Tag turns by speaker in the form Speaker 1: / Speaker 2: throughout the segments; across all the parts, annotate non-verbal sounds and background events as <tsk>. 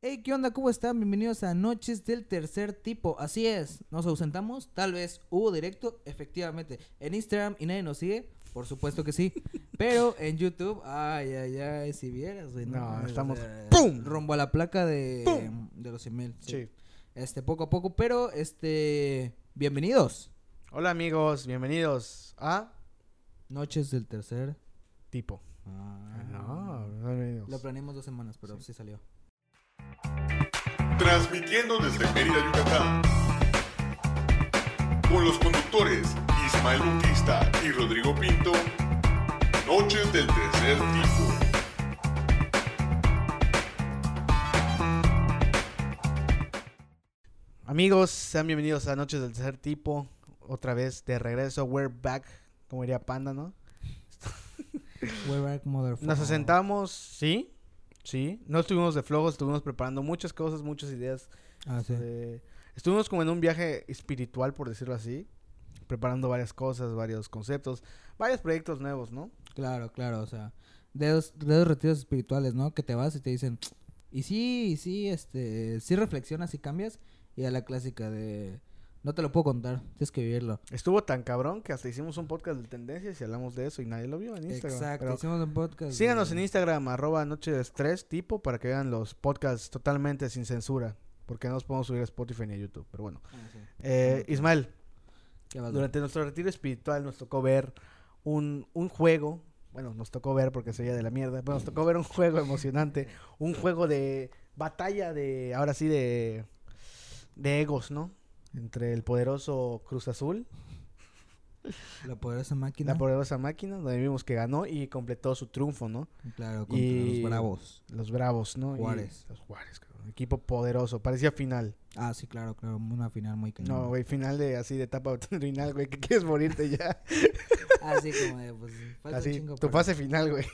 Speaker 1: Hey, ¿qué onda? ¿Cómo están? Bienvenidos a Noches del Tercer Tipo. Así es, nos ausentamos, tal vez hubo directo, efectivamente. En Instagram y nadie nos sigue, por supuesto que sí. <laughs> Pero en YouTube, ay, ay, ay, si vieras, güey.
Speaker 2: No,
Speaker 1: o
Speaker 2: estamos-
Speaker 1: sea,
Speaker 2: ¡pum!
Speaker 1: Rumbo a la placa de,
Speaker 2: ¡Pum!
Speaker 1: de los emails. Sí.
Speaker 2: Sí.
Speaker 1: Este, poco a poco, pero, este, bienvenidos.
Speaker 2: Hola amigos, bienvenidos a
Speaker 1: Noches del Tercer.
Speaker 2: Tipo.
Speaker 1: Ah,
Speaker 2: No, bienvenidos.
Speaker 1: Lo planeamos dos semanas, pero sí, salió.
Speaker 3: Transmitiendo desde Mérida, Yucatán. Con los conductores Ismael Bautista y Rodrigo Pinto. Noches del tercer tipo.
Speaker 2: Amigos, sean bienvenidos a Noches del Tercer Tipo. Otra vez de regreso, we're back, como diría Panda, ¿no?
Speaker 1: We're back, motherfucker.
Speaker 2: Nos asentamos, sí, sí. No estuvimos de flojos, estuvimos preparando muchas cosas, muchas ideas.
Speaker 1: Ah, sí.
Speaker 2: Eh, estuvimos como en un viaje espiritual, por decirlo así. Preparando varias cosas, varios conceptos, varios proyectos nuevos, ¿no?
Speaker 1: Claro, claro, o sea, de esos, de esos retiros espirituales, ¿no? Que te vas y te dicen, y sí, y sí, este, sí reflexionas y cambias, y a la clásica de, no te lo puedo contar, tienes que vivirlo.
Speaker 2: Estuvo tan cabrón que hasta hicimos un podcast de tendencias y hablamos de eso y nadie lo vio en Instagram.
Speaker 1: Exacto,
Speaker 2: Pero
Speaker 1: hicimos un podcast.
Speaker 2: síganos
Speaker 1: de-
Speaker 2: en Instagram, arroba noche de estrés tipo, para que vean los podcasts totalmente sin censura. Porque no los podemos subir a Spotify ni a YouTube. Pero bueno.
Speaker 1: Ah, sí.
Speaker 2: Eh, Ismael,
Speaker 1: ¿Qué vas a
Speaker 2: durante nuestro retiro espiritual nos tocó ver un, un juego. Bueno, nos tocó ver porque soy de la mierda. Pero nos tocó ver un <laughs> juego emocionante. Un juego de batalla de, ahora sí, de, de egos, ¿no? Entre el poderoso Cruz Azul
Speaker 1: La poderosa máquina.
Speaker 2: La poderosa máquina, donde vimos que ganó y completó su triunfo, ¿no?
Speaker 1: Claro, contra
Speaker 2: y-
Speaker 1: los bravos.
Speaker 2: Los Bravos, ¿no? Y-
Speaker 1: Juárez.
Speaker 2: los Juárez, cabrón. Equipo poderoso. Parecía final.
Speaker 1: Ah, sí, claro, claro, una final muy cañón.
Speaker 2: No, güey, final de así de etapa <laughs> final, güey. que quieres morirte ya?
Speaker 1: Así como de, pues, falta un
Speaker 2: así,
Speaker 1: chingo
Speaker 2: tu fase final, güey.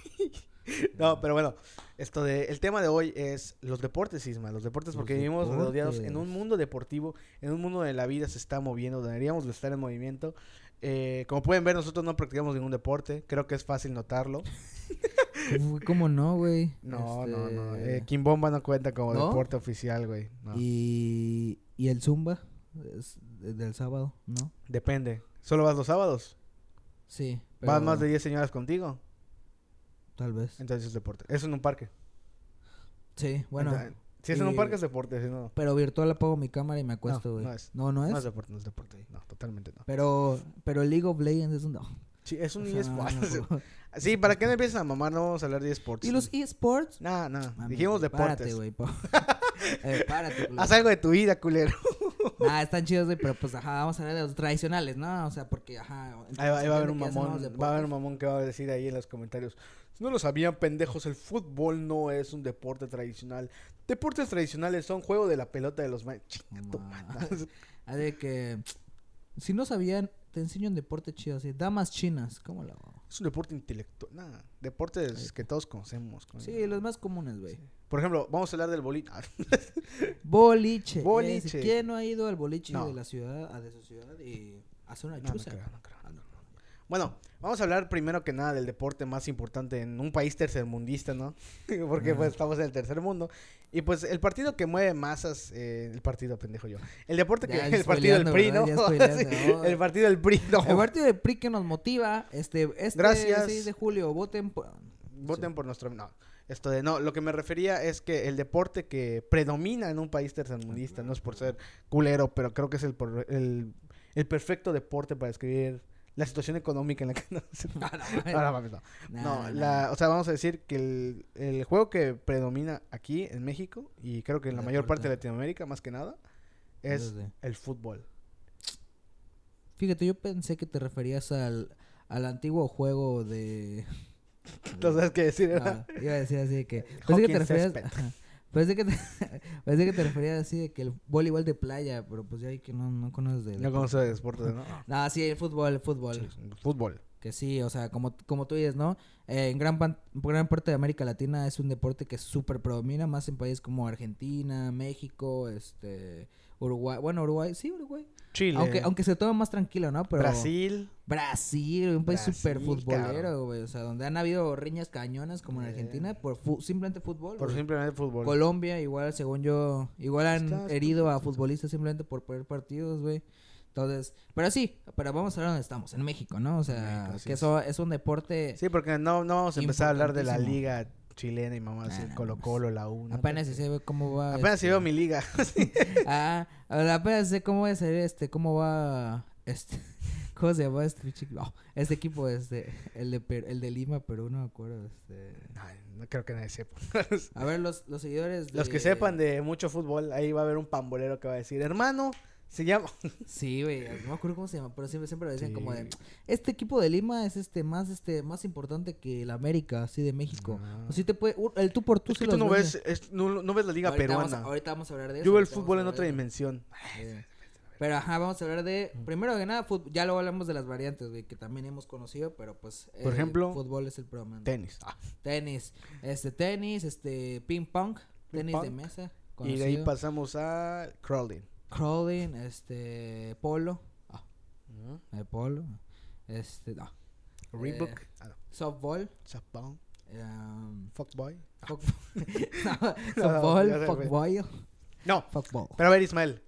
Speaker 2: <laughs> no, pero bueno, esto de, el tema de hoy es los deportes, Isma. Los deportes,
Speaker 1: Los
Speaker 2: porque vivimos rodeados en un mundo deportivo, en un mundo donde la vida se está moviendo, deberíamos de estar en movimiento. Eh, como pueden ver, nosotros no practicamos ningún deporte. Creo que es fácil notarlo. <laughs>
Speaker 1: ¿Cómo, cómo no, güey?
Speaker 2: No, no, no.
Speaker 1: Este,
Speaker 2: Eh, Kimbomba no cuenta como
Speaker 1: ¿No?
Speaker 2: deporte oficial, güey. No.
Speaker 1: Y, y el Zumba es del sábado, ¿no?
Speaker 2: Depende. ¿Solo vas los sábados?
Speaker 1: Sí.
Speaker 2: ¿Van
Speaker 1: pero
Speaker 2: más de 10 señoras contigo?
Speaker 1: Tal vez.
Speaker 2: Entonces es deporte. Es en un parque.
Speaker 1: Sí, bueno.
Speaker 2: Entonces, si es en un parque es deporte, si no.
Speaker 1: Pero virtual apago mi cámara y me acuesto, güey.
Speaker 2: no es.
Speaker 1: No, no es.
Speaker 2: No es deporte, no es deporte. No, totalmente no.
Speaker 1: Pero, pero League of Legends es un... no.
Speaker 2: Sí, es un eSports.
Speaker 1: no. <laughs>
Speaker 2: sí, para que no empiecen a mamar, no vamos a hablar de eSports.
Speaker 1: ¿Y los eSports?
Speaker 2: No, no.
Speaker 1: Mami,
Speaker 2: Dijimos
Speaker 1: Párate,
Speaker 2: deportes.
Speaker 1: güey. po. <laughs> <laughs> eh, párate, culero.
Speaker 2: Haz algo de tu vida, culero.
Speaker 1: Nah, están chidos, güey, pero pues, ajá, vamos a hablar de los tradicionales, ¿no? O sea, porque, ajá...
Speaker 2: Ahí va, ahí va a haber un mamón. Va a haber un mamón que va a decir ahí en los comentarios. Si no lo sabían, pendejos, el fútbol no es un deporte tradicional. Deportes tradicionales son juego de la pelota de los ma-.
Speaker 1: Así <laughs> de que... Si no sabían, te enseño un deporte chido así. Damas chinas, ¿cómo lo hago?
Speaker 2: Es un deporte intelectual. Nada, deportes que todos conocemos.
Speaker 1: Sí, los más comunes, güey.
Speaker 2: Por ejemplo, vamos a hablar del <laughs> boliche.
Speaker 1: Boliche.
Speaker 2: Boliche.
Speaker 1: Ese. ¿Quién no ha ido al boliche
Speaker 2: No.
Speaker 1: de la ciudad, a de su ciudad y hace una
Speaker 2: No, no
Speaker 1: chuza?
Speaker 2: creo, no creo, no creo. Bueno, vamos a hablar primero que nada del deporte más importante en un país tercermundista, ¿no? <laughs> Porque pues estamos en el tercer mundo. Y pues el partido que mueve masas, eh, el partido pendejo yo. El deporte que,
Speaker 1: Ya
Speaker 2: el partido del PRI, ¿no? el partido del PRI, no.
Speaker 1: El partido de PRI que nos motiva, este, este
Speaker 2: Gracias.
Speaker 1: 6 de julio, voten por...
Speaker 2: Voten por nuestro... No, esto de... No, lo que me refería es que el deporte que predomina en un país tercermundista, no es por ser culero, pero creo que es el, por- el, el perfecto deporte para describir la situación económica en la que <laughs> nos... <laughs>
Speaker 1: No, no,
Speaker 2: No, no no. No, la, o sea, vamos a decir que el, el juego que predomina aquí en México y creo que en la mayor parte de. Latinoamérica más que nada es el fútbol.
Speaker 1: Fíjate, yo pensé que te referías al, al antiguo juego de... <laughs>
Speaker 2: ¿Tú sabes qué decir? ¿verdad?
Speaker 1: Ah, iba a decir así que... Pensé que te referías... Pensé que, te, <laughs> pensé que te referías así de que el voleibol de playa, pero pues ya hay que no, no conoces de...
Speaker 2: No conoces de deporte, ¿no? <laughs>
Speaker 1: No, sí, el fútbol, el fútbol.
Speaker 2: Sí, fútbol.
Speaker 1: Que sí, o sea, como, como tú dices, ¿no? Eh, en gran, pan- gran parte de América Latina es un deporte que súper predomina, más en países como Argentina, México, este, Uruguay. Bueno, Uruguay, sí, Uruguay.
Speaker 2: Chile.
Speaker 1: Aunque, aunque se toma más tranquilo, ¿no? Pero
Speaker 2: Brasil.
Speaker 1: Brasil, un país súper futbolero, güey. O sea, donde han habido riñas cañonas como en. Argentina por fu- simplemente fútbol.
Speaker 2: Por simplemente fútbol.
Speaker 1: Colombia, igual, según yo, igual han herido a futbolistas simplemente por perder partidos, güey. Entonces, pero sí, pero vamos a ver dónde estamos, en México, ¿no? O sea,
Speaker 2: México,
Speaker 1: que
Speaker 2: es.
Speaker 1: eso es un deporte,
Speaker 2: Sí, porque no, no vamos a empezar a hablar de la liga chilena y mamá, así,
Speaker 1: Ah, no,
Speaker 2: Colo Colo, la U. no
Speaker 1: apenas se ve cómo va.
Speaker 2: Apenas si
Speaker 1: este,
Speaker 2: veo mi liga. <laughs>
Speaker 1: Ah, apenas sé cómo va a ser este, cómo va, este, <laughs> ¿cómo se llama este no, este equipo, este, el de, Per- el de Lima, Perú, no me acuerdo, este.
Speaker 2: Ay, no creo que nadie sepa. <laughs>
Speaker 1: A ver, los, los seguidores
Speaker 2: Los que sepan de mucho fútbol, ahí va a haber un pambolero que va a decir, hermano, se llama... <laughs>
Speaker 1: Sí, güey, no me acuerdo cómo se llama, pero siempre, siempre lo decían como de, este equipo de Lima es este más este más importante que el América, así de México.
Speaker 2: Ah.
Speaker 1: O sí te puede, el tú por tú
Speaker 2: Es
Speaker 1: sí
Speaker 2: que tú no
Speaker 1: ves.
Speaker 2: ves, es- no, no ves la liga
Speaker 1: ahorita
Speaker 2: peruana.
Speaker 1: Vamos ahorita vamos a hablar de eso.
Speaker 2: Yo veo el fútbol en otra dimensión.
Speaker 1: Sí. Pero ajá, vamos a hablar de, primero que nada, fut- ya luego hablamos de las variantes, güey, que también hemos conocido, pero pues...
Speaker 2: Por
Speaker 1: eh,
Speaker 2: ejemplo,
Speaker 1: Fútbol es el programa.
Speaker 2: Tenis. Ah,
Speaker 1: Tenis, este, tenis, este, ping pong,
Speaker 2: Ping
Speaker 1: tenis de mesa.
Speaker 2: y de ahí pasamos a crawling.
Speaker 1: Crawling, este, polo, ah, de polo, este, no,
Speaker 2: Reebok.
Speaker 1: Eh,
Speaker 2: Ah, <laughs> <laughs> no.
Speaker 1: softball,
Speaker 2: Zapón.
Speaker 1: um,
Speaker 2: Fuckboy.
Speaker 1: fuck-
Speaker 2: No,
Speaker 1: softball, fuckboy,
Speaker 2: No,
Speaker 1: fuckball.
Speaker 2: pero a ver, Ismael.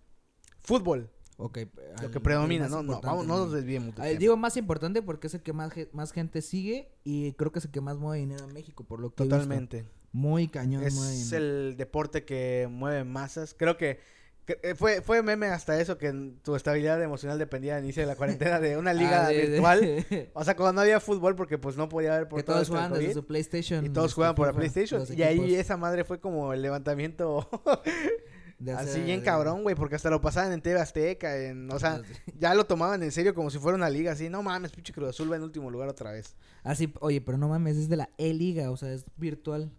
Speaker 2: Fútbol,
Speaker 1: Ok,
Speaker 2: lo que predomina, no, no, vamos, no nos
Speaker 1: ¿no?
Speaker 2: desviemos.
Speaker 1: Ah. Digo más importante porque es el que más, más gente sigue y creo que es el que más mueve dinero en México, por lo que he visto.
Speaker 2: Totalmente.
Speaker 1: Muy cañón.
Speaker 2: Es el deporte que mueve masas. Creo que, eh, fue, fue meme hasta eso, que tu estabilidad emocional dependía al inicio de la <laughs> cuarentena de una liga
Speaker 1: Ah, de- de-
Speaker 2: virtual. <laughs> O sea, cuando no había fútbol porque pues no podía haber por
Speaker 1: que
Speaker 2: todo
Speaker 1: todos
Speaker 2: del
Speaker 1: juegan desde su PlayStation.
Speaker 2: Y todos
Speaker 1: este,
Speaker 2: juegan por la PlayStation. Y ahí esa madre fue como el levantamiento <laughs>
Speaker 1: de
Speaker 2: así bien cabrón, güey, porque hasta lo pasaban en TV Azteca, en, o sea, ya lo tomaban en serio como si fuera una liga, así, no mames, pinche Cruz Azul va en último lugar otra vez.
Speaker 1: Así, oye, pero no mames, es de la E-Liga, o sea, es virtual.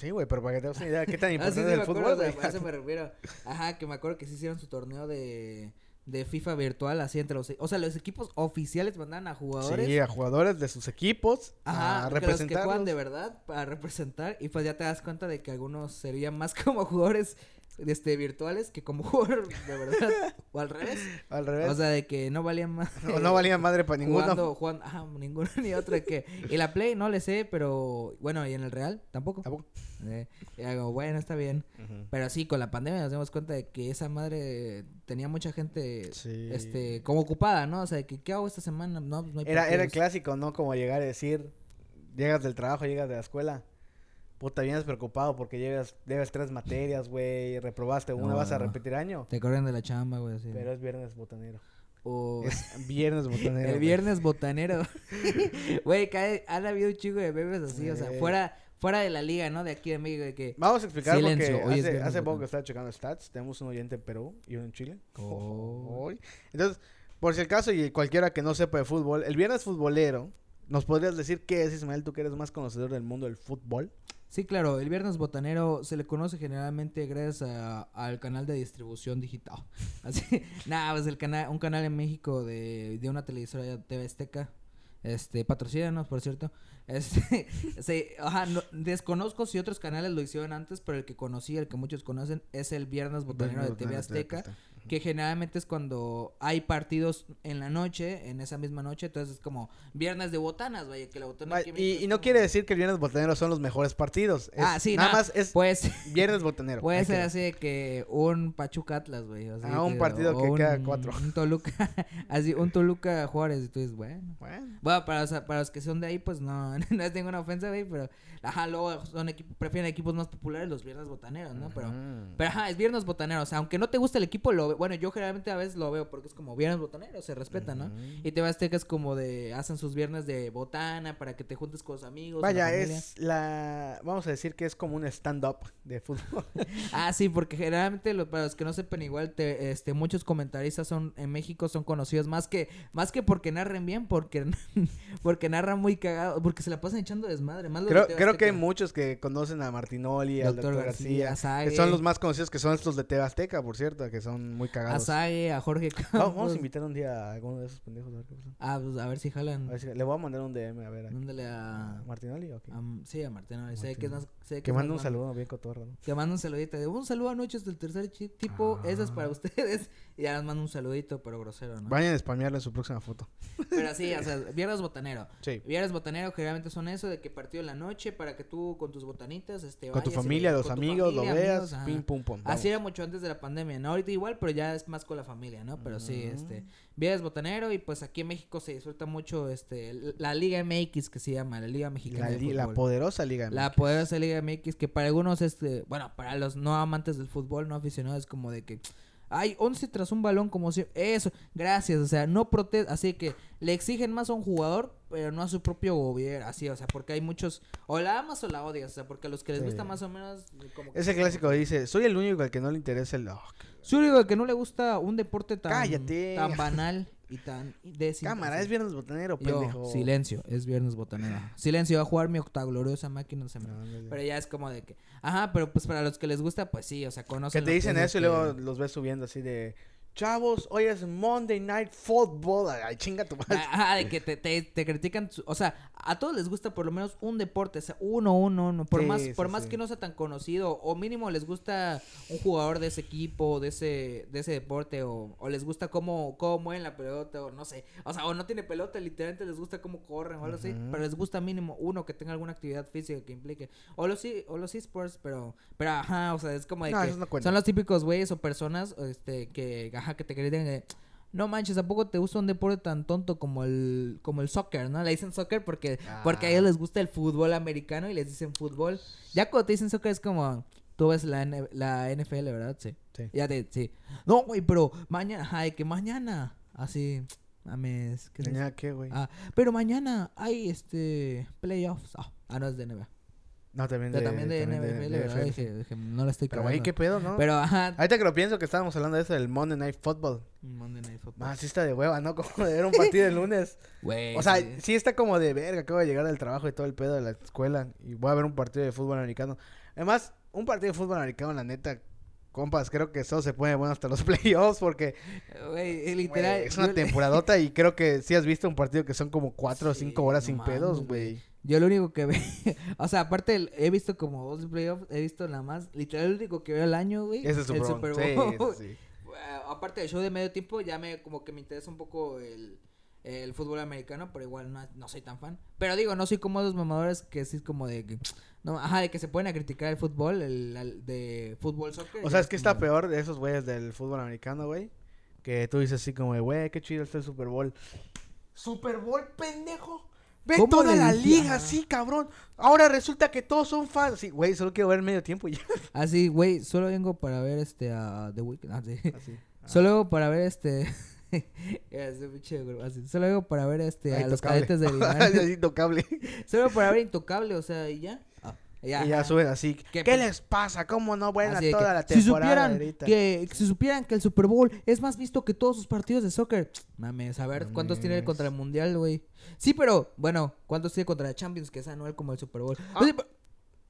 Speaker 2: Sí, güey, pero para que te hagas una idea, ¿qué tan <laughs>
Speaker 1: Ah, sí,
Speaker 2: importante
Speaker 1: sí,
Speaker 2: es el fútbol,
Speaker 1: acuerdo,
Speaker 2: güey?
Speaker 1: a eso me <laughs> refiero. Ajá, que me acuerdo que sí hicieron su torneo de, de FIFA virtual así entre los... O sea, los equipos oficiales mandaban a jugadores.
Speaker 2: Sí, a jugadores de sus equipos
Speaker 1: Ajá,
Speaker 2: a
Speaker 1: los que
Speaker 2: representar.
Speaker 1: juegan de verdad para representar y pues ya te das cuenta de que algunos serían más <laughs> como jugadores este virtuales que como <laughs> jugador de verdad o al revés. <laughs>
Speaker 2: Al revés.
Speaker 1: O sea, de que no valían más. <laughs>
Speaker 2: o no valían madre para ninguno.
Speaker 1: Jugando, jugando, ajá, ninguno ni otro que y la Play no le sé, pero bueno, y en el Real tampoco.
Speaker 2: ¿A poco?
Speaker 1: Eh, y hago, bueno, está bien. Pero sí, con la pandemia nos dimos cuenta de que esa madre tenía mucha gente
Speaker 2: Sí.
Speaker 1: este como ocupada, ¿no? O sea, de que ¿qué hago esta semana? No, no hay
Speaker 2: Era, era clásico, ¿no? Como llegar y decir, llegas del trabajo, llegas de la escuela. Puta, vienes preocupado porque llegas, debes tres materias, güey, reprobaste una,
Speaker 1: No,
Speaker 2: vas a repetir año.
Speaker 1: Te corren de la chamba, güey, así.
Speaker 2: Pero es viernes botanero.
Speaker 1: O- <laughs>
Speaker 2: Es <laughs> viernes botanero.
Speaker 1: El viernes botanero. <laughs> Güey, han habido un chico de bebés así, o sea, fuera, fuera de la liga, ¿no? De aquí de México, de que...
Speaker 2: Vamos a explicar
Speaker 1: Silencio,
Speaker 2: porque
Speaker 1: hoy
Speaker 2: hace, hace poco que estaba checando stats. Tenemos un oyente en Perú y uno en Chile.
Speaker 1: Oh.
Speaker 2: Entonces, por si el caso y cualquiera que no sepa de fútbol, el viernes futbolero, ¿nos podrías decir qué es, Ismael? Tú que eres más conocedor del mundo del fútbol.
Speaker 1: Sí, claro, el viernes botanero se le conoce generalmente gracias al canal de distribución digital. <laughs> Así, nada, pues el canal, un canal en México de, de una televisora de TV Azteca. Este, patrocínanos, por cierto. Este, <laughs> sí, ajá, no- desconozco si otros canales lo hicieron antes, pero el que conocí, el que muchos conocen, es el Viernes Botanero de TV Azteca. Que generalmente es cuando hay partidos en la noche, en esa misma noche, entonces es como viernes de botanas, vaya, que la botana México
Speaker 2: Y, y no
Speaker 1: como-
Speaker 2: quiere decir que el viernes botanero son los mejores partidos. Es-
Speaker 1: Ah, sí,
Speaker 2: Nada más es
Speaker 1: Pues <laughs>
Speaker 2: viernes botanero.
Speaker 1: puede ser así de que un Pachuca Atlas, güey.
Speaker 2: Ah, un
Speaker 1: que-
Speaker 2: partido que
Speaker 1: un-
Speaker 2: queda cuatro.
Speaker 1: Un Toluca, <laughs> así, un Toluca Juárez, y tú dices, bueno.
Speaker 2: Bueno.
Speaker 1: Bueno, para, o sea, para los que son de ahí, pues no, <laughs> no es ninguna ofensa, güey, pero ajá, luego son equipos, prefieren equipos más populares los viernes botaneros, ¿no? Pero,
Speaker 2: Ujú.
Speaker 1: pero ajá, es viernes botanero, o sea, aunque no te guste el equipo, lo bueno, yo generalmente a veces lo veo porque es como viernes botanero, se respeta, ¿no? Y te vas es como de, hacen sus viernes de botana para que te juntes con los amigos.
Speaker 2: Vaya, es la... Vamos a decir que es como un stand-up de fútbol. <laughs>
Speaker 1: Ah, sí, porque generalmente lo- para los que no sepan igual, te, este, muchos comentaristas son en México son conocidos más que más que porque narren bien, porque <laughs> porque narran muy cagado, porque se la pasan echando desmadre. Más de
Speaker 2: creo creo que hay muchos que conocen a Martinoli, al
Speaker 1: Doctor García,
Speaker 2: que son los más conocidos, que son estos de TV Azteca, por cierto, que son muy cagados.
Speaker 1: a Sague, a Jorge <laughs>
Speaker 2: Vamos,
Speaker 1: Campos.
Speaker 2: vamos a invitar un día a alguno de esos pendejos a ver qué pasa.
Speaker 1: Ah, pues a ver si jalan.
Speaker 2: A ver si- le voy a mandar un DM a ver. a-
Speaker 1: Mándale a,
Speaker 2: ¿A Martinoli o qué?
Speaker 1: a- sí, a Martín. no, Sé que más, sé que
Speaker 2: Que
Speaker 1: más
Speaker 2: un saludo bien cotorro, ¿no?
Speaker 1: Que manda un saludito. Un saludo a noches del tercer tipo. Esa es para
Speaker 2: Ah.
Speaker 1: ustedes. Y ya les mando un saludito, pero grosero, ¿no?
Speaker 2: Vayan a spamearle su próxima foto.
Speaker 1: Pero sí, o sea, <laughs> viernes botanero.
Speaker 2: Sí.
Speaker 1: Viernes botanero generalmente son eso de que partido en la noche para que tú con tus botanitas este
Speaker 2: Con tu
Speaker 1: vayas y
Speaker 2: familia,
Speaker 1: lo-
Speaker 2: los
Speaker 1: con tu
Speaker 2: amigos,
Speaker 1: familia,
Speaker 2: lo veas,
Speaker 1: amigos, ajá.
Speaker 2: pim, pum, pum.
Speaker 1: Así era mucho antes de la pandemia, ¿no? Ahorita igual, pero ya es más con la familia, ¿no? Pero sí, este, Viernes botanero y pues aquí en México se disfruta mucho este la Liga MX que se llama, la Liga Mexicana
Speaker 2: La,
Speaker 1: de
Speaker 2: li- la
Speaker 1: Fútbol.
Speaker 2: poderosa Liga
Speaker 1: La
Speaker 2: MX.
Speaker 1: poderosa Liga MX, que para algunos, este, bueno, para los no amantes del fútbol, no aficionados, es como de que hay 11 tras un balón, como si. Eso, gracias, o sea, no protesta. Así que le exigen más a un jugador, pero no a su propio gobierno, así, o sea, porque hay muchos. O la amas o la odias, o sea, porque a los que les
Speaker 2: Sí.
Speaker 1: gusta más o menos. Como que-
Speaker 2: Ese clásico dice, soy el único al que no le interesa el... oh,
Speaker 1: Soy el único que no le gusta un deporte tan.
Speaker 2: Cállate.
Speaker 1: Tan banal y tan.
Speaker 2: cámara, es viernes botanero,
Speaker 1: Yo,
Speaker 2: pendejo.
Speaker 1: silencio, es viernes botanero. Silencio, va a jugar mi octagloriosa máquina. Se me...
Speaker 2: No, ándale.
Speaker 1: Pero ya es como de que, ajá, pero pues para los que les gusta, pues sí, o sea, conocen.
Speaker 2: Que te dicen
Speaker 1: es,
Speaker 2: eso y luego los ves subiendo así de... Chavos, hoy es Monday Night Football. Ay, chinga tu madre.
Speaker 1: Ajá, de que te, te, te critican, o sea, a todos les gusta por lo menos un deporte, o sea, uno, uno, uno, por
Speaker 2: Sí,
Speaker 1: más,
Speaker 2: sí,
Speaker 1: por más que no sea tan conocido, o mínimo les gusta un jugador de ese equipo, de ese, de ese deporte, o, o les gusta cómo, cómo mueven la pelota, o no sé, o sea, o no tiene pelota, literalmente les gusta cómo corren o algo así, pero les gusta mínimo uno que tenga alguna actividad física que implique, o los, e- o los esports, pero, pero ajá, o sea, es como de
Speaker 2: No,
Speaker 1: que
Speaker 2: no
Speaker 1: son los típicos güeyes o personas, este, que, ajá, que te critican de, no manches, ¿a poco te gusta un deporte tan tonto como el, como el soccer, no? Le dicen soccer porque, porque a ellos les gusta el fútbol americano y les dicen fútbol. Ya cuando te dicen soccer es como, tú ves la, N- la NFL, ¿verdad? Sí.
Speaker 2: Sí.
Speaker 1: Ya te, sí. No, güey, pero mañana, ay, que mañana, así, mames.
Speaker 2: Mañana, ¿qué, güey?
Speaker 1: Ah, pero mañana hay, este, playoffs. Ah, ah, no es de NBA.
Speaker 2: No, también
Speaker 1: Pero
Speaker 2: de,
Speaker 1: también de
Speaker 2: también
Speaker 1: NFL, ¿verdad? Dije, dije, no la estoy
Speaker 2: Pero, güey,
Speaker 1: cagando.
Speaker 2: ¿qué pedo, no?
Speaker 1: Pero, ajá.
Speaker 2: Ahorita que lo pienso que estábamos hablando de eso del Monday Night Football.
Speaker 1: Monday Night Football.
Speaker 2: Más sí está de hueva, ¿no? <laughs> Como de ver un partido el lunes.
Speaker 1: Güey,
Speaker 2: O sea,
Speaker 1: sí.
Speaker 2: sí está como de verga, acabo de llegar del trabajo y todo el pedo de la escuela y voy a ver un partido de fútbol americano. Además, un partido de fútbol americano, la neta, compas, creo que eso se pone bueno hasta los <laughs> playoffs porque
Speaker 1: Güey,
Speaker 2: güey,
Speaker 1: literal.
Speaker 2: es una <laughs> temporadota y creo que sí has visto un partido que son como cuatro o cinco horas
Speaker 1: no
Speaker 2: sin pedos,
Speaker 1: güey. Yo lo único que veo, <laughs> o sea, aparte el- he visto como dos playoffs, he visto nada más, literal lo único que veo al año, güey.
Speaker 2: Es
Speaker 1: el
Speaker 2: Super Bowl.
Speaker 1: Super Bowl.
Speaker 2: Sí, <laughs> sí, sí.
Speaker 1: Aparte del show de medio tiempo, ya me como que me interesa un poco el, el fútbol americano, pero igual no, no soy tan fan. Pero digo, no soy como esos mamadores que sí es como de que, <tsk> no, ajá, de que se pueden a criticar el fútbol, el, al- de fútbol soccer.
Speaker 2: O sea, es que está peor de esos güeyes del fútbol americano, güey. Que tú dices así como, de, güey, qué chido está el Super Bowl. ¿Super Bowl, pendejo? Ve
Speaker 1: ¿Cómo
Speaker 2: toda la liga,
Speaker 1: Ajá.
Speaker 2: sí, cabrón. Ahora resulta que todos son fans. Sí, güey, solo quiero ver medio tiempo y ya.
Speaker 1: Así, <laughs> Ah, güey, solo vengo para ver este a The Weeknd. ah, sí.
Speaker 2: Así. <laughs>
Speaker 1: Solo vengo para ver este. <laughs> Así. Solo vengo para ver este
Speaker 2: Ah,
Speaker 1: a los cadetes de Linares. Solo para ver Intocable, o sea, y ya. Ya.
Speaker 2: y ya suben así.
Speaker 1: ¿Qué
Speaker 2: ¿Qué,
Speaker 1: pues?
Speaker 2: les pasa? ¿Cómo no
Speaker 1: de
Speaker 2: toda
Speaker 1: que,
Speaker 2: la
Speaker 1: si
Speaker 2: temporada
Speaker 1: supieran
Speaker 2: ahorita?
Speaker 1: que si supieran que el Super Bowl es más visto que todos sus partidos de soccer. Mames, a ver cuántos tiene contra el Mundial, güey. Sí, pero bueno, ¿cuántos tiene contra la Champions que es anual como el Super Bowl?
Speaker 2: Ah.
Speaker 1: Pues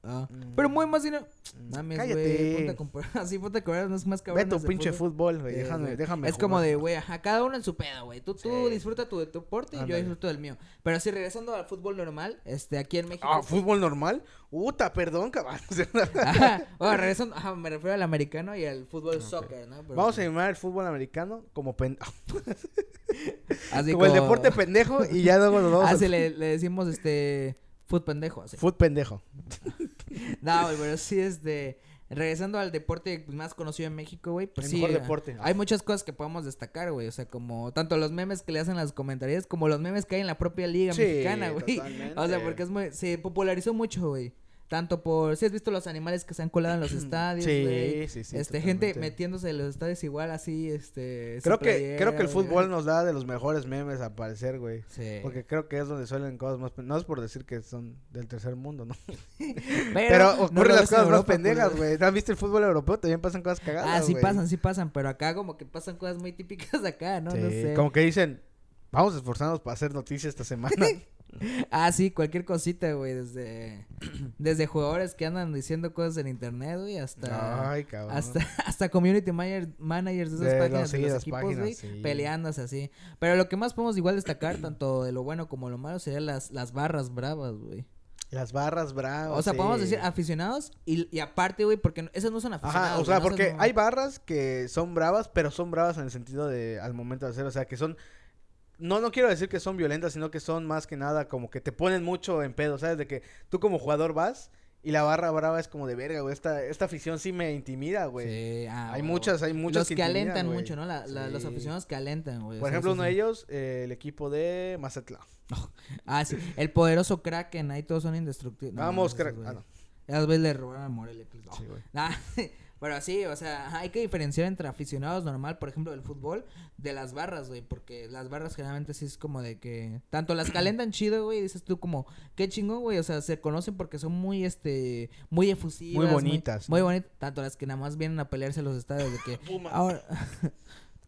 Speaker 1: Ah, pero muy más dinero.
Speaker 2: Mm,
Speaker 1: Mames,
Speaker 2: Cállate.
Speaker 1: güey, a <laughs> así ponte a comparar unos más
Speaker 2: Ve
Speaker 1: cabrones
Speaker 2: tu pinche
Speaker 1: fútbol.
Speaker 2: güey.
Speaker 1: Sí,
Speaker 2: Déjame, déjame
Speaker 1: Es como
Speaker 2: jugar.
Speaker 1: de, güey, ajá, cada uno en su pedo, güey. Tú, tú
Speaker 2: Sí.
Speaker 1: disfruta tu deporte y yo disfruto del mío. Pero así, regresando al fútbol normal, este, aquí en México.
Speaker 2: Ah, ¿fútbol normal? Uta, perdón, cabrón. <laughs>
Speaker 1: Ajá, bueno, regresando, ajá, me refiero al americano y al fútbol soccer, ¿no? Pero-
Speaker 2: Vamos a llamar el fútbol americano como pen... <laughs>
Speaker 1: así
Speaker 2: como el deporte pendejo y ya luego nos vamos
Speaker 1: Así
Speaker 2: al
Speaker 1: le, le decimos, este, fútbol pendejo, así.
Speaker 2: fútbol pendejo. <laughs>
Speaker 1: No, güey, pero sí, este, regresando al deporte más conocido en México, güey, pues
Speaker 2: El
Speaker 1: sí.
Speaker 2: mejor deporte.
Speaker 1: Hay muchas cosas que podemos destacar, güey, o sea, como tanto los memes que le hacen las comentarias como los memes que hay en la propia liga
Speaker 2: Sí,
Speaker 1: mexicana, güey. <laughs> O sea, porque es muy, se popularizó mucho, güey. Tanto por, si has visto los animales que se han colado en los <clears throat> estadios,
Speaker 2: Sí, sí, sí.
Speaker 1: este, gente metiéndose en los estadios igual así, este...
Speaker 2: Creo que,
Speaker 1: playera,
Speaker 2: creo que el fútbol nos da de los mejores memes a aparecer, güey.
Speaker 1: Sí.
Speaker 2: Porque creo que es donde suelen cosas más... No es por decir que son del tercer mundo, ¿no? <laughs>
Speaker 1: Pero,
Speaker 2: Pero ocurren las cosas más
Speaker 1: Europa,
Speaker 2: pendejas, güey. ¿No has visto el fútbol europeo? También pasan cosas cagadas,
Speaker 1: Ah, sí pasan, sí pasan, pero acá como que pasan cosas muy típicas de acá, ¿no?
Speaker 2: Sí,
Speaker 1: No sé.
Speaker 2: Como que dicen... Vamos a esforzarnos para hacer noticias esta semana. <laughs>
Speaker 1: Ah, sí, cualquier cosita, güey, desde, <clears throat> desde jugadores que andan diciendo cosas en internet, güey, hasta...
Speaker 2: Ay, cabrón.
Speaker 1: Hasta, <laughs> hasta community manager- managers de esas
Speaker 2: De
Speaker 1: páginas
Speaker 2: los-
Speaker 1: de los equipos, güey,
Speaker 2: sí.
Speaker 1: peleándose así. Pero lo que más podemos igual destacar, tanto de lo bueno como lo malo, serían las, las barras bravas, güey.
Speaker 2: Las barras bravas.
Speaker 1: O sea,
Speaker 2: sí.
Speaker 1: podemos decir aficionados y, y aparte, güey, porque esas no son aficionados.
Speaker 2: Ajá, o sea, porque
Speaker 1: no-
Speaker 2: hay barras que son bravas, pero son bravas en el sentido de al momento de hacer, o sea, que son no no quiero decir que son violentas, sino que son más que nada como que te ponen mucho en pedo, ¿sabes? De que tú como jugador vas y la barra brava es como de verga, güey, esta esta afición sí me intimida, güey.
Speaker 1: Sí, ah,
Speaker 2: hay muchas, hay muchas
Speaker 1: Los que
Speaker 2: intimidan,
Speaker 1: alentan
Speaker 2: güey.
Speaker 1: mucho, ¿no? La- la- Los aficionados que alentan, güey.
Speaker 2: Por ejemplo, uno de ellos, eh, el equipo de Mazatlán. <laughs>
Speaker 1: Ah, sí. El poderoso Kraken, ahí todos son indestructibles. No,
Speaker 2: Vamos,
Speaker 1: güey.
Speaker 2: Ah, no.
Speaker 1: Esas veces le robaron a Morelia. pues, no.
Speaker 2: Sí, güey.
Speaker 1: Nah, <laughs> pero sí, o sea, hay que diferenciar entre aficionados normal, por ejemplo, del fútbol, de las barras, güey, porque las barras generalmente sí es como de que tanto las calentan <clears throat> chido, güey, dices tú como, qué chingón, güey, o sea, se conocen porque son muy, este, muy efusivas.
Speaker 2: Muy bonitas,
Speaker 1: Muy,
Speaker 2: ¿no?
Speaker 1: bonitas, tanto las que nada más vienen a pelearse a los estadios de que, <laughs>
Speaker 2: Puma.
Speaker 1: ahora... <laughs>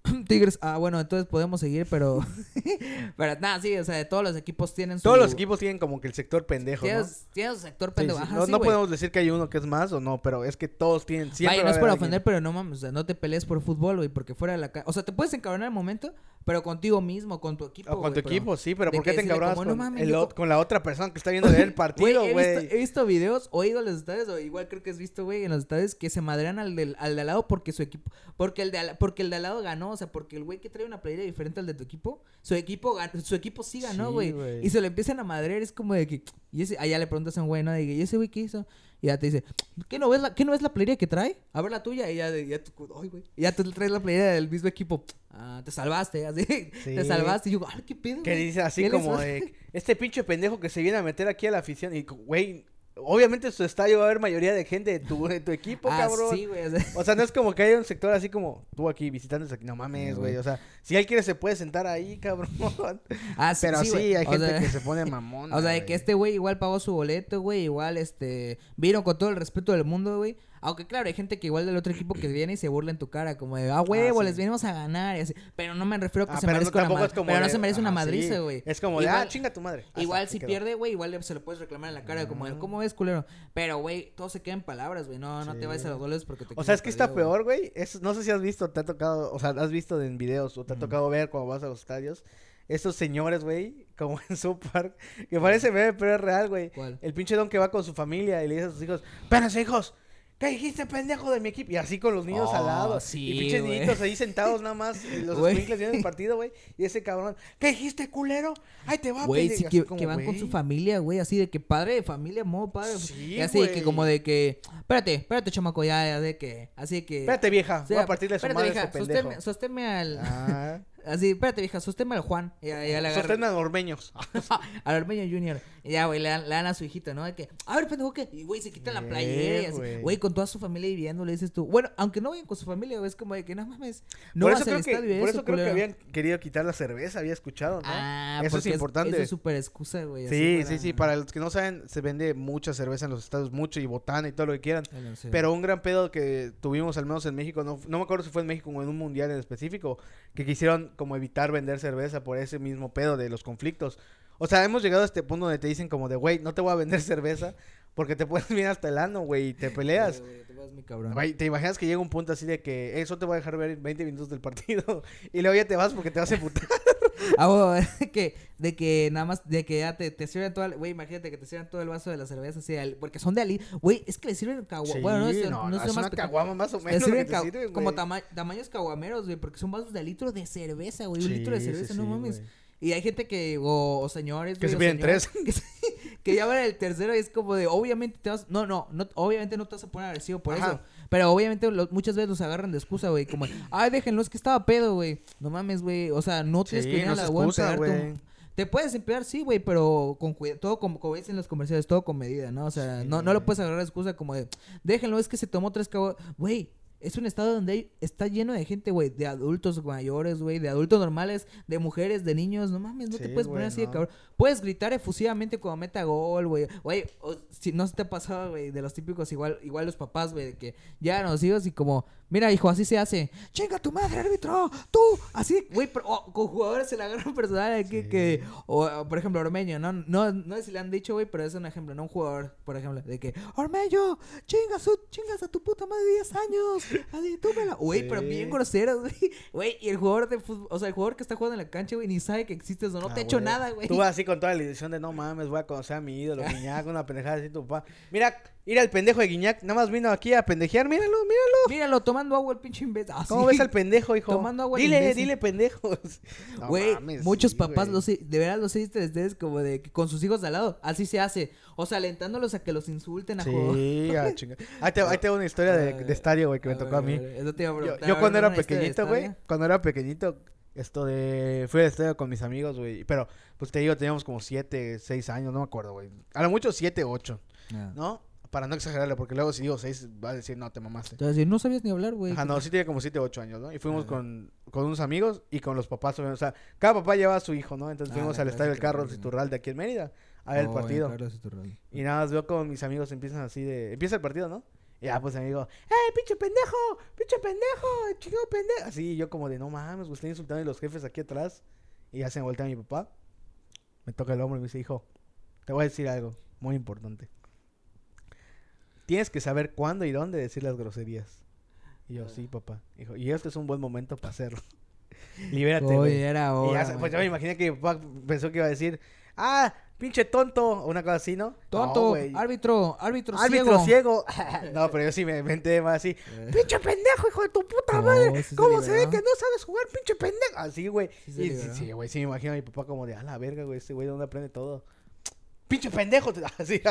Speaker 1: <clears throat> Tigres, ah, bueno, entonces podemos seguir, pero... <laughs> pero nada, sí, o sea, de todos los equipos tienen su...
Speaker 2: Todos los equipos tienen como que el sector pendejo, ¿no?
Speaker 1: Tienes, tienes su sector pendejo.
Speaker 2: sí.
Speaker 1: Ajá,
Speaker 2: No,
Speaker 1: sí,
Speaker 2: no podemos decir que hay uno que es más o no, pero es que todos tienen siempre
Speaker 1: Vaya,
Speaker 2: va
Speaker 1: no es
Speaker 2: alguien.
Speaker 1: ofender, pero no mames, o sea, no te pelees por fútbol, güey, porque fuera de la O sea, te puedes encabronar al momento, pero contigo mismo, con tu equipo.
Speaker 2: O con tu
Speaker 1: pero-
Speaker 2: equipo, sí, pero ¿por qué te encabronas
Speaker 1: como, no
Speaker 2: con, el
Speaker 1: yo
Speaker 2: con la otra persona que está viendo el <laughs> partido,
Speaker 1: Güey, he visto, he visto videos o he ido a los estadios, o igual creo que has visto, güey, en los estadios que se madrean al, del, al de al lado porque su equipo, porque el de al, porque el de al lado ganó, o sea, porque el güey que trae una playera diferente al de tu equipo, su equipo su equipo sí ganó, güey, y se lo empiezan a madrear, es como de que, y ese, allá le preguntas a un güey, ¿no? De que, ¿y ese güey qué hizo? Y ya te dice, ¿qué no ves la, qué no es la playera que trae? A ver la tuya, y ya, ya tú, ay, güey, y ya tú traes la playera del mismo equipo, ah, te salvaste, así, <laughs> te salvaste, y yo, ay, qué pedo,
Speaker 2: Que dice así
Speaker 1: ¿Qué les
Speaker 2: como
Speaker 1: va-?"
Speaker 2: de, este pinche pendejo que se viene a meter aquí a la afición. Y, güey, obviamente en su estadio va a haber mayoría de gente de tu, de tu equipo, <laughs>
Speaker 1: Ah,
Speaker 2: cabrón.
Speaker 1: sí, güey, o sea,
Speaker 2: no es como que haya un sector así como tú aquí visitando aquí. No mames, güey. O sea, si él quiere se puede sentar ahí, <laughs> cabrón.
Speaker 1: ah, sí,
Speaker 2: Pero sí, hay
Speaker 1: o
Speaker 2: gente
Speaker 1: sea-
Speaker 2: que se pone mamona. <laughs>
Speaker 1: O sea, de que este güey igual pagó su boleto, güey, igual este vino con todo el respeto del mundo, güey. Aunque claro, hay gente que igual del otro equipo que viene y se burla en tu cara, como de, ah, huevo,
Speaker 2: sí.
Speaker 1: les venimos a ganar y así. Pero no me refiero a que
Speaker 2: Ah,
Speaker 1: se
Speaker 2: no,
Speaker 1: merezca una
Speaker 2: tampoco
Speaker 1: ma-
Speaker 2: es como
Speaker 1: Pero no se merece una madriza,
Speaker 2: sí.
Speaker 1: güey.
Speaker 2: Es como de,
Speaker 1: Igual-
Speaker 2: ah, chinga tu madre. Ah,
Speaker 1: Igual si pierde, güey, igual se lo puedes reclamar en la cara, como de,
Speaker 2: Ah.
Speaker 1: ¿cómo ves, culero? Pero, güey, todo se queda en palabras, güey. No, no te vayas a los goles porque te
Speaker 2: O sea, es que está peor, güey. Es- No sé si has visto, te ha tocado, o sea, has visto en videos o te ha tocado ver cuando vas a los estadios. Estos señores, güey, como en su park, que parece meme, pero es real, güey. El pinche don que va con su familia y le dice a sus hijos, espérense, hijos, ¿qué dijiste, pendejo de mi equipo? Y así con los niños al
Speaker 1: Oh,
Speaker 2: lado.
Speaker 1: sí,
Speaker 2: y pinches
Speaker 1: güey.
Speaker 2: niñitos ahí sentados nada más, <laughs> los
Speaker 1: Güey.
Speaker 2: escuincles viendo el partido, güey. Y ese cabrón, ¿qué dijiste, culero? Ahí te va,
Speaker 1: Güey,
Speaker 2: pendejo".
Speaker 1: sí
Speaker 2: Y así
Speaker 1: que,
Speaker 2: como,
Speaker 1: que van con su
Speaker 2: güey.
Speaker 1: familia, güey, así de que padre de familia, modo padre.
Speaker 2: Sí,
Speaker 1: y así de que
Speaker 2: güey.
Speaker 1: como de que, espérate, espérate, chamaco, ya, ya, de que, así de que.
Speaker 2: Espérate, vieja, voy a partirle su madre a ese pendejo.
Speaker 1: sosténme, sosténme al.
Speaker 2: Ah, <laughs>
Speaker 1: Así, espérate, vieja, sosténme al Juan. Y ya, ya le agarra.
Speaker 2: sostén a normeños. <laughs>
Speaker 1: al Ormeño Junior. Ya, güey, le, dan- le dan a su hijito, ¿no? De que, a ver, pendejo, ¿qué? Y, güey, se quitan la
Speaker 2: Bien,
Speaker 1: playera y así.
Speaker 2: güey.
Speaker 1: Güey, con toda su familia viviendo, le dices tú. Bueno, aunque no vayan con su familia, güey, es como de que, no mames. No
Speaker 2: por
Speaker 1: vas
Speaker 2: eso,
Speaker 1: al
Speaker 2: creo que,
Speaker 1: estadio
Speaker 2: por
Speaker 1: eso,
Speaker 2: creo que
Speaker 1: culero.
Speaker 2: habían querido quitar la cerveza, había escuchado, ¿no?
Speaker 1: Ah,
Speaker 2: eso es
Speaker 1: porque
Speaker 2: importante.
Speaker 1: Eso es súper excusa, güey. así
Speaker 2: Sí, sí, sí. Para los que no saben, se vende mucha cerveza en los estados, mucho y botana y todo lo que quieran. Pero un gran pedo que tuvimos, al menos en México, no, no me acuerdo si fue en México o en un mundial en específico, que quisieron como evitar vender cerveza por ese mismo pedo de los conflictos. O sea, hemos llegado a este punto donde te dicen como de, güey, no te voy a vender <laughs> cerveza porque te puedes venir hasta el ano, güey, y te peleas.
Speaker 1: Vas muy cabrón.
Speaker 2: Güey, ¿te imaginas que llega un punto así de que eso te va a dejar ver 20 minutos del partido? <laughs> Y luego ya te vas porque te vas a emputar. <laughs>
Speaker 1: Ah, güey, que, de que nada más, de que ya te, te sirven todo el, güey, imagínate que te sirven todo el vaso de la cerveza así, al- porque son de ali, güey, es que le sirven caguamas, bueno, no, es, no, es lo
Speaker 2: es
Speaker 1: más
Speaker 2: caguama más o
Speaker 1: Le
Speaker 2: menos que
Speaker 1: sirven
Speaker 2: te sirven,
Speaker 1: como tama- tamaños caguameros, güey, porque son vasos de litro de cerveza, güey, un
Speaker 2: Sí,
Speaker 1: litro de
Speaker 2: sí,
Speaker 1: cerveza, no
Speaker 2: sí,
Speaker 1: mames.
Speaker 2: güey.
Speaker 1: Y hay gente que, o, o señores,
Speaker 2: Que
Speaker 1: güey,
Speaker 2: se piden
Speaker 1: señoras, <laughs> Que, se- que ya van el tercero y es como de, obviamente te vas, no, no, no obviamente no te vas a poner agresivo por
Speaker 2: Ajá.
Speaker 1: eso. Pero obviamente lo- muchas veces los agarran de excusa, güey, como, ay, déjenlo, es que estaba pedo, güey. No mames, güey, o sea, no tienes
Speaker 2: Sí,
Speaker 1: que
Speaker 2: no
Speaker 1: a la
Speaker 2: excusa, güey.
Speaker 1: te puedes emplear, sí, güey, pero con cuidado, todo como, como dicen los comerciales, todo con medida, ¿no? O sea,
Speaker 2: Sí,
Speaker 1: no, no lo puedes agarrar de excusa como de, déjenlo, es que se tomó tres cabos. Güey, es un estado donde hay- está lleno de gente, güey, de adultos mayores, güey, de adultos normales, de mujeres, de niños, no mames, no te puedes poner así de cabrón. Puedes gritar efusivamente cuando meta gol, güey. Güey, si no se te ha pasado, güey, de los típicos igual, igual los papás, güey, de que ya los hijos y como, Mira, hijo, así se hace. Chinga tu madre, árbitro. Tú. Así, güey, pero oh, con jugadores se la agarran personal aquí
Speaker 2: Sí.
Speaker 1: que. O, por ejemplo, Ormeño, ¿no? No, no sé si le han dicho, güey, pero es un ejemplo, ¿no? Un jugador, por ejemplo, de que. Ormeño, chingas, su- chingas a tu puta madre 10 años. Así, tú me la. Güey, pero
Speaker 2: Sí.
Speaker 1: bien groseros, güey. Güey, y el jugador de fútbol. O sea, el jugador que está jugando en la cancha, güey, ni sabe que existes o no
Speaker 2: Ah,
Speaker 1: te ha hecho nada, güey.
Speaker 2: Tú vas así con toda la ilusión de no mames, voy a conocer a mi ídolo, Guiñac, una pendejada así tu papá. Mira, ir al pendejo de Guiñac, nada más vino aquí a pendejear, míralo, míralo.
Speaker 1: Míralo, tomando agua el pinche imbécil. Ah,
Speaker 2: ¿Cómo
Speaker 1: sí.
Speaker 2: ves al pendejo, hijo?
Speaker 1: Tomando agua el
Speaker 2: dile,
Speaker 1: imbécil.
Speaker 2: dile pendejos. <laughs>
Speaker 1: Güey, muchos
Speaker 2: sí,
Speaker 1: papás los de verdad los visto ustedes como de que con sus hijos de al lado. Así se hace. O sea, alentándolos a que los insulten a.
Speaker 2: Sí, a <laughs> chinga. Ahí te, ahí te una historia de, de estadio, güey, que me tocó a mí.
Speaker 1: Eso te iba a
Speaker 2: Yo, cuando
Speaker 1: ¿no
Speaker 2: era pequeñito, güey, cuando era pequeñito, esto de... Fui al estadio con mis amigos, güey. Pero, pues te digo, teníamos como siete, seis años, no me acuerdo, güey. A lo mucho siete, ocho,
Speaker 1: Ah.
Speaker 2: ¿no? Para no exagerarle, porque luego si digo seis, va a decir, no, te mamaste.
Speaker 1: Te a decir, no sabías ni hablar, güey.
Speaker 2: Ajá, no, sí tenía como 7, 8 años, ¿no? Y fuimos
Speaker 1: Ah.
Speaker 2: con, con unos amigos y con los papás, o sea, cada papá llevaba a su hijo, ¿no? Entonces
Speaker 1: Ah,
Speaker 2: fuimos al estadio del Carlos. Iturral de aquí en Mérida a ver el
Speaker 1: Oh,
Speaker 2: partido. Y nada más veo como mis amigos empiezan así de... Empieza el partido, ¿no? Y ya, pues, amigo, ¡eh, pinche pendejo! ¡Pinche pendejo! ¡Chingado pendejo! Así, yo como de, no mames, güey, estoy insultando a los jefes aquí atrás. Y ya se me voltea mi papá. Me toca el hombro y me dice, hijo, te voy a decir algo muy importante. Tienes que saber cuándo y dónde decir las groserías. Y yo, sí, papá. Dijo, y este es un buen momento para hacerlo. <laughs> Libérate, güey.
Speaker 1: era
Speaker 2: Y
Speaker 1: ahora.
Speaker 2: ya, se- pues yo me imaginé que mi papá pensó que iba a decir, ah, pinche tonto, o una cosa así, ¿no?
Speaker 1: Tonto,
Speaker 2: No, güey.
Speaker 1: árbitro, árbitro,
Speaker 2: Árbitro
Speaker 1: ciego.
Speaker 2: ciego. <laughs> <laughs> no, pero yo sí me inventé más así.
Speaker 1: Eh.
Speaker 2: Pinche pendejo, hijo de tu puta
Speaker 1: No,
Speaker 2: madre.
Speaker 1: sí
Speaker 2: ¿Cómo se ve que no sabes jugar, pinche pendejo? Así, güey.
Speaker 1: Sí
Speaker 2: y sí, güey, sí me imagino a mi papá como de, a la verga, güey, este güey de dónde aprende todo. Pinche pendejo. Así.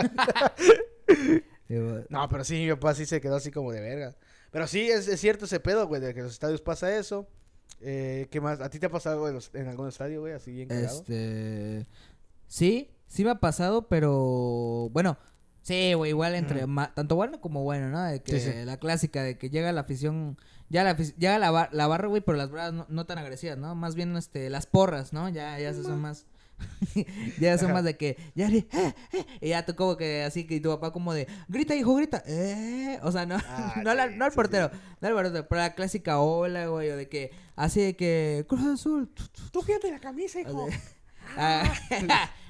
Speaker 2: No, pero sí, mi papá sí se quedó así como de verga. Pero sí, es, es cierto ese pedo, güey, de que en los estadios pasa eso. Eh, ¿Qué más? ¿A ti te ha pasado algo en, los- en algún estadio, güey, así bien cagado?
Speaker 1: Este. Sí, sí me ha pasado, pero. Bueno, sí, güey, igual entre. Tanto bueno como bueno, ¿no? De que
Speaker 2: Sí, sí.
Speaker 1: la clásica de que llega la afición. Ya la, llega la, bar- la barra, güey, pero las barras no, no tan agresivas, ¿no? Más bien este, las porras, ¿no? Ya, ya se son más. <laughs> ya son
Speaker 2: Ajá.
Speaker 1: más de que. Ya, eh, eh, y ya tú como que así que tu papá como de. Grita, hijo, grita. Eh. O sea, no,
Speaker 2: Ah, <laughs>
Speaker 1: no, la-
Speaker 2: sí,
Speaker 1: no al
Speaker 2: sí,
Speaker 1: portero. No al portero, pero la clásica ola, güey, o de que. Así de que. Cruz Azul.
Speaker 2: Tú fíjate la camisa, hijo. <laughs>
Speaker 1: Ah,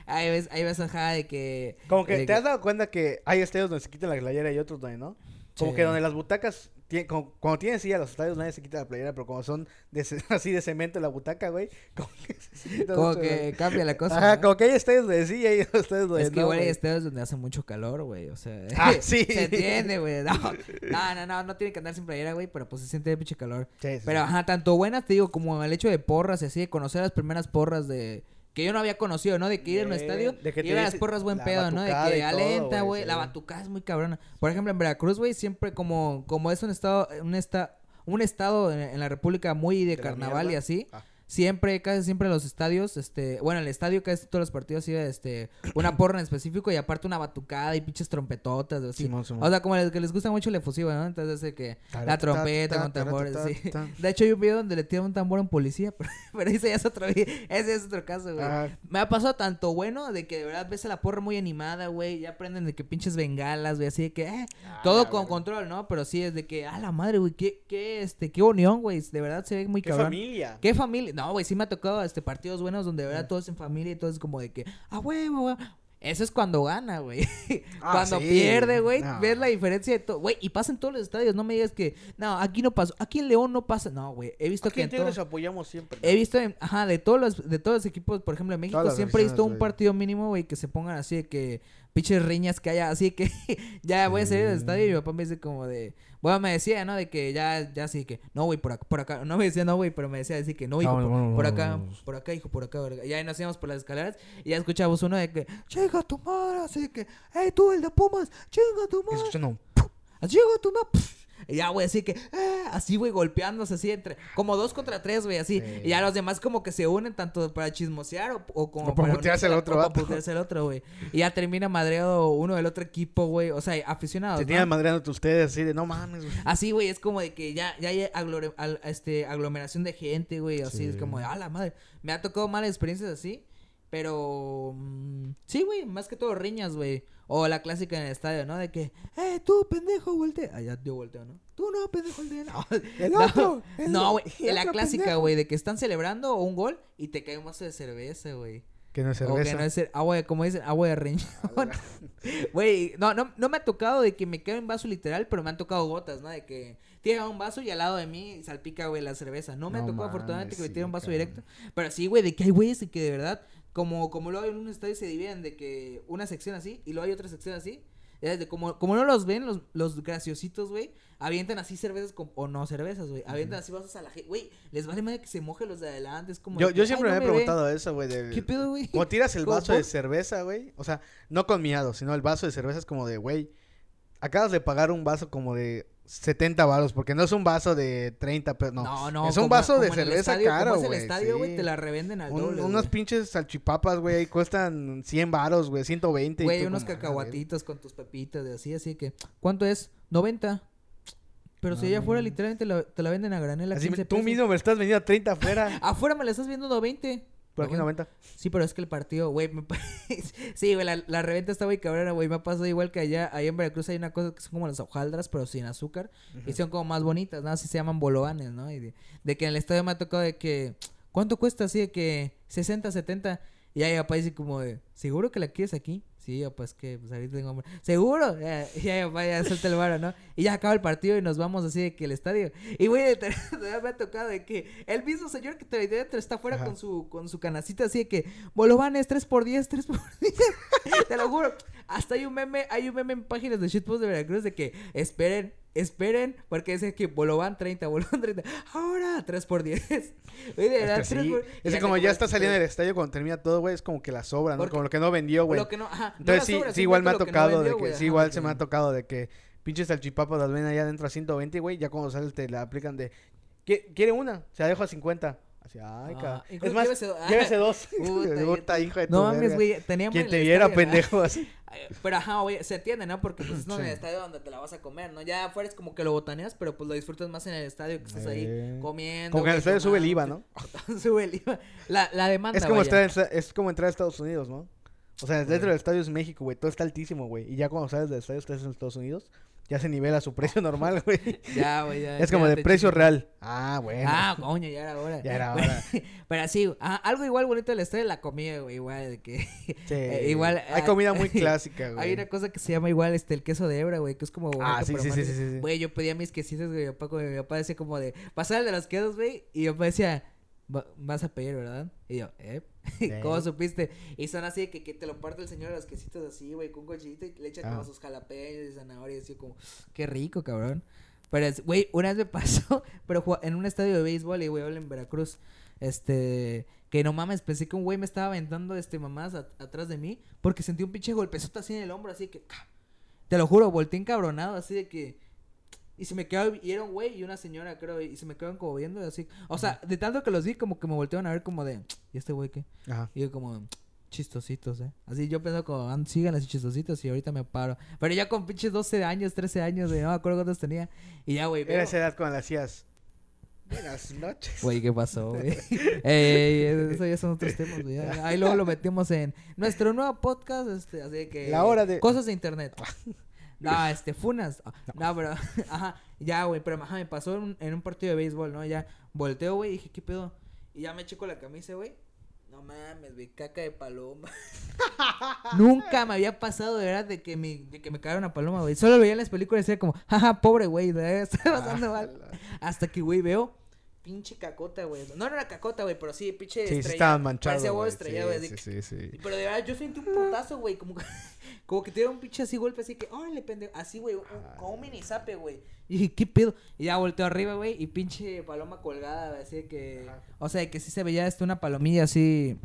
Speaker 1: ahí ves, ahí ves ajá de que.
Speaker 2: Como que
Speaker 1: de
Speaker 2: te has dado cuenta que hay estadios donde se quita la playera y otros donde no. Como
Speaker 1: Sí.
Speaker 2: que donde las butacas, como- cuando tienen silla los estadios nadie se quita la playera, pero como son de <laughs> así de cemento la butaca, güey, como que se
Speaker 1: Como que cambia la cosa.
Speaker 2: Ajá,
Speaker 1: ¿no?
Speaker 2: como que hay estadios donde sí y hay <laughs> estadios donde
Speaker 1: Es que
Speaker 2: no,
Speaker 1: igual hay estadios donde hace mucho calor, güey. O sea,
Speaker 2: Ah, <laughs> sí.
Speaker 1: se entiende, güey. No, no, no, no, no tiene que andar sin playera, güey, pero pues se siente de pinche calor.
Speaker 2: Sí, sí,
Speaker 1: Pero ajá, tanto buenas, te digo, como el hecho de porras y así, de conocer las primeras porras de. Que yo no había conocido, ¿no? De que ir a un estadio
Speaker 2: de que
Speaker 1: y ir a las porras buen
Speaker 2: la
Speaker 1: pedo, ¿no? De que alenta,
Speaker 2: güey, sí.
Speaker 1: La batucada es muy cabrona. Por ejemplo, en Veracruz, güey, siempre como, como es un estado, un esta, un estado en, en la República muy de
Speaker 2: ¿De la
Speaker 1: carnaval y así.
Speaker 2: Ah.
Speaker 1: Siempre, casi siempre los estadios, este, bueno, el estadio casi todos los partidos iba, este, una porra en específico y aparte una batucada y pinches trompetotas, así.
Speaker 2: Simón, Simón.
Speaker 1: O sea, como les, que les gusta mucho el efusivo, ¿no? Entonces, de que la trompeta con tambores, sí. De hecho, un video donde le tiran un tambor a un policía, <laughs> pero, pero ese ya es otro, ese es otro caso, güey.
Speaker 2: Ah,
Speaker 1: Me ha pasado tanto bueno de que de verdad ves a la porra muy animada, güey. Ya aprenden de que pinches bengalas, güey. Así de que, eh, todo
Speaker 2: la
Speaker 1: con control, ¿no? Pero sí es de que, ah, la madre, güey. Qué, qué, este, qué unión, güey. De verdad se ve muy
Speaker 2: qué
Speaker 1: cabrón.
Speaker 2: familia.
Speaker 1: ¿Qué familia? No, güey, sí me ha tocado este partidos buenos donde de verdad todos en familia y todo es como de que, ah, huevo, güey. Eso es cuando gana, güey.
Speaker 2: Ah,
Speaker 1: cuando
Speaker 2: sí.
Speaker 1: pierde, güey,
Speaker 2: No.
Speaker 1: ves la diferencia de todo. Güey, y pasa en todos los estadios. No me digas que, no, aquí no pasó. Aquí en León no pasa. No, güey. He visto
Speaker 2: Aquí
Speaker 1: que
Speaker 2: en
Speaker 1: en
Speaker 2: Tigres
Speaker 1: todo...
Speaker 2: apoyamos siempre.
Speaker 1: He visto, en- ajá, de todos los, de todos los equipos, por ejemplo, en México siempre he visto un
Speaker 2: güey.
Speaker 1: partido mínimo, güey, que se pongan así de que pinches riñas que haya, así que <laughs> ya voy a salir del estadio y mi papá me dice como de, bueno, me decía, ¿no? De que ya, ya así que, no, güey, por acá, por acá, no me decía no, güey, pero me decía así que, no, hijo,
Speaker 2: Vámonos,
Speaker 1: por, por acá, por acá, hijo, por acá, verga. Y ya nos íbamos por las escaleras y ya escuchábamos uno de que, chinga tu madre, así que, hey, tú, el de Pumas, chinga tu
Speaker 2: Y
Speaker 1: madre,
Speaker 2: escuchando,
Speaker 1: güey, tú no. Y ya, güey, así que, eh, así, güey, golpeándose así entre, como dos contra tres, güey, así.
Speaker 2: Sí.
Speaker 1: Y ya los demás como que se unen tanto para chismosear o, o como
Speaker 2: O para putearse al otro
Speaker 1: para
Speaker 2: vato.
Speaker 1: putearse al otro, güey. Y ya termina madreado uno del otro equipo, güey. O sea, aficionados.
Speaker 2: se
Speaker 1: ¿no?
Speaker 2: madreándote ustedes así de no mames, güey.
Speaker 1: Así, güey, es como de que ya, ya hay aglore- al- este, aglomeración de gente, güey. Así
Speaker 2: Sí.
Speaker 1: es como de, ah, la madre. Me ha tocado malas experiencias así. Pero. mm, sí, güey, más que todo riñas, güey. O la clásica en el estadio, ¿no? De que, eh, tú, pendejo, voltea. Ah, ya yo volteo, ¿no? Tú, no, pendejo. No, <laughs>
Speaker 2: El
Speaker 1: no,
Speaker 2: otro, el-
Speaker 1: No, güey.
Speaker 2: el
Speaker 1: La clásica, güey, de que están celebrando un gol y te cae un vaso de cerveza, güey.
Speaker 2: Que no es
Speaker 1: O que
Speaker 2: cerveza.
Speaker 1: no es agua de, como dicen, agua de riñón. <laughs> Güey, no, no, no me ha tocado de que me cae un vaso literal, pero me han tocado gotas, ¿no? De que tira un vaso y al lado de mí salpica, güey, la cerveza. No me ha tocado afortunadamente que me
Speaker 2: sí,
Speaker 1: tire un vaso directo. Pero sí, güey, de que hay güeyes que de verdad, como, como luego en un estadio se dividen de que una sección así y luego hay otra sección así. Como, como no los ven, los, los graciositos, güey, avientan así cervezas con- o no cervezas, güey. Avientan así vasos a la gente. Güey, les vale madre que se moje los de adelante. Es como.
Speaker 2: Yo,
Speaker 1: de
Speaker 2: yo
Speaker 1: que,
Speaker 2: siempre
Speaker 1: "Ay,
Speaker 2: me he
Speaker 1: ve".
Speaker 2: preguntado eso, güey.
Speaker 1: ¿Qué pedo, güey?
Speaker 2: Como tiras el
Speaker 1: ¿Cómo
Speaker 2: vaso de cerveza, güey. O sea, no con miado, sino el vaso de cerveza es como de, güey, acabas de pagar un vaso como de 70 varos, porque no es un vaso de 30, pero no.
Speaker 1: No, no.
Speaker 2: Es un vaso de cerveza
Speaker 1: estadio-
Speaker 2: caro, güey.
Speaker 1: el estadio, güey,
Speaker 2: sí.
Speaker 1: te la revenden al
Speaker 2: Un-
Speaker 1: doble.
Speaker 2: unos
Speaker 1: güey.
Speaker 2: pinches salchipapas, güey, ahí cuestan 100 varos, güey, 120. y
Speaker 1: Güey, unos
Speaker 2: como, ah,
Speaker 1: cacahuatitos con tus pepitas de así, así que. ¿Cuánto es? 90. Pero si
Speaker 2: No,
Speaker 1: allá afuera
Speaker 2: no.
Speaker 1: literalmente la- te la venden a granel a
Speaker 2: Así,
Speaker 1: 15
Speaker 2: tú
Speaker 1: pesos.
Speaker 2: mismo me estás vendiendo a 30 afuera. <laughs>
Speaker 1: Afuera me la estás viendo a 20.
Speaker 2: Por aquí 90.
Speaker 1: Sí, pero es que el partido, güey, me <laughs> Sí, güey, la, la reventa está muy cabrona, güey. Me ha pasado igual que allá, allá en Veracruz hay una cosa que son como las hojaldras, pero sin azúcar. Y son como más bonitas, ¿no? Así se llaman bolovanes, ¿no? Y de, de que en el estadio me ha tocado de que... ¿Cuánto cuesta así de que 60, 70? Y ahí papá dice como de... ¿Seguro que la quieres aquí? Sí, yo, pues que pues ahorita tengo hambre. ¿Seguro? <laughs> Ya, ya, papá, ya suelta el varo, ¿no? Y ya acaba el partido y nos vamos así de que el estadio. Y güey, <laughs> de- de- me ha tocado de que el mismo señor que te ve dentro está afuera
Speaker 2: Ajá.
Speaker 1: con su, con su canacita así de que... Bolovanes, 3 por 10, 3 por <laughs> 10. Te lo juro. Hasta hay un meme, hay un meme en páginas de shitpost de Veracruz de que esperen, esperen, porque dice que Bolovan 30, Bolovan 30. Ahora 3 por 10. <laughs> Oye, de
Speaker 2: Es que
Speaker 1: 3
Speaker 2: sí.
Speaker 1: por...
Speaker 2: Es que como ya está saliendo del estadio cuando termina todo, güey, es como que la sobra, ¿no? Como lo que no vendió, güey.
Speaker 1: No,
Speaker 2: Entonces sí,
Speaker 1: sobra,
Speaker 2: sí igual me ha
Speaker 1: no
Speaker 2: tocado
Speaker 1: vendió,
Speaker 2: de que, sí igual se me ha tocado de que pinches salchipapas las ven allá adentro a 120, güey, ya cuando sales te la aplican de "¿Qui- ¿Quiere una? Se la dejo a 50. Así, ay,
Speaker 1: Ah,
Speaker 2: Es más,
Speaker 1: llévese do- <laughs>
Speaker 2: llévese dos. <laughs>
Speaker 1: Puta, <laughs>
Speaker 2: Puta, hijo de
Speaker 1: No mames, güey, teníamos
Speaker 2: Quien
Speaker 1: en
Speaker 2: te viera, pendejo, así.
Speaker 1: Pero ajá, güey, se entiende, ¿no? Porque pues no en el estadio donde te la vas a comer, ¿no? Ya afuera es como que lo botaneas, pero pues lo disfrutas más en el estadio que estás ahí comiendo.
Speaker 2: Como que en el estadio sube el IVA. ¿no?
Speaker 1: sube el IVA. La, la demanda,
Speaker 2: Es como,
Speaker 1: vaya.
Speaker 2: entrar, en- es como entrar a Estados Unidos, ¿no? O sea, dentro del estadio es México, güey. Todo está altísimo, güey. Y ya cuando sales del estadio, estás en Estados Unidos, ya se nivela su precio <laughs> normal, güey.
Speaker 1: Ya, güey, ya.
Speaker 2: Es como de precio real. Ah, bueno.
Speaker 1: Ah, coño, ya era hora.
Speaker 2: Ya era <laughs> hora.
Speaker 1: Pero así, ajá, algo igual bonito del estadio es la comida, güey, igual de que... <laughs>
Speaker 2: Sí.
Speaker 1: eh, igual,
Speaker 2: Hay
Speaker 1: ah,
Speaker 2: comida muy clásica, güey.
Speaker 1: Hay una cosa que se llama igual este el queso de hebra, güey, que es como
Speaker 2: Ah,
Speaker 1: bonito,
Speaker 2: sí, sí, sí,
Speaker 1: de-
Speaker 2: sí, sí, sí.
Speaker 1: Güey, yo pedía mis quesitos, güey, mi papá, mi papá decía como de, pasar de los quesos, güey, y mi papá decía, "Va- vas a pedir, ¿verdad? Y yo, ¿eh? <laughs> ¿Cómo supiste? Y son así que, que te lo parte el señor de los quesitos así, güey, con un cochito y le echa como
Speaker 2: Ah.
Speaker 1: sus jalapeños y zanahorias, yo como, qué rico, cabrón. Pero, es- güey, una vez me <laughs> pasó, pero en un estadio de béisbol, y güey, en Veracruz, este, que no mames, pensé que un güey me estaba aventando, este, mamás a- atrás de mí, porque sentí un pinche golpezote así en el hombro, así que, te lo juro, volteé encabronado, así de que, y se me quedó, y era un güey y una señora, creo, y se me quedaron como viendo, así, o sea, de tanto que los vi, como que me voltearon a ver como de, ¿y este güey qué?
Speaker 2: Ajá.
Speaker 1: Y yo como, chistositos, ¿eh? Así yo pensaba como, "Ah, sigan así chistositos y ahorita me paro. Pero ya con pinches 12 años, 13 años, güey, no me acuerdo cuántos tenía. Y ya, güey,
Speaker 2: Era esa edad cuando le hacías. Buenas noches.
Speaker 1: Güey, ¿qué pasó, <laughs> güey? Ey, eso ya son otros temas, güey. Ahí luego lo metimos en nuestro nuevo podcast, este, así de que...
Speaker 2: La hora de-
Speaker 1: Cosas de internet. <laughs> No, este, funas. No, pero, <laughs> ajá, ya, güey, pero ajá, me pasó en un, en un partido de béisbol, ¿no? Ya volteo, güey, dije, ¿qué pedo? Y ya me checo la camisa, güey. No mames, güey, caca de paloma. <laughs> Nunca me había pasado, de verdad, de que me, de que me cagara una paloma, güey. Solo veía en las películas y decía como, jaja, pobre güey, <laughs> está pasando mal. Hasta que, güey, veo pinche cacota, güey. No era una cacota, güey, pero sí, pinche
Speaker 2: Sí, sí
Speaker 1: estrella.
Speaker 2: estaban manchados.
Speaker 1: Parecía huevo estrellado, güey.
Speaker 2: Sí, sí, sí, sí.
Speaker 1: Pero de verdad, yo sentí un putazo, güey. Como, que- <laughs> como que te dieron un pinche así golpe, así que, órale, pendejo. Así, güey, un- como un mini zape, güey. Y dije, ¿qué pedo? Y ya volteo arriba, güey, y pinche paloma colgada, güey, así de que. O sea, de que sí se veía esto una palomilla así.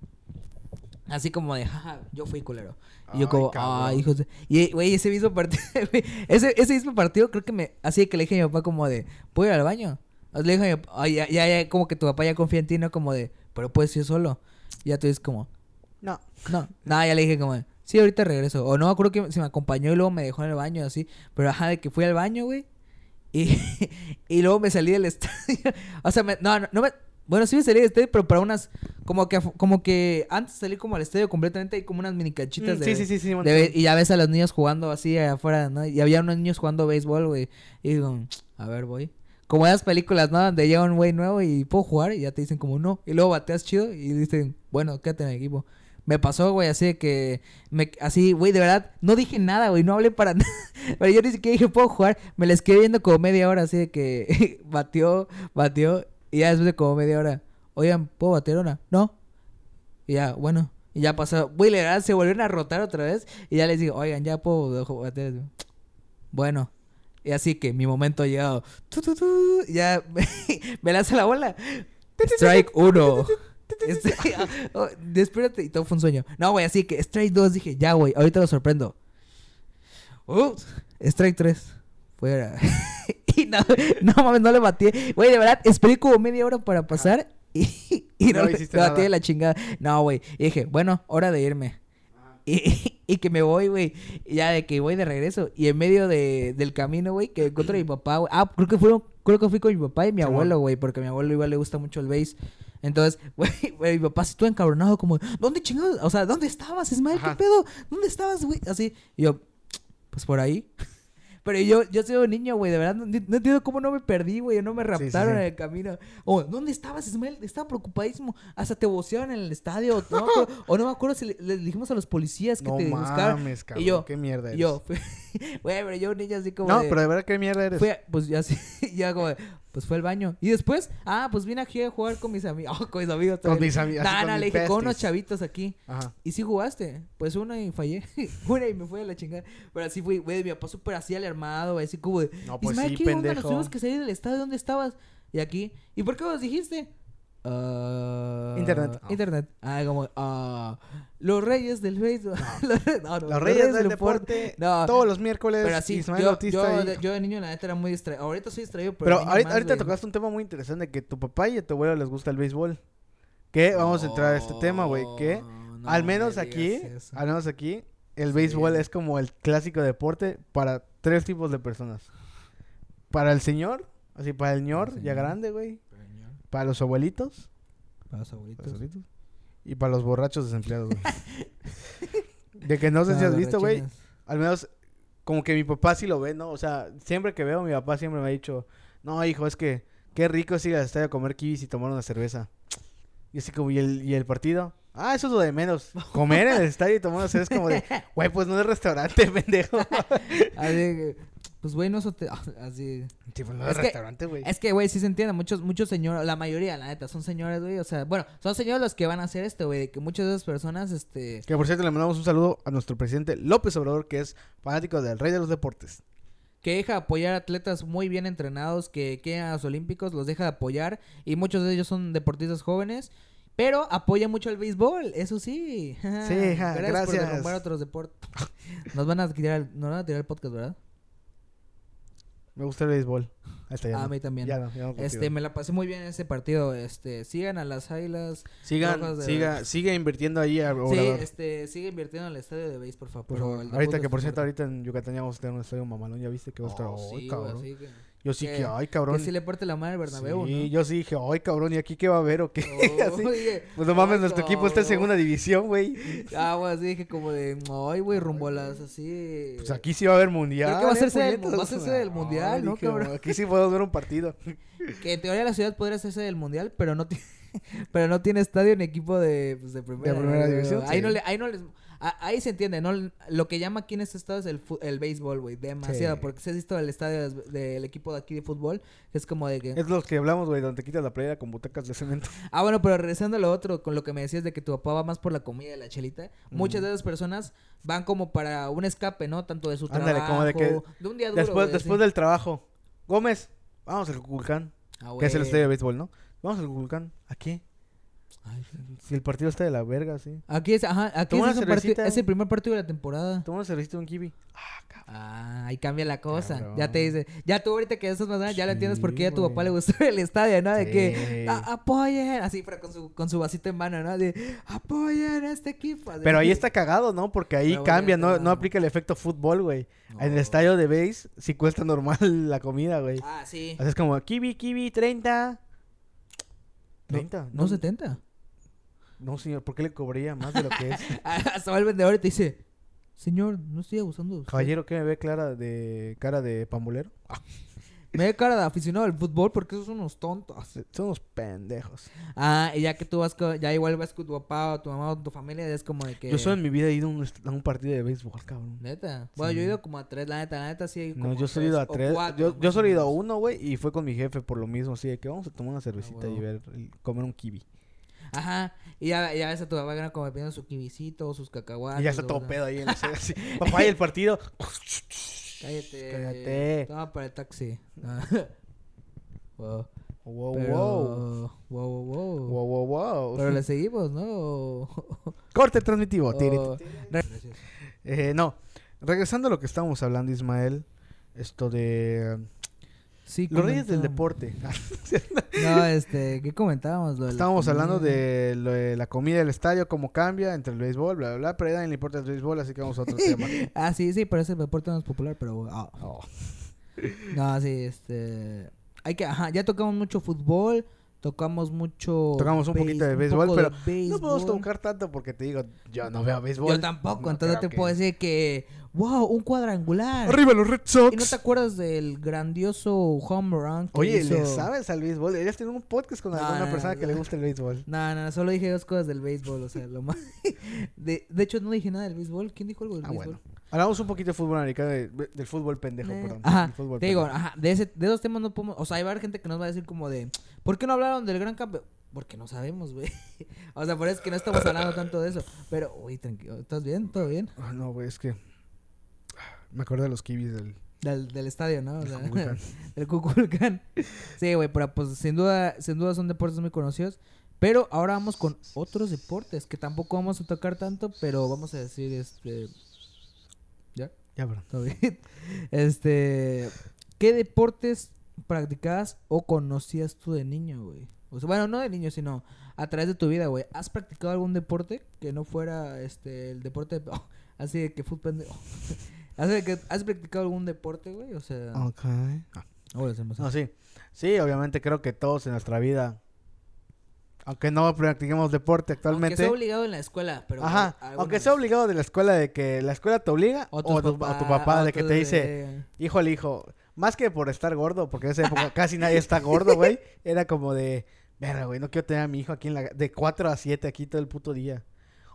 Speaker 1: Así como de, jaja, yo fui culero. Y yo
Speaker 2: Ay,
Speaker 1: como,
Speaker 2: cabrón.
Speaker 1: ay, hijos de... Y, güey, ese mismo partido, <laughs> ese, ese mismo partido creo que me... Así que le dije a mi papá como de, ¿puedo ir al baño? Le papá, ay, ya, ya, ya, como que tu papá ya confía en ti, ¿no? Como de, pero puedes ir solo. Y ya tú dices como,
Speaker 2: No.
Speaker 1: no, nada, ya le dije como, de, sí, ahorita regreso. O no, creo que se me acompañó y luego me dejó en el baño, así. Pero ajá, de que fui al baño, güey. Y, <laughs> y luego me salí del estadio. <laughs> o sea, me- no, no, no me, Bueno, sí me salí del estadio, pero para unas. Como que, como que antes de salir como al estadio completamente hay como unas mini canchitas
Speaker 2: Mm,
Speaker 1: de.
Speaker 2: sí, sí, sí, sí.
Speaker 1: de y ya ves a los niños jugando así afuera, ¿no? Y había unos niños jugando béisbol, güey. Y digo, a ver, voy. Como esas películas, ¿no? Donde llega un güey nuevo y puedo jugar y ya te dicen como no. Y luego bateas chido y dicen, bueno, quédate en el equipo. Me pasó, güey, así de que... Así, güey, de verdad, no dije nada, güey, no hablé para <laughs> nada. Pero yo ni siquiera dije, puedo jugar. Me les quedé viendo como media hora, así de que <laughs> batió, batió. Y ya después de como media hora, oigan, ¿puedo batear una? No. Y ya, bueno. Y ya pasó. Güey, la verdad, se volvieron a rotar otra vez. Y ya les digo, oigan, ya puedo batear. Bueno. Y así que mi momento ha llegado. Tu, tu, tu, y ya <laughs> me lanza la bola. Strike 1. <laughs> <laughs> oh, espérate, y todo fue un sueño. No, güey, así que strike 2 dije, ya, güey, ahorita lo sorprendo. Uh, strike 3. Fuera. y no, no mames, no le batí. Güey, de verdad, esperé como media hora para pasar y, y no,
Speaker 2: No
Speaker 1: le batí de la chingada. No, güey. Y dije, bueno, hora de irme. Y, y que me voy, güey. Ya de que voy de regreso. Y en medio de, del camino, güey, que encuentro a mi papá, güey. Ah, creo que, fueron, creo que fui con mi papá y mi abuelo, güey. Porque a mi abuelo igual le gusta mucho el bass. Entonces, <laughs> güey, mi papá se estuvo encabronado como, ¿dónde chingados? O sea, ¿dónde estabas, Ismael? ¿Qué pedo? ¿Dónde estabas, güey? Así. Y yo, pues por ahí. Pero yo, yo soy un niño, güey, de verdad, no, no entiendo cómo no me perdí, güey, no me
Speaker 2: sí,
Speaker 1: raptaron
Speaker 2: sí.
Speaker 1: en el camino. O, ¿dónde estabas, Ismael? Estaba preocupadísimo. Hasta te vocearon en el estadio. No <laughs> me acuerdo- o no me acuerdo si le, le dijimos a los policías que
Speaker 2: No
Speaker 1: te buscaron.
Speaker 2: mames, cabrón.
Speaker 1: Y yo,
Speaker 2: qué mierda
Speaker 1: Y
Speaker 2: eres.
Speaker 1: yo, <laughs> güey, pero yo un niño así como
Speaker 2: No,
Speaker 1: de-
Speaker 2: pero de verdad, qué mierda eres.
Speaker 1: Fui a- pues ya sí, <laughs> ya como, de, pues fue al baño. Y después, ah, pues vine aquí a jugar con mis amigos. <laughs> con mis amigos.
Speaker 2: Con mis amigos,
Speaker 1: Nah, le dije, con unos chavitos aquí.
Speaker 2: Ajá.
Speaker 1: ¿Y si jugaste? Pues una y fallé. <laughs> una y me fue a la chingada. Pero así fui, güey, mi papá súper así alarmado, güey, así como de...
Speaker 2: No, pues
Speaker 1: Ismael,
Speaker 2: sí,
Speaker 1: ¿qué onda? Nos
Speaker 2: pendejo.
Speaker 1: tuvimos que salir del estadio, ¿dónde estabas? Y aquí, ¿y por qué vos dijiste? Ah,
Speaker 2: Internet. No.
Speaker 1: Internet. Ah, como, ah, los reyes del béisbol. <laughs> los, re- no, no,
Speaker 2: Los Reyes del Deporte,
Speaker 1: No,
Speaker 2: todos los miércoles,
Speaker 1: pero así,
Speaker 2: Ismael
Speaker 1: yo,
Speaker 2: Bautista
Speaker 1: yo,
Speaker 2: y-
Speaker 1: de, yo de niño la neta era muy distraído. Ahorita soy distraído, pero,
Speaker 2: Pero ahorita,
Speaker 1: más,
Speaker 2: ahorita tocaste un tema muy interesante, que tu papá y a tu abuelo les gusta el béisbol. Que vamos a entrar a este tema, güey, que al
Speaker 1: no
Speaker 2: menos
Speaker 1: me
Speaker 2: aquí,
Speaker 1: eso.
Speaker 2: al menos aquí, el
Speaker 1: Sí.
Speaker 2: béisbol es como el clásico deporte para tres tipos de personas. Para el señor, así para el ñor, ya grande, güey. Para los abuelitos,
Speaker 1: Para los
Speaker 2: para
Speaker 1: abuelitos.
Speaker 2: los abuelitos, y para los borrachos desempleados, güey. <laughs> De que no sé si
Speaker 1: Para
Speaker 2: has visto, güey, al menos como que mi papá sí lo ve, ¿no? O sea, siempre que veo, mi papá siempre me ha dicho, no, hijo, es que qué rico es ir al estadio a comer kiwis y tomar una cerveza. Y así como, ¿y el, y el partido? Ah, eso es lo de menos. Comer en el estadio y tomar una cerveza es como de, <laughs> güey, pues no es restaurante, <laughs> pendejo.
Speaker 1: Así que, pues, güey, no es hotel- <laughs> Así.
Speaker 2: Sí, no
Speaker 1: Es
Speaker 2: restaurante, güey.
Speaker 1: Es que, güey, sí se entiende. Muchos, muchos señores, la mayoría, la neta, son señores, güey. O sea, bueno, son señores los que van a hacer esto, güey. Que muchas de esas personas, este.
Speaker 2: Que por cierto, le mandamos un saludo a nuestro presidente López Obrador, que es fanático del rey de los deportes.
Speaker 1: que deja de apoyar atletas muy bien entrenados que quedan a los olímpicos, los deja de apoyar y muchos de ellos son deportistas jóvenes, pero apoya mucho el béisbol, eso sí. <laughs>
Speaker 2: ja,
Speaker 1: gracias, por
Speaker 2: gracias.
Speaker 1: derrumbar otros deportes. <laughs> Nos van a tirar, nos van a tirar el podcast, ¿verdad?
Speaker 2: Me gusta el béisbol. Ya
Speaker 1: a
Speaker 2: no.
Speaker 1: mí también.
Speaker 2: Ya no, ya no
Speaker 1: Este, me la pasé muy bien en ese partido. Este, sigan a las águilas.
Speaker 2: Sigan, siga, siga invirtiendo ahí a
Speaker 1: Sí, este, sigue invirtiendo en el estadio de béis, por favor.
Speaker 2: Por Ahorita que por cierto, ahorita en Yucatán ya vamos a tener un estadio mamalón, ¿ya viste? Que va a estar,
Speaker 1: Oh,
Speaker 2: ¡ay,
Speaker 1: sí,
Speaker 2: cabrón!
Speaker 1: así que-
Speaker 2: Yo sí
Speaker 1: que-
Speaker 2: que, ¡ay, cabrón!
Speaker 1: Que si le parte la madre Bernabéu,
Speaker 2: sí,
Speaker 1: ¿no?
Speaker 2: yo sí dije, ¡ay, cabrón! ¿Y aquí qué va a haber o qué? <laughs> Así.
Speaker 1: Oye,
Speaker 2: Pues no mames,
Speaker 1: ay,
Speaker 2: nuestro equipo está en segunda división, güey.
Speaker 1: Ah, güey, así dije como de, ay, güey, rumbo a las así.
Speaker 2: Pues aquí sí va a haber mundial.
Speaker 1: Creo que va a
Speaker 2: ¿eh,
Speaker 1: va a sede del mundial,
Speaker 2: Ay,
Speaker 1: ¿no,
Speaker 2: dije,
Speaker 1: cabrón?
Speaker 2: Aquí sí podemos ver un partido. <laughs>
Speaker 1: Que en teoría la ciudad podría hacerse del mundial, pero no tiene, <laughs> pero no tiene estadio ni equipo de, pues, de primera,
Speaker 2: De primera
Speaker 1: güey.
Speaker 2: división,
Speaker 1: Ahí
Speaker 2: sí.
Speaker 1: no le, ahí no les, a- ahí se entiende, ¿no? Lo que llama aquí en este estado es el, el béisbol, güey, demasiado,
Speaker 2: Sí.
Speaker 1: porque se ha visto el estadio del equipo de aquí de fútbol, es como de que,
Speaker 2: Es los que hablamos, güey, donde te quitas la playera con butacas de cemento. <laughs>
Speaker 1: Ah, bueno, pero regresando a lo otro, con lo que me decías de que tu papá va más por la comida y la chelita, muchas de esas personas van como para un escape, ¿no? Tanto de su
Speaker 2: Ándale,
Speaker 1: trabajo,
Speaker 2: como de que
Speaker 1: un día duro,
Speaker 2: Después, después
Speaker 1: así.
Speaker 2: del trabajo. Gómez, vamos al Cuculcán.
Speaker 1: Ah,
Speaker 2: Que es el estadio de béisbol, ¿no? Vamos al Cuculcán. ¿A qué?
Speaker 1: Ay,
Speaker 2: Si el partido está de la verga, sí.
Speaker 1: Aquí es, ajá, aquí es, partido- es el primer partido de la temporada.
Speaker 2: Toma una cervecita un kiwi. Ah, cabrón.
Speaker 1: Ah, ahí cambia la cosa.
Speaker 2: Cabrón.
Speaker 1: Ya te dice, ya tú ahorita que estás más ya lo entiendes por qué ya a tu papá le gustó el estadio, ¿no? De
Speaker 2: Sí.
Speaker 1: que "A- apoyen, así, pero con su, con su vasito en mano, ¿no? De apoyen a este equipo. así.
Speaker 2: Pero ahí está cagado, ¿no? Porque ahí
Speaker 1: Pero bueno,
Speaker 2: cambia, no, no aplica el efecto fútbol, güey. En el
Speaker 1: No.
Speaker 2: estadio de base sí cuesta normal <laughs> la comida, güey.
Speaker 1: Ah, sí.
Speaker 2: Así es como, kiwi, kiwi, 30. 30.
Speaker 1: No, 70.
Speaker 2: No, señor, ¿por qué le cobraría más de lo que es? <laughs>
Speaker 1: Hasta va el vendedor y te dice, señor, no estoy abusando de usted.
Speaker 2: Caballero, ¿qué me ve clara de cara de pambulero? <laughs>
Speaker 1: Me ve cara de aficionado al fútbol porque esos son unos tontos.
Speaker 2: Son unos pendejos.
Speaker 1: Ah, y ya que tú vas con, ya igual vas con tu papá o tu mamá o tu familia, es como de que...
Speaker 2: Yo solo en mi vida he ido a un, est- a un partido de béisbol, cabrón.
Speaker 1: Neta. Bueno,
Speaker 2: Sí.
Speaker 1: yo he ido como a tres, la neta, la neta sí.
Speaker 2: No,
Speaker 1: como
Speaker 2: yo solo he ido a tres.
Speaker 1: cuatro,
Speaker 2: Yo, solo he ido a uno, güey, y fue con mi jefe por lo mismo, así de que vamos a tomar una cervecita y ver, y comer un kiwi.
Speaker 1: Ajá. Y ya, ya ves a tu papá que era como pidiendo su kibicito o sus cacahuates.
Speaker 2: y ya está todo pedo ahí en la sede, así. <laughs> Papá, y el partido.
Speaker 1: Cállate.
Speaker 2: Cállate.
Speaker 1: Toma para el taxi. <laughs> Wow.
Speaker 2: Wow,
Speaker 1: Pero...
Speaker 2: wow.
Speaker 1: Wow, wow, wow.
Speaker 2: Wow, wow, wow.
Speaker 1: Pero le <laughs> seguimos, ¿no?
Speaker 2: Corte transmitivo.
Speaker 1: O-
Speaker 2: tiri,
Speaker 1: o-
Speaker 2: tiri.
Speaker 1: Gracias.
Speaker 2: Eh, no, regresando a lo que estábamos hablando, Ismael. Esto de.
Speaker 1: Sí,
Speaker 2: Los reyes del deporte. <laughs>
Speaker 1: No, este, ¿qué comentábamos? Lo
Speaker 2: Estábamos hablando de, lo de la comida del estadio, cómo cambia entre el béisbol, bla, bla, bla. Pero a nadie le importa el béisbol, así que vamos a otro <laughs> tema.
Speaker 1: Ah, sí, sí, pero ese deporte no es popular, pero... ah.
Speaker 2: Oh.
Speaker 1: No, sí, este... Hay que... Ajá, ya tocamos mucho fútbol, tocamos mucho...
Speaker 2: Tocamos un poquito de
Speaker 1: béis-
Speaker 2: béisbol, pero
Speaker 1: de
Speaker 2: No podemos tocar tanto porque te digo, yo no veo béisbol.
Speaker 1: Yo tampoco,
Speaker 2: No
Speaker 1: entonces te puedo
Speaker 2: que-
Speaker 1: decir que... ¡Wow! Un cuadrangular.
Speaker 2: ¡Arriba los Red Sox!
Speaker 1: ¿Y no te acuerdas del grandioso home run que
Speaker 2: Oye,
Speaker 1: hizo?
Speaker 2: ¿le sabes al béisbol? Deberías tener un podcast con
Speaker 1: No,
Speaker 2: alguna
Speaker 1: no,
Speaker 2: persona
Speaker 1: no,
Speaker 2: que le guste el béisbol.
Speaker 1: No, no, solo dije dos cosas del béisbol, o sea, lo más... <laughs> De, de hecho, no dije nada del béisbol. ¿Quién dijo algo del
Speaker 2: Ah,
Speaker 1: béisbol?
Speaker 2: bueno. Hablamos un poquito de fútbol americano, de- del fútbol pendejo,
Speaker 1: Eh,
Speaker 2: perdón.
Speaker 1: Ajá,
Speaker 2: fútbol
Speaker 1: te digo,
Speaker 2: pendejo.
Speaker 1: ajá, de, ese, de esos temas no podemos... O sea, hay varias gente que nos va a decir como de... ¿Por qué no hablaron del gran campeón? Porque no sabemos, güey. <laughs> o sea, por eso es que no estamos hablando tanto de eso. Pero, uy, tranquilo. ¿Estás bien? ¿Todo bien?
Speaker 2: Ah, no, güey, es que... Me acuerdo de los kiwis del...
Speaker 1: Del, del estadio, ¿no?
Speaker 2: Del Kukulcán. <laughs>
Speaker 1: Sí, güey, pero pues sin duda, sin duda son deportes muy conocidos. Pero ahora vamos con otros deportes que tampoco vamos a tocar tanto, pero vamos a decir, este... ¿Ya?
Speaker 2: Ya, perdón.
Speaker 1: ¿Todo bien? <laughs> Este... ¿Qué deportes practicabas o conocías tú de niño, güey? O sea, bueno, no de niño, sino a través de tu vida, güey. ¿Has practicado algún deporte que no fuera este el deporte de- <laughs> así de que fútbol pendejo? ¿Has, de que- ¿Has practicado algún deporte, güey? O sea,
Speaker 2: Ok. Ah.
Speaker 1: ahora
Speaker 2: No, sí. Sí, obviamente creo que todos en nuestra vida, aunque no practiquemos deporte
Speaker 1: Aunque
Speaker 2: actualmente...
Speaker 1: sea obligado en la escuela, pero
Speaker 2: Ajá, aunque sea obligado de la escuela de que la escuela te obliga o, tu, o tu papá
Speaker 1: o
Speaker 2: de que te dice, híjole hijo, más que por estar gordo, porque en esa época casi nadie está gordo, güey, <laughs> era como de, verga, güey, no quiero tener a mi hijo aquí en la, de 4 a 7 aquí todo el puto día.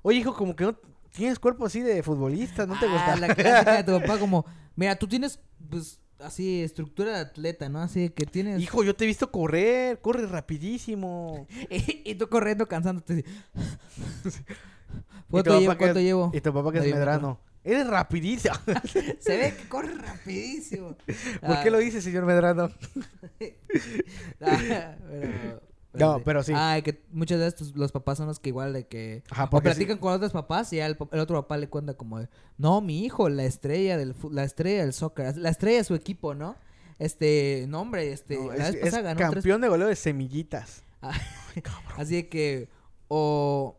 Speaker 2: Oye hijo, como que no tienes cuerpo así de futbolista, ¿no te
Speaker 1: Ah,
Speaker 2: gusta?
Speaker 1: la clásica de tu papá <laughs> como, mira, tú tienes, pues, así, estructura de atleta, ¿no? Así que tienes...
Speaker 2: Hijo, yo te he visto correr, corre rapidísimo. <laughs>
Speaker 1: y tú corriendo, cansándote. <laughs> ¿Cuánto llevo?
Speaker 2: papá que
Speaker 1: ¿Cuánto
Speaker 2: es-
Speaker 1: llevo?
Speaker 2: Y tu papá que es medrano. Eres rapidísimo.
Speaker 1: Se ve que corre rapidísimo.
Speaker 2: ¿Por qué lo dice, señor Medrano?
Speaker 1: Ah, pero,
Speaker 2: No, pero sí.
Speaker 1: Ah, que muchas veces tus- los papás son los que igual de que...
Speaker 2: Ajá,
Speaker 1: o
Speaker 2: sí.
Speaker 1: platican con otros papás y ya el, otro papá le cuenta como de... No, mi hijo, la estrella del la estrella del soccer, la estrella de su equipo, ¿no? Este, no, hombre, este...
Speaker 2: No,
Speaker 1: la
Speaker 2: es,
Speaker 1: vez
Speaker 2: es
Speaker 1: pasada ganó tres
Speaker 2: campeón de goleo de semillitas.
Speaker 1: Ah, <laughs> así de que o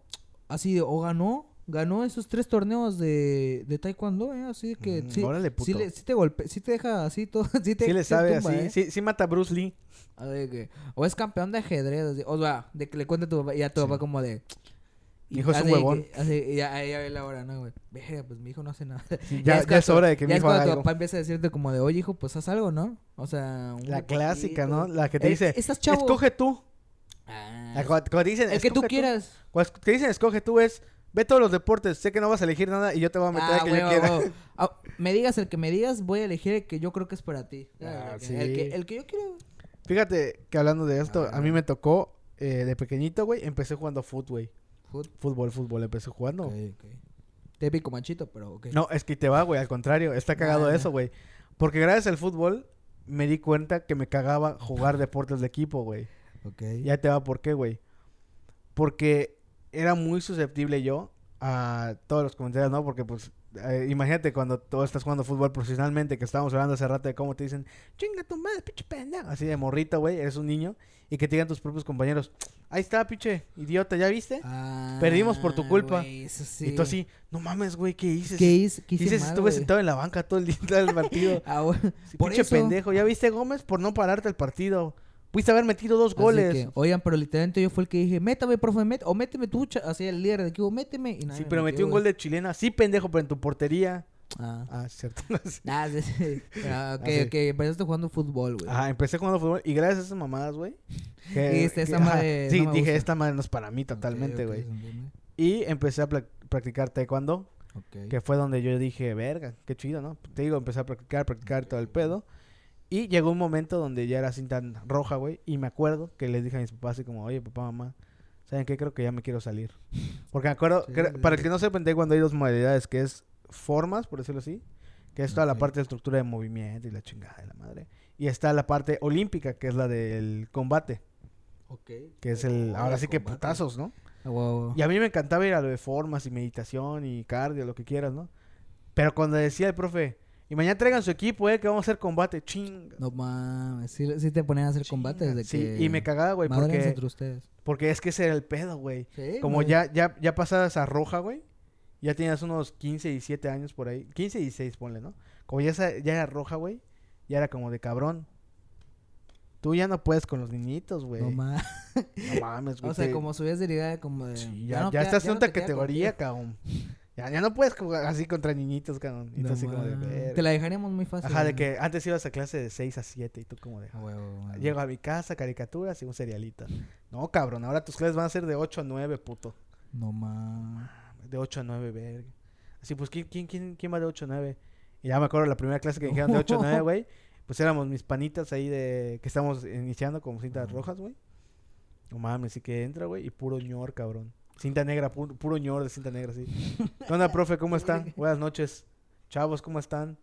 Speaker 1: así de o ganó ganó esos tres torneos de, de taekwondo eh, así que
Speaker 2: Mm,
Speaker 1: sí,
Speaker 2: órale, puto.
Speaker 1: sí, le- sí te golpe sí te deja así todo <laughs> sí te
Speaker 2: Sí le sabe
Speaker 1: tumba,
Speaker 2: así.
Speaker 1: eh.
Speaker 2: Sí, sí mata a Bruce Lee.
Speaker 1: A ver, que- o es campeón de ajedrez así, o sea de que le cuente a tu papá y a tu papá como de
Speaker 2: Hijo, es un huevón.
Speaker 1: que- así, y ya, ya ve la hora, ¿no, güey? Verga, pues mi hijo no hace nada.
Speaker 2: ya-
Speaker 1: es
Speaker 2: ya es hora de que mi
Speaker 1: ya es
Speaker 2: hijo
Speaker 1: cuando
Speaker 2: haga
Speaker 1: tu
Speaker 2: algo.
Speaker 1: papá empieza a decirte como de, oye, hijo, pues haz algo, ¿no? O sea... un
Speaker 2: La clásica, ¿no? La que te
Speaker 1: Eh,
Speaker 2: dice,
Speaker 1: Estás chavo.
Speaker 2: escoge tú.
Speaker 1: Ah,
Speaker 2: La cuando, dicen,
Speaker 1: el que tú
Speaker 2: "Escoge
Speaker 1: quieras.
Speaker 2: Cuando te dicen, escoge tú es, ve todos los deportes. Sé que no vas a elegir nada y yo te voy a meter
Speaker 1: Ah,
Speaker 2: el que yo
Speaker 1: huevo,
Speaker 2: quiera.
Speaker 1: huevo. <laughs> Ah, me digas el que me digas, voy a elegir el que yo creo que es para ti.
Speaker 2: Ah,
Speaker 1: el, que,
Speaker 2: sí.
Speaker 1: el, que, el que yo quiero.
Speaker 2: Fíjate que hablando de esto,
Speaker 1: Ah.
Speaker 2: a mí me tocó eh, de pequeñito, güey. Empecé jugando fútbol, güey.
Speaker 1: Fut-
Speaker 2: Fútbol, fútbol, empecé jugando.
Speaker 1: Ok, ok. Típico manchito, pero ok.
Speaker 2: No, es que te va, güey, al contrario, está cagado eso, güey. Porque gracias al fútbol me di cuenta que me cagaba jugar deportes de equipo, güey.
Speaker 1: Ok.
Speaker 2: Ya te va por qué, güey. Porque era muy susceptible yo a todos los comentarios, ¿no? Porque, pues, eh, imagínate cuando tú estás jugando fútbol profesionalmente, que estábamos hablando hace rato de cómo te dicen, chinga tu madre, pinche pendejo. Así de morrito, güey, eres un niño. Y que te digan tus propios compañeros, ahí está, pinche idiota, ¿ya viste?
Speaker 1: Ah,
Speaker 2: Perdimos por tu culpa.
Speaker 1: güey, eso sí.
Speaker 2: Y tú así, no mames, güey, ¿qué hice?
Speaker 1: ¿Qué hice? ¿Qué hice
Speaker 2: Dices,
Speaker 1: mal,
Speaker 2: estuve sentado en la banca todo el día todo el partido. <laughs>
Speaker 1: Ah.
Speaker 2: Sí,
Speaker 1: Por
Speaker 2: pinche
Speaker 1: eso.
Speaker 2: pendejo. ¿Ya viste Gómez por no pararte el partido? Pudiste haber metido dos goles.
Speaker 1: que, oigan, pero literalmente yo fue el que dije, métame, profe, o méteme tú, cha-", así el líder de equipo, méteme. Y nadie
Speaker 2: sí,
Speaker 1: me
Speaker 2: pero metió un gol de chilena. Sí, pendejo, pero en tu portería.
Speaker 1: Ah.
Speaker 2: Ah, cierto. <laughs>
Speaker 1: Ah, sí, sí. <laughs> Ah, ok,
Speaker 2: Ah, sí.
Speaker 1: ok, empezaste jugando fútbol, güey.
Speaker 2: Ajá, empecé jugando fútbol y gracias a esas mamadas, güey. <laughs> que-
Speaker 1: Dijiste, "Esta
Speaker 2: que- ajá,
Speaker 1: madre
Speaker 2: Sí,
Speaker 1: no
Speaker 2: dije,
Speaker 1: gusta".
Speaker 2: esta madre no es para mí totalmente, güey. Y empecé a practicar taekwondo, que fue donde yo dije, verga, qué chido, ¿no? Te digo, empecé a practicar, practicar todo el pedo. Y llegó un momento donde ya era cinta roja, güey. Y me acuerdo que les dije a mis papás así como, oye, papá, mamá, ¿saben qué? Creo que ya me quiero salir. Porque me acuerdo,
Speaker 1: Sí,
Speaker 2: que-
Speaker 1: sí,
Speaker 2: para el que no en taekwondo hay dos modalidades, que es formas, por decirlo así, que es toda la parte de estructura de movimiento y la chingada de la madre. Y está la parte olímpica, que es la del combate,
Speaker 1: Ok.
Speaker 2: que es el,
Speaker 1: Oh,
Speaker 2: ahora sí que
Speaker 1: combate.
Speaker 2: putazos, ¿no?
Speaker 1: Ah.
Speaker 2: Y a mí me encantaba ir a lo de formas y meditación y cardio, lo que quieras, ¿no? Pero cuando decía el profe, y mañana traigan su equipo, eh, que vamos a hacer combate, chinga.
Speaker 1: No mames, sí, sí te ponían a hacer combates
Speaker 2: chinga.
Speaker 1: de
Speaker 2: Sí,
Speaker 1: que...
Speaker 2: y me cagaba, güey, porque,
Speaker 1: entre ustedes.
Speaker 2: porque es que ese era el pedo, güey.
Speaker 1: Sí,
Speaker 2: Como
Speaker 1: güey.
Speaker 2: ya, ya, ya pasabas a roja, güey, ya tenías unos 15, 17 años por ahí, 15, 16, ponle, ¿no? Como ya, ya era roja, güey, ya era como de cabrón. Tú ya no puedes con los niñitos, güey.
Speaker 1: No mames.
Speaker 2: No mames, <laughs> güey.
Speaker 1: O sea, como subías de liga como de...
Speaker 2: Sí, ya,
Speaker 1: no
Speaker 2: ya
Speaker 1: queda-
Speaker 2: estás en
Speaker 1: no
Speaker 2: otra categoría, cabrón. Ya, ya no puedes jugar así contra niñitos, cabrón. Y
Speaker 1: No
Speaker 2: tú así como de ver.
Speaker 1: Te la dejaríamos muy fácil.
Speaker 2: Ajá, de que antes ibas a clase de 6 a 7 y tú como de...
Speaker 1: Ah, huevo.
Speaker 2: Llego a mi casa, caricaturas y un cerealito. No, cabrón, ahora tus clases van a ser de 8 a 9, puto.
Speaker 1: No mames.
Speaker 2: De 8 a 9, verga. Así, pues, ¿quién, quién, quién, quién va de 8 a 9? Y ya me acuerdo la primera clase que dijeron de 8 a 9, <laughs> güey. Pues éramos mis panitas ahí de... Que estamos iniciando como cintas rojas, güey. No mames, sí que entra, güey. Y puro ñor, cabrón. Cinta negra, pu- puro ñor de cinta negra, sí. ¿Qué onda, profe? ¿Cómo están? Buenas noches. Chavos, ¿cómo están?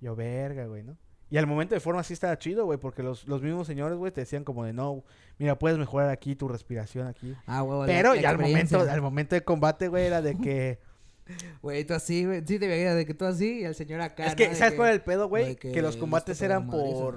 Speaker 2: Yo, verga, güey, ¿no? Y al momento de forma sí estaba chido, güey, porque los, los mismos señores, güey, te decían como de, no, mira, puedes mejorar aquí tu respiración aquí.
Speaker 1: Ah, la-
Speaker 2: Pero ya al momento, al momento de combate, güey, era de <laughs> que...
Speaker 1: Güey, tú así, güey. Sí te veía de que tú así y el señor acá,
Speaker 2: es
Speaker 1: ¿no?
Speaker 2: que,
Speaker 1: De
Speaker 2: ¿sabes
Speaker 1: que-
Speaker 2: cuál es el pedo, güey?
Speaker 1: que
Speaker 2: Que, los combates eran
Speaker 1: madriza.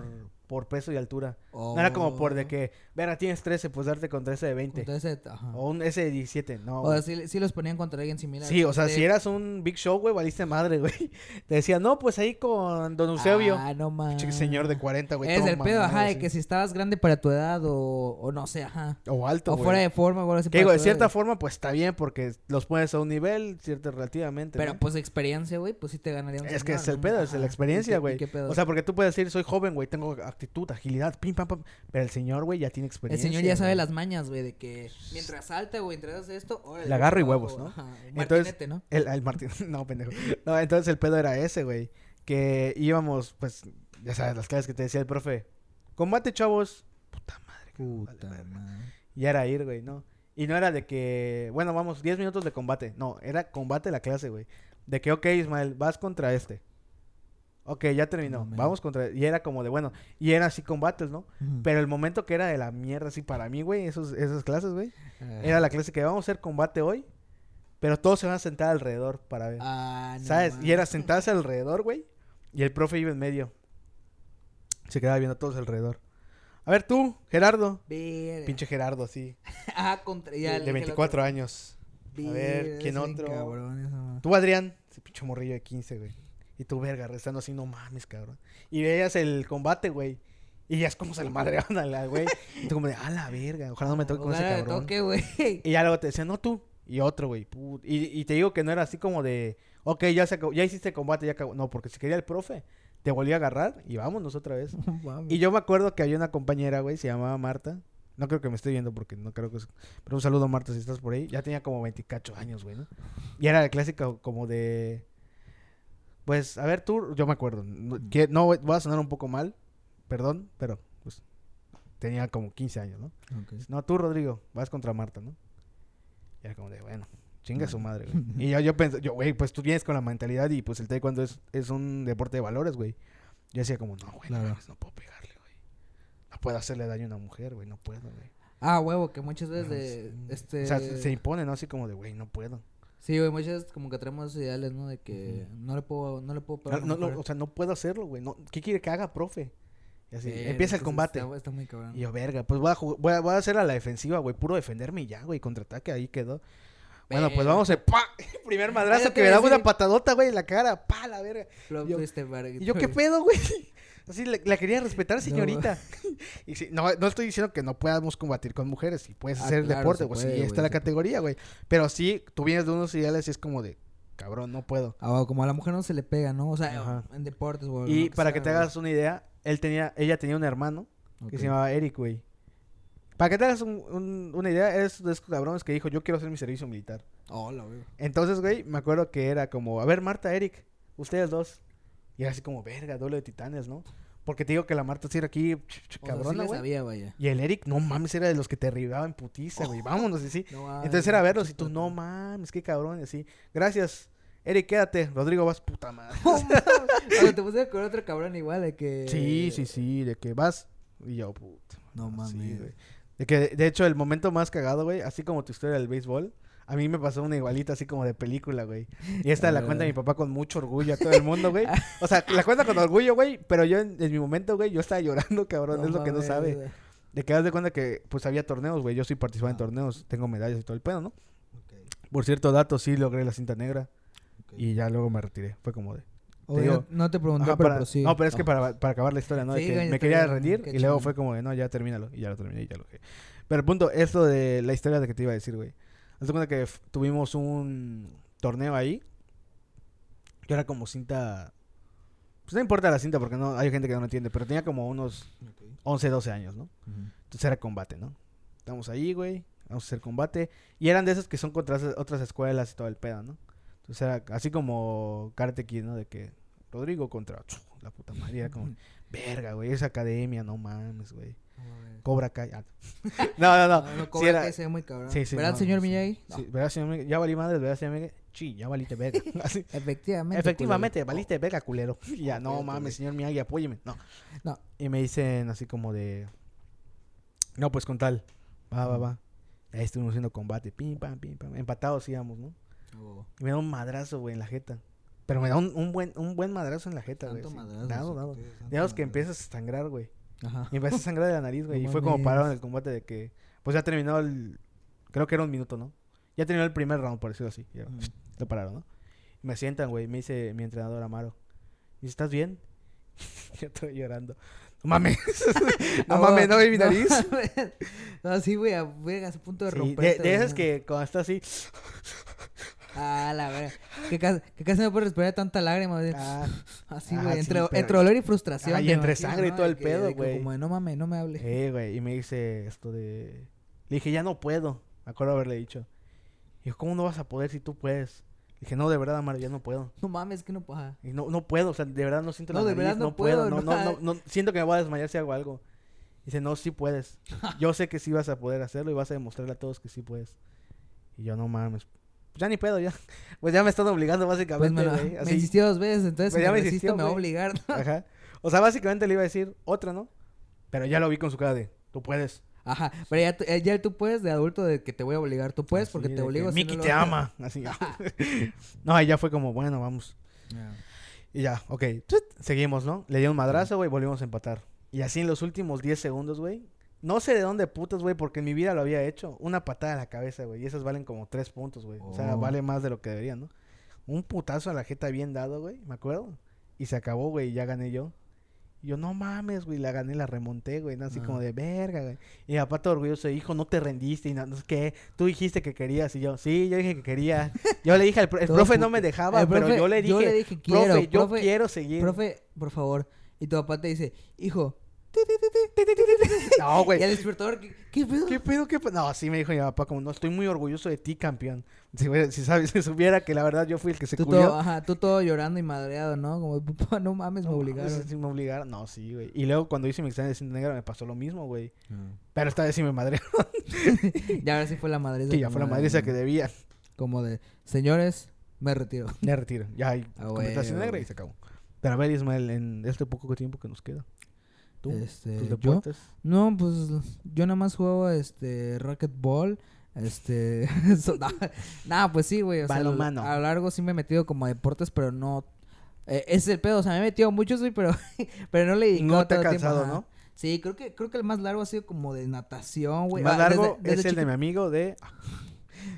Speaker 2: Por, peso y altura. No era como por de
Speaker 1: Oh.
Speaker 2: que, verga, tienes 13, pues darte contra ese de 20.
Speaker 1: Entonces, ajá.
Speaker 2: O un ese de 17, no.
Speaker 1: O
Speaker 2: güey.
Speaker 1: sea, sí, sí los ponían contra alguien similar.
Speaker 2: Sí, o sea,
Speaker 1: De-
Speaker 2: si eras un Big Show, güey, valiste madre, güey. <laughs> Te decía, no, pues ahí con Don Eusebio.
Speaker 1: Ah, no mames.
Speaker 2: Señor de 40, güey.
Speaker 1: Es el pedo, ajá, de que si estabas grande para tu edad o, o no sé, ajá.
Speaker 2: O alto,
Speaker 1: o
Speaker 2: güey.
Speaker 1: fuera de forma así.
Speaker 2: Que digo, de cierta
Speaker 1: edad.
Speaker 2: forma, pues está bien porque los pones a un nivel, cierto, relativamente.
Speaker 1: Pero
Speaker 2: ¿no?
Speaker 1: pues experiencia, güey, pues sí te ganaría un
Speaker 2: es que es el
Speaker 1: ¿no?
Speaker 2: pedo, es la
Speaker 1: ¿Y
Speaker 2: experiencia, güey. O sea, porque tú puedes decir, soy joven, güey, tengo actitud, agilidad, pim, pam, pam. Pero el señor, güey, ya tiene
Speaker 1: el
Speaker 2: experiencia.
Speaker 1: señor ya sabe las mañas, güey, de que mientras salta, güey, mientras hace esto, órale,
Speaker 2: Le agarra y huevos, ¿no?
Speaker 1: ajá, un
Speaker 2: Entonces,
Speaker 1: martinete, ¿no?
Speaker 2: El, el Martín, <laughs> no, pendejo. No, entonces el pedo era ese, güey. Que íbamos, pues, ya sabes, las clases que te decía el profe. Combate, chavos. Puta madre.
Speaker 1: Puta
Speaker 2: verga.
Speaker 1: madre.
Speaker 2: Y era ir, güey, ¿no? Y no era de que, bueno, vamos, 10 minutos de combate. No, era combate la clase, güey. De que, ok, Ismael, vas contra este. Ok, ya terminó.
Speaker 1: No.
Speaker 2: Vamos contra... Y era como de, bueno, y era así combates, ¿no? Pero el momento que era de la mierda, así para mí, güey, esos, esas clases, güey.
Speaker 1: Ah.
Speaker 2: Era la clase que vamos a hacer combate hoy. Pero todos se van a sentar alrededor para ver.
Speaker 1: Ah, no
Speaker 2: ¿Sabes? Y era sentarse alrededor, güey. Y el profe iba en medio. Se quedaba viendo a todos alrededor. A ver tú, Gerardo. Pinche Gerardo, así. <laughs>
Speaker 1: Ah, contra... ya
Speaker 2: de
Speaker 1: el- el
Speaker 2: 24
Speaker 1: otro.
Speaker 2: años. A ver, ¿quién otro?
Speaker 1: cabrón eso.
Speaker 2: Tú, Adrián. Ese pinche morrillo de 15, güey. Y tú, verga, rezando así, no mames, cabrón. Y veías el combate, güey. Y ya es como se la madre a la güey. Y tú como de, a la verga, ojalá no me toque con ese cabrón.
Speaker 1: toque, güey.
Speaker 2: Y ya luego te decían, no tú. Y otro, güey. put- Y, y te digo que no era así como de, ok, ya, se acabó- ya hiciste combate, ya acabó. No, porque si quería el profe, te volvía a agarrar y vámonos otra vez. <laughs> Y yo me acuerdo que había una compañera, güey, se llamaba Marta. No creo que me esté viendo porque no creo que es... Pero un saludo, Marta, si estás por ahí. Ya tenía como 28 años, güey, ¿no? Y era la clásica como de... Pues, a ver, tú... Yo me acuerdo. No, que, no voy a sonar un poco mal. Perdón, pero... Pues, tenía como 15 años, ¿no? No, tú, Rodrigo, vas contra Marta, ¿no? Y era como de, bueno, chinga su madre, güey. Y yo, yo pensé, yo, güey, pues tú vienes con la mentalidad y pues el taekwondo es, es un deporte de valores, güey. Yo decía como, no, güey,
Speaker 1: Claro.
Speaker 2: mames, no puedo pegarle, güey. No puedo hacerle daño a una mujer, güey, no puedo, güey.
Speaker 1: Ah, huevo, que muchas veces
Speaker 2: Ajá,
Speaker 1: de,
Speaker 2: sí.
Speaker 1: este...
Speaker 2: O sea, se, se impone, ¿no? Así como de, güey, no puedo.
Speaker 1: Sí, güey, muchas veces como que tenemos ideales, ¿no? De que no le puedo, no le puedo
Speaker 2: No, o sea, no puedo hacerlo, güey. No, ¿Qué quiere que haga, profe? Y así,
Speaker 1: Sí,
Speaker 2: empieza el combate.
Speaker 1: Está, está muy cabrón.
Speaker 2: Y yo, verga, pues voy a, jug- voy a, voy a hacer a la defensiva, güey. Puro defenderme y ya, güey. Contraataque, ahí quedó. Bueno, pues vamos a... ¡Pa! <laughs> Primer madrazo que me da una patadota, güey, en la cara. ¡Pa! La yo-
Speaker 1: verga.
Speaker 2: Y yo, ¿qué pedo, güey? Así le- la quería respetar, señorita. <laughs> y sí, no, no estoy diciendo que no podamos combatir con mujeres. Si puedes
Speaker 1: Ah,
Speaker 2: hacer
Speaker 1: claro,
Speaker 2: deporte, pues sí, está la categoría, güey. Pero sí, tú vienes de unos ideales y es como de, cabrón, no puedo.
Speaker 1: Ah, como a la mujer no se le pega, ¿no? O sea,
Speaker 2: Ajá.
Speaker 1: en deportes, güey.
Speaker 2: Y para que te hagas una idea, él tenía, ella tenía un hermano que se llamaba Eric, güey. Para que te hagas un- un- una idea, es de esos cabrones que dijo, yo quiero hacer mi servicio militar.
Speaker 1: Hola, güey.
Speaker 2: Entonces, güey, me acuerdo que era como, a ver, Marta, Eric, ustedes dos. Y era así como, verga, doble de titanes, ¿no? Porque te digo que la Marta sí era aquí, ch- ch-
Speaker 1: sí
Speaker 2: cabrona, güey.
Speaker 1: vaya.
Speaker 2: Y el Eric, no mames, era de los que te derribaba en putiza, güey. <laughs> Vámonos, y sí.
Speaker 1: No
Speaker 2: Entonces era verlos y tú, no mames, qué cabrón, y así. Gracias, Eric, quédate. Rodrigo, vas puta madre. <laughs>
Speaker 1: O sea, te puse con otro cabrón igual de que...
Speaker 2: Sí, sí, sí, de que vas. Y yo, puta.
Speaker 1: No
Speaker 2: sí,
Speaker 1: mames.
Speaker 2: güey. de que, de hecho, el momento más cagado, güey, así como tu historia del béisbol, a mí me pasó una igualita así como de película, güey. Y esta la cuenta mi papá con mucho orgullo a todo el mundo, güey. <laughs> O sea, la cuenta con orgullo, güey, pero yo en, en mi momento, güey, yo estaba llorando, cabrón, es lo que no sabe.
Speaker 1: güey.
Speaker 2: De que das de cuenta que, pues, había torneos, güey. Yo sí participaba en
Speaker 1: Ah.
Speaker 2: torneos, tengo medallas y todo el pedo, ¿no? Por cierto dato, sí logré la cinta negra y ya luego me retiré. Fue como de... Digo-
Speaker 1: no, no te pregunté,
Speaker 2: Ajá,
Speaker 1: pero,
Speaker 2: para-
Speaker 1: pero sí.
Speaker 2: No, pero es que
Speaker 1: Ah.
Speaker 2: para, para acabar la historia, ¿no? De que me quería
Speaker 1: bien,
Speaker 2: rendir y luego fue como de, no, ya termínalo. Y ya lo terminé y ya lo dejé. Pero el punto, esto de la historia de que te iba a decir, güey. Haz cuenta que tuvimos un torneo ahí. Que era como cinta... Pues no importa la cinta porque no hay gente que no lo entiende, pero tenía como unos
Speaker 1: Ok.
Speaker 2: 11, 12 años, ¿no? Entonces era combate, ¿no? Estamos ahí, güey. Vamos a hacer combate. Y eran de esos que son contra otras escuelas y todo el pedo, ¿no? Entonces era así como Karate Kid, ¿no? De que Rodrigo contra la puta madre. Era como, <laughs> verga, güey. Esa academia, no mames, güey. Cobra Kai. ah. <laughs> No, no, no.
Speaker 1: No, no,
Speaker 2: Sí
Speaker 1: Cobra
Speaker 2: era-
Speaker 1: Kai se ve muy cabrón.
Speaker 2: Sí, sí,
Speaker 1: ¿Verdad,
Speaker 2: no,
Speaker 1: señor
Speaker 2: sí.
Speaker 1: Miyagi?
Speaker 2: Sí, ¿verdad, señor Miguel? Ya valí madre, ¿verdad, señor Miguel? Sí, ya valiste verga. <laughs> Así.
Speaker 1: Efectivamente.
Speaker 2: Efectivamente,
Speaker 1: culero.
Speaker 2: valiste verga, culero. Y <laughs> ya, no mames, señor Miyagi, apóyeme. No.
Speaker 1: No.
Speaker 2: Y me dicen así como de. No, pues con tal. Va, va, va. Ahí estuvimos haciendo combate. Pim, pam, pim, pam. Empatados íbamos, ¿no?
Speaker 1: Oh.
Speaker 2: Y me da un madrazo, güey, en la jeta. Pero me da un, un buen, un buen madrazo en la jeta, güey.
Speaker 1: Tanto
Speaker 2: sí.
Speaker 1: madrazo,
Speaker 2: Dado,
Speaker 1: sí,
Speaker 2: dado. Digamos que empiezas a sangrar, güey.
Speaker 1: Ajá.
Speaker 2: Y empieza a sangrar de la nariz, güey.
Speaker 1: No
Speaker 2: y fue como pararon el combate de que. Pues ya terminó el. Creo que era un minuto, ¿no? Ya terminó el primer round, por decirlo así. Ya,
Speaker 1: Mm.
Speaker 2: lo pararon, ¿no? Y me sientan, güey. y Me dice mi entrenador Amaro. Me dice, ¿estás bien? <laughs> Yo estoy llorando. No mames. <laughs> no
Speaker 1: Ah,
Speaker 2: mames, no vi mi
Speaker 1: no
Speaker 2: nariz.
Speaker 1: mames. No, sí, güey, güey, a punto de
Speaker 2: Sí,
Speaker 1: romper.
Speaker 2: de, de esas que cuando está así.
Speaker 1: Ah, la verdad. Que casi, que casi no puede respirar tanta lágrima. güey.
Speaker 2: ah, <laughs>
Speaker 1: Así,
Speaker 2: ah,
Speaker 1: güey.
Speaker 2: sí,
Speaker 1: entre,
Speaker 2: pero-
Speaker 1: entre dolor y frustración.
Speaker 2: Ah, y entre sangre y todo
Speaker 1: De
Speaker 2: el
Speaker 1: que-
Speaker 2: pedo,
Speaker 1: de
Speaker 2: güey.
Speaker 1: Como de, no mames, no me hable.
Speaker 2: eh, güey. Y me dice esto de. Le dije, ya no puedo. Me acuerdo haberle dicho. Y dijo, ¿cómo no vas a poder si tú puedes? Le dije, no, de verdad, Amaro, ya no puedo.
Speaker 1: No mames, que no puedo.
Speaker 2: Y no, no puedo, o sea, de verdad no siento la
Speaker 1: No, de
Speaker 2: nariz,
Speaker 1: verdad no
Speaker 2: no puedo,
Speaker 1: puedo,
Speaker 2: no,
Speaker 1: no,
Speaker 2: no, <laughs> siento que me voy a desmayar si hago algo. Dice, no, sí puedes. <laughs> Yo sé que sí vas a poder hacerlo y vas a demostrarle a todos que sí puedes. Y yo, no mames. Pues ya ni pedo, ya. <laughs> Pues ya me están obligando
Speaker 1: Pues
Speaker 2: básicamente, <laughs>
Speaker 1: me, la-
Speaker 2: güey.
Speaker 1: me insistió dos veces, entonces
Speaker 2: Pues ya
Speaker 1: me
Speaker 2: insistió,
Speaker 1: me va a obligar.
Speaker 2: Ajá. O sea, básicamente le iba a decir otra, ¿no? Pero ya lo vi con su cara de, tú puedes.
Speaker 1: Ajá, pero ya, tú- eh, ya tú puedes de adulto de que te voy a obligar. Tú puedes porque te obligo. si
Speaker 2: Mickey <laughs>
Speaker 1: no
Speaker 2: te
Speaker 1: lo-
Speaker 2: ama. Así. no, y ya fue como, bueno, vamos. Y ya, ok. Tut, Seguimos, ¿no? Le dio un madrazo, güey, volvimos a empatar. Y así en los últimos 10 segundos, güey. No sé de dónde putas, güey, porque en mi vida lo había hecho. Una patada a la cabeza, güey. Y esas valen como 3 puntos, güey. O sea,
Speaker 1: Oh.
Speaker 2: vale más de lo que deberían, ¿no? Un putazo a la jeta bien dado, güey. Me acuerdo. Y se acabó, güey. Y ya gané yo. Y yo, no mames, güey. La gané, la remonté, güey. ¿no? Así
Speaker 1: Ah.
Speaker 2: como de verga, güey. Y mi papá todo orgulloso, hijo, no te rendiste. Y no, no sé qué. Tú dijiste que querías. Y yo, sí, yo dije que quería. <laughs> Yo le dije al pro- el profe no me dejaba, pero yo le dije,
Speaker 1: yo le dije, quiero,
Speaker 2: profe, yo
Speaker 1: profe,
Speaker 2: quiero seguir.
Speaker 1: Profe, por favor. Y tu papá te dice, hijo. <laughs>
Speaker 2: No, güey.
Speaker 1: Y el despertador, ¿qué, qué pedo?
Speaker 2: ¿Qué pedo? ¿Qué pedo? No, sí me dijo mi papá, como no, estoy muy orgulloso de ti, campeón. Si, sabes, <laughs> si supiera que la verdad yo fui el que se
Speaker 1: Tú
Speaker 2: culió.
Speaker 1: todo, ajá, tú todo llorando y madreado, ¿no? Como, <laughs> papá, no mames, me
Speaker 2: No,
Speaker 1: obligaron.
Speaker 2: mames, sí me obligaron. No, sí, güey. Y luego cuando hice mi examen de cinta negra me pasó lo mismo, güey. Pero esta vez sí me madre.
Speaker 1: Ya ahora sí fue la madriza.
Speaker 2: Sí, ya fue la madriza que debía.
Speaker 1: Como de, señores, me retiro.
Speaker 2: Me retiro. Ya hay
Speaker 1: Ah, güey,
Speaker 2: negra y se acabó. Pero a ver, Ismael, en este poco tiempo que nos queda. ¿Tú?
Speaker 1: Este,
Speaker 2: ¿Tus
Speaker 1: yo,
Speaker 2: deportes?
Speaker 1: no, pues yo nada más jugaba este racquetball, este, <laughs> nah, <laughs> pues sí, güey, o sea, a lo-
Speaker 2: Balonmano.
Speaker 1: a lo largo sí me he metido como a deportes, pero no, eh, ese es el pedo, o sea, me he metido muchos, güey, pero, <laughs> pero no le he dedicado
Speaker 2: No te
Speaker 1: tiempo,
Speaker 2: cansado. ¿no?
Speaker 1: Sí, creo que, creo que el más largo ha sido como de natación, güey.
Speaker 2: Más
Speaker 1: Ah,
Speaker 2: largo
Speaker 1: desde-
Speaker 2: es el de mi amigo de...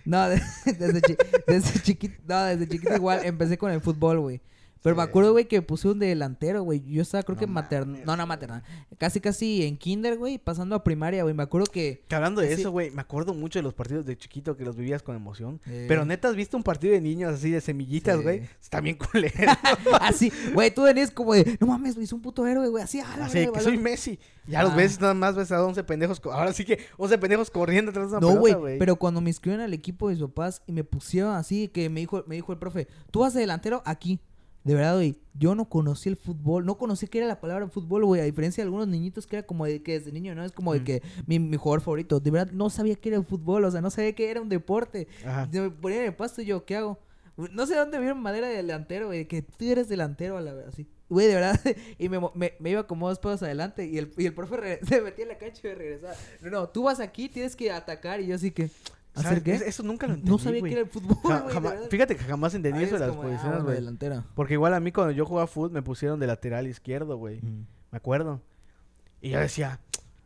Speaker 1: No, de- desde, chi- desde chiquito, no, desde chiquito igual empecé con el fútbol, güey. Pero me
Speaker 2: Sí.
Speaker 1: acuerdo, güey, que puse un delantero, güey. Yo estaba, creo
Speaker 2: No
Speaker 1: que maternal.
Speaker 2: mames,
Speaker 1: No, no, maternal. Casi, casi en kinder, güey, pasando a primaria, güey. Me acuerdo que.
Speaker 2: Que hablando de
Speaker 1: Sí.
Speaker 2: eso, güey, me acuerdo mucho de los partidos de chiquito que los vivías con emoción.
Speaker 1: eh,
Speaker 2: Pero neta, ¿has visto un partido de niños así de semillitas,
Speaker 1: Sí.
Speaker 2: güey? Está bien culero. <laughs>
Speaker 1: Así, güey, tú venías como de. No mames, güey, es un puto héroe, güey. Así, ah, la
Speaker 2: así
Speaker 1: verga,
Speaker 2: que
Speaker 1: balón".
Speaker 2: soy Messi. Ya los
Speaker 1: Ah.
Speaker 2: ves nada más, ves a 11 pendejos. Ahora sí que 11 pendejos corriendo atrás de una
Speaker 1: No, güey. pero cuando me inscribieron al equipo de mis papás y me pusieron así, que me dijo, me dijo el profe, tú vas de delantero aquí. De verdad, güey, yo no conocí el fútbol, no conocí qué era la palabra fútbol, güey, a diferencia de algunos niñitos que era como de que desde niño, ¿no? Es como de
Speaker 2: Mm.
Speaker 1: que mi, mi jugador favorito, de verdad no sabía qué era el fútbol, o sea, no sabía qué era un deporte.
Speaker 2: Ajá.
Speaker 1: Se me ponían en el pasto y yo, ¿qué hago? No sé dónde vieron madera de delantero, güey, que tú eres delantero a la vez, así. Güey, de verdad, <laughs> y me, me, me iba como dos pasos adelante y el, y el profe <laughs> se metía en la cancha y regresaba. No, no, tú vas aquí, tienes que atacar y yo así que... ¿Hacer
Speaker 2: ¿Sabes?
Speaker 1: qué?
Speaker 2: Es- Eso nunca lo entendí,
Speaker 1: No sabía
Speaker 2: güey.
Speaker 1: que era el fútbol,
Speaker 2: Ja-
Speaker 1: güey, de
Speaker 2: jamás-
Speaker 1: verdad.
Speaker 2: fíjate que jamás entendí eso de las
Speaker 1: ah,
Speaker 2: posiciones,
Speaker 1: bueno,
Speaker 2: güey.
Speaker 1: delantera.
Speaker 2: Porque igual a mí cuando yo jugaba fútbol me pusieron de lateral izquierdo, güey. Me acuerdo. Y yo decía,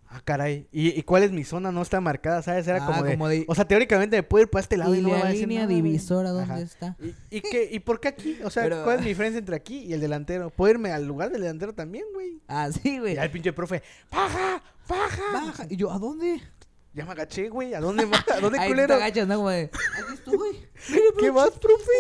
Speaker 2: ah, caray. ¿Y, y cuál es mi zona? No está marcada, ¿sabes? Era
Speaker 1: Ah,
Speaker 2: como, de,
Speaker 1: como de-
Speaker 2: O sea, teóricamente me puedo ir para este lado y,
Speaker 1: ¿Y
Speaker 2: no me va a
Speaker 1: la
Speaker 2: decir
Speaker 1: línea
Speaker 2: nada,
Speaker 1: divisora dónde
Speaker 2: Ajá.
Speaker 1: está?
Speaker 2: ¿Y, y, qué, ¿Y por qué aquí? O sea,
Speaker 1: Pero-
Speaker 2: ¿cuál es mi diferencia entre aquí y el delantero? ¿Puedo irme al lugar del delantero también, güey?
Speaker 1: Ah, sí, güey.
Speaker 2: Y ya el pinche profe, ¡baja! ¡baja!
Speaker 1: Baja. Y yo, ¿a dónde?
Speaker 2: Ya me agaché, güey. ¿A dónde, ma- ¿A dónde <laughs>
Speaker 1: Ahí tú te
Speaker 2: culero?
Speaker 1: agachas, ¿no? Como de, aquí estoy. <laughs>
Speaker 2: ¿Qué más, profe?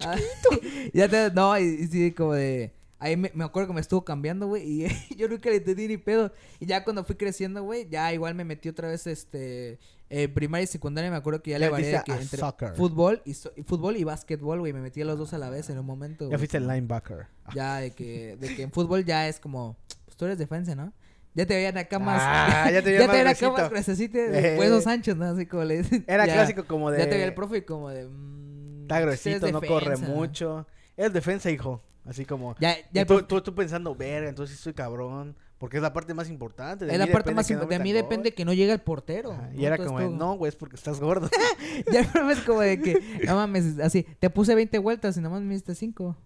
Speaker 1: Ah, <laughs> ya te, no, y, sí, como de. Ahí me, me acuerdo que me estuvo cambiando, güey, y yo nunca le entendí ni pedo. Y ya cuando fui creciendo, güey, ya igual me metí otra vez, este, eh, primaria y secundaria, me acuerdo que ya,
Speaker 2: Ya
Speaker 1: le varié que
Speaker 2: a
Speaker 1: entre
Speaker 2: soccer.
Speaker 1: fútbol y, so- y fútbol y básquetbol, güey, me metí a los dos a la vez en un momento.
Speaker 2: Ya
Speaker 1: güey.
Speaker 2: fuiste el linebacker.
Speaker 1: Ya de que, de que en fútbol ya es como, pues tú eres defensa, ¿no? Ya te veían acá más.
Speaker 2: Ah, <laughs> ya te veían
Speaker 1: ya
Speaker 2: más
Speaker 1: te veían acá
Speaker 2: gruesito.
Speaker 1: más gruesecito, de
Speaker 2: Eh.
Speaker 1: huesos anchos, ¿no? Así como le dicen.
Speaker 2: Era
Speaker 1: Ya-
Speaker 2: clásico como de...
Speaker 1: Ya te veía el profe y como de. mm,
Speaker 2: Está gruesito,
Speaker 1: ustedes
Speaker 2: no corre
Speaker 1: defensa, ¿no?
Speaker 2: mucho. Es defensa, hijo. Así como...
Speaker 1: Ya, ya
Speaker 2: y tú, tú, tú pensando, verga, entonces soy cabrón. Porque es la parte más importante. De
Speaker 1: es la parte más
Speaker 2: no
Speaker 1: importante. de mí depende que no llegue el portero.
Speaker 2: Ajá,
Speaker 1: ¿no?
Speaker 2: Y era como, de, no, güey, es porque estás gordo. <laughs>
Speaker 1: Ya el profe es como de que, no mames, así, te puse 20 vueltas y nomás me diste 5.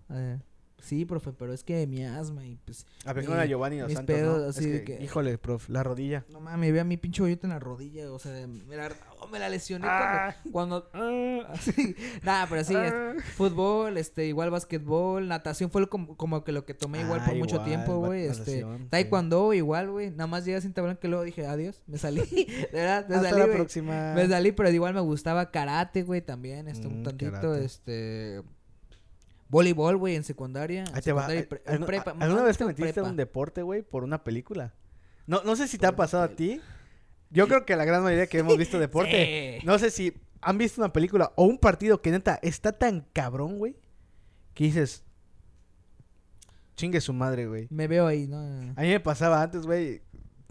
Speaker 1: Sí, profe, pero es que mi asma y pues.
Speaker 2: A no era Giovanni Dos
Speaker 1: mis
Speaker 2: Santos, ¿no?
Speaker 1: pedos,
Speaker 2: Es
Speaker 1: así de
Speaker 2: que,
Speaker 1: que-
Speaker 2: Híjole, prof, la rodilla.
Speaker 1: No mames, ve a mi pinche hoyito en la rodilla, o sea, me la, oh, me la lesioné
Speaker 2: Ah.
Speaker 1: cuando, cuando <laughs> así, nada, pero sí, es-
Speaker 2: Ah.
Speaker 1: fútbol, este, igual básquetbol, natación fue lo como, como que lo que tomé igual
Speaker 2: Ah,
Speaker 1: por mucho
Speaker 2: igual,
Speaker 1: tiempo, güey, este,
Speaker 2: natación, sí.
Speaker 1: taekwondo igual, güey, nada más llegué a cinta blanca y luego dije adiós, me salí, <laughs> de verdad, me
Speaker 2: Hasta
Speaker 1: salí,
Speaker 2: la
Speaker 1: güey.
Speaker 2: próxima.
Speaker 1: Me salí, pero igual me gustaba karate, güey, también, este, un
Speaker 2: Mm,
Speaker 1: tantito,
Speaker 2: karate.
Speaker 1: este, voleibol, güey, en secundaria,
Speaker 2: Ahí te va.
Speaker 1: pre- en
Speaker 2: ¿Algún-
Speaker 1: prepa,
Speaker 2: ¿Alguna vez te metiste a
Speaker 1: prepa.
Speaker 2: un deporte, güey, por una película? No, no sé si te ha pasado a ti. Yo creo que la gran mayoría que hemos <laughs> visto deporte.
Speaker 1: Sí.
Speaker 2: No sé si han visto una película o un partido que neta está tan cabrón, güey, que dices. Chingue su madre, güey.
Speaker 1: Me veo ahí, ¿no?
Speaker 2: A mí me pasaba antes, güey.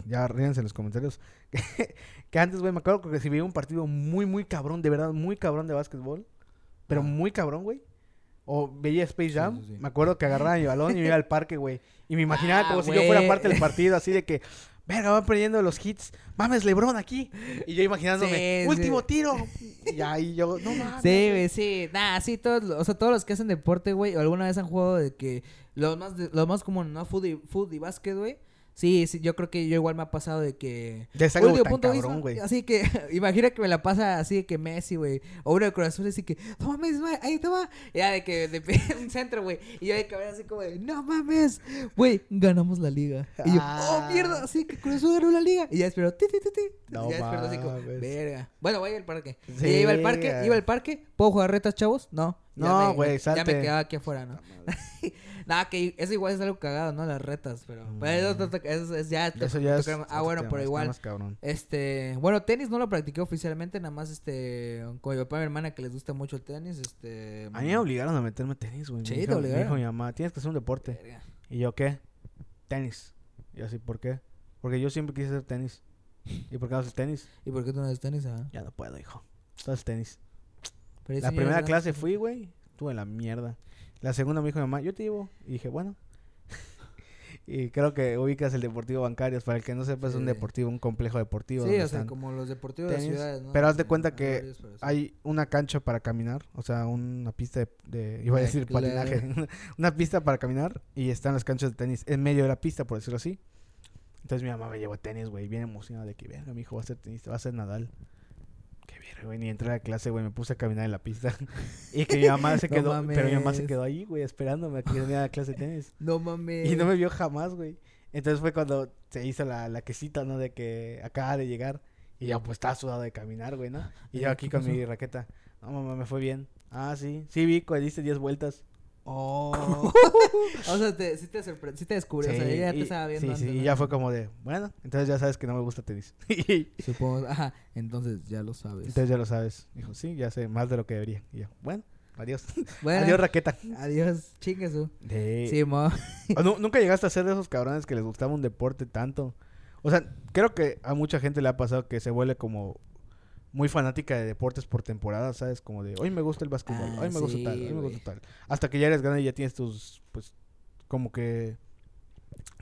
Speaker 2: Ya ríense en los comentarios. Que, <laughs> que antes, güey, me acuerdo que si veía un partido muy, muy cabrón, de verdad, muy cabrón de básquetbol. Pero
Speaker 1: Ah.
Speaker 2: muy cabrón, güey. O veía Space Jam.
Speaker 1: sí, sí.
Speaker 2: Me acuerdo que agarraba mi balón y me iba al parque, güey. Y me imaginaba
Speaker 1: Ah,
Speaker 2: como si yo fuera parte del partido, así de que, verga, van perdiendo los hits. Mames, Lebron aquí. Y yo imaginándome,
Speaker 1: Sí,
Speaker 2: último
Speaker 1: sí.
Speaker 2: tiro. Y ahí yo, no mames.
Speaker 1: Sí, güey, sí. Nah, sí, todos, o sea, todos los que hacen deporte, güey, o alguna vez han jugado de que los más, los más comunes, ¿no? Food y, food y básquet, güey. Sí, sí, yo creo que yo igual me ha pasado de que...
Speaker 2: De ese algo
Speaker 1: Último
Speaker 2: tan cabrón, güey.
Speaker 1: Así que, <laughs> imagina que me la pasa así de que Messi, güey. O uno de corazón así que, no mames, güey, ahí te va. Ya de que, de <laughs> un centro, güey. Y yo de cabeza así como de, no mames, güey, ganamos la liga. Y yo,
Speaker 2: Ah.
Speaker 1: oh, mierda, así que Corazón ganó la liga. Y ya espero, ti, ti, ti, ti.
Speaker 2: No
Speaker 1: ya espero así como, verga. Bueno, voy al parque.
Speaker 2: Sí,
Speaker 1: Y iba al parque,
Speaker 2: ah.
Speaker 1: iba al parque. ¿Puedo jugar retas, chavos? No.
Speaker 2: No, güey,
Speaker 1: me- Ya me
Speaker 2: salte.
Speaker 1: quedaba aquí afuera, ¿no? <laughs> Nada, que eso igual es algo cagado, ¿no? Las retas, pero... pero eso, eso es ya...
Speaker 2: Mm. Eso ya es.
Speaker 1: Ah, bueno, pero igual...
Speaker 2: más cabrón.
Speaker 1: Este, bueno, tenis no lo practiqué oficialmente, nada más este, con mi papá y mi hermana que les gusta mucho el tenis, este...
Speaker 2: A mí me obligaron a meterme a tenis, güey.
Speaker 1: Sí,
Speaker 2: Me
Speaker 1: te
Speaker 2: dijo- me
Speaker 1: obligaron.
Speaker 2: dijo mi mamá, tienes que hacer un deporte.
Speaker 1: verga.
Speaker 2: ¿Y yo qué? Tenis. Y así, ¿por qué? Porque yo siempre quise hacer tenis. ¿Y por qué no haces tenis?
Speaker 1: ¿Y por qué tú no haces tenis, ah?
Speaker 2: Ya no puedo, hijo. Tú haces tenis.
Speaker 1: Pero
Speaker 2: La primera clase fui, güey. Estuve en la mierda. La segunda me dijo mi mamá, yo te llevo. Y dije, bueno. <laughs> y creo que ubicas el Deportivo Bancarios. Para el que no sepa, es un deportivo, un complejo deportivo.
Speaker 1: Sí, o sea, como los deportivos de
Speaker 2: tenis,
Speaker 1: las ciudades, ¿no?
Speaker 2: pero haz de cuenta que. Hay una cancha para caminar, o sea, una pista de, de- iba a
Speaker 1: Eh,
Speaker 2: decir
Speaker 1: claro.
Speaker 2: patinaje, <laughs> una pista para caminar y están las canchas de tenis en medio de la pista, por decirlo así. Entonces mi mamá me llevó a tenis, güey, bien emocionada de que, venga, mi hijo va a ser tenista, va a ser Nadal. Pero, güey, ni entré a la clase, güey, me puse a caminar en la pista. <laughs> y que mi mamá se <laughs>
Speaker 1: No
Speaker 2: quedó, pero mi mamá se quedó ahí, güey, esperándome a que yo viniera a la clase de tenis. <laughs>
Speaker 1: No mames.
Speaker 2: Y no me vio jamás, güey. Entonces fue cuando se hizo la, la quesita, ¿no? De que acaba de llegar. Y ya pues estaba sudado de caminar, güey, ¿no? Y
Speaker 1: ¿Y
Speaker 2: yo aquí con
Speaker 1: pasó?
Speaker 2: mi raqueta. No, mamá, me fue bien. Ah, sí. Sí, vi, diste 10 vueltas.
Speaker 1: Oh. <laughs> o sea, te, sí te sorprendió, sí te descubrió. o sea,
Speaker 2: Sí,
Speaker 1: ya te
Speaker 2: y-
Speaker 1: estaba viendo
Speaker 2: Sí,
Speaker 1: antes,
Speaker 2: sí, y ya fue como de, bueno, entonces ya sabes que no me gusta tenis. <laughs>
Speaker 1: Supongo. Ajá, entonces ya lo sabes.
Speaker 2: entonces ya lo sabes. Dijo, sí, ya sé más de lo que debería. Y yo, bueno, adiós. <laughs>
Speaker 1: Bueno,
Speaker 2: Adiós, raqueta.
Speaker 1: Adiós, chingue su.
Speaker 2: De...
Speaker 1: Sí, mo.
Speaker 2: ¿O nu- Nunca llegaste a ser de esos cabrones que les gustaba un deporte tanto. O sea, creo que a mucha gente le ha pasado que se vuelve como muy fanática de deportes por temporada, ¿sabes? Como de, hoy me gusta el básquetbol,
Speaker 1: Ah,
Speaker 2: hoy me gusta tal, hoy me gusta tal. Hasta que ya eres grande y ya tienes tus, pues, como que...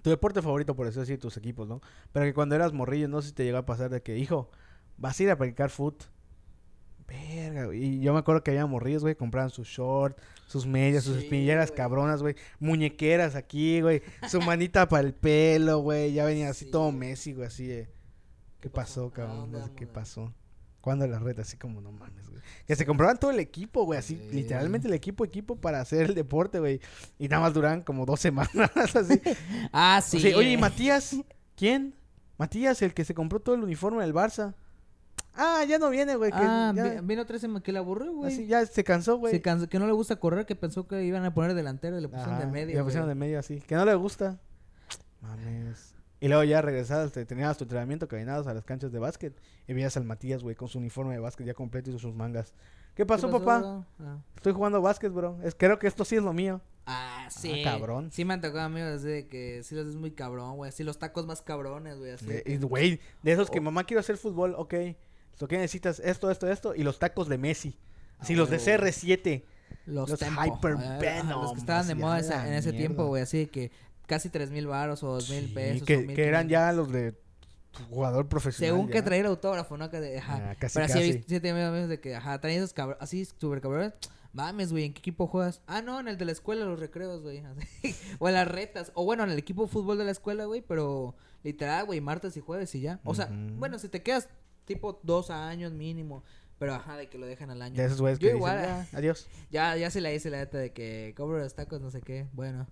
Speaker 2: Tu deporte favorito, por eso decir, tus equipos, ¿no? Pero que cuando eras morrillo, no sé si te llegó a pasar de que, hijo, vas a ir a practicar foot. Verga, güey. Y yo me acuerdo que había morrillos, güey, compraban sus shorts, sus medias, sus espinilleras
Speaker 1: güey.
Speaker 2: cabronas, güey. Muñequeras aquí, güey. Su manita para el pelo, güey. Ya venía así
Speaker 1: Sí,
Speaker 2: todo. Messi, güey, así de... ¿Qué
Speaker 1: ¿Qué pasó?
Speaker 2: pasó, cabrón?
Speaker 1: ¿A dónde
Speaker 2: No sé ¿Qué
Speaker 1: vamos,
Speaker 2: pasó? ¿Cuándo la red? Así como, no mames, güey. Que se compraban todo el equipo, güey. Así,
Speaker 1: Sí.
Speaker 2: literalmente el equipo, equipo para hacer el deporte, güey. Y nada más duran como dos semanas, <laughs> así. <laughs>
Speaker 1: Ah, sí.
Speaker 2: O sea, oye, ¿y. Matías? ¿Quién? Matías, el que se compró todo el uniforme del Barça. Ah, ya no viene, güey.
Speaker 1: Ah,
Speaker 2: ya,
Speaker 1: vino tres semanas que le aburrió, güey.
Speaker 2: así, ya se cansó, güey.
Speaker 1: Se cansó, que no le gusta correr, que pensó que iban a poner delantero y le pusieron
Speaker 2: Ajá,
Speaker 1: de medio.
Speaker 2: le pusieron de medio así. Que no le gusta. Mames. Y luego ya regresabas, te tenías tu entrenamiento, caminabas a las canchas de básquet y veías al Matías, güey, con su uniforme de básquet ya completo y sus mangas. ¿Qué pasó, papá?
Speaker 1: Ah.
Speaker 2: Estoy jugando básquet, bro. Es, creo que esto sí es lo mío.
Speaker 1: Ah, sí.
Speaker 2: cabrón.
Speaker 1: Sí me han tocado amigos así de que sí los es muy cabrón, güey. Así los tacos más cabrones, güey. Así.
Speaker 2: Eh, Güey, de esos que
Speaker 1: Oh.
Speaker 2: mamá quiero hacer fútbol, ok. Lo que necesitas, esto, esto, esto. Y los tacos de Messi. Así
Speaker 1: Ah,
Speaker 2: los de
Speaker 1: huevo.
Speaker 2: CR7.
Speaker 1: Los,
Speaker 2: Los. Hyper
Speaker 1: Ah, ajá,
Speaker 2: Venom,
Speaker 1: Los que estaban de moda esa- en ese tiempo, güey. Así de que casi tres mil baros o dos mil
Speaker 2: Sí,
Speaker 1: pesos.
Speaker 2: que, que eran ya los de jugador profesional.
Speaker 1: Según que
Speaker 2: ya.
Speaker 1: el autógrafo, ¿no? Que de- ajá.
Speaker 2: Ah, casi,
Speaker 1: Pero así he
Speaker 2: casi.
Speaker 1: he amigos de que, ajá, traen esos cabrones, así súper cabrones. Mames, güey, ¿en qué equipo juegas? Ah, no, en el de la escuela, los recreos, güey. <laughs> o en las retas. O bueno, en el equipo de fútbol de la escuela, güey, pero literal, güey, martes y jueves y ya. O sea, bueno, si te quedas tipo dos años mínimo. Pero ajá, de que lo dejan al año.
Speaker 2: De esos güeyes que
Speaker 1: igual,
Speaker 2: dicen, "Ya, adiós.
Speaker 1: Ya, ya se la hice la neta de que cobro los tacos, no sé qué. Bueno.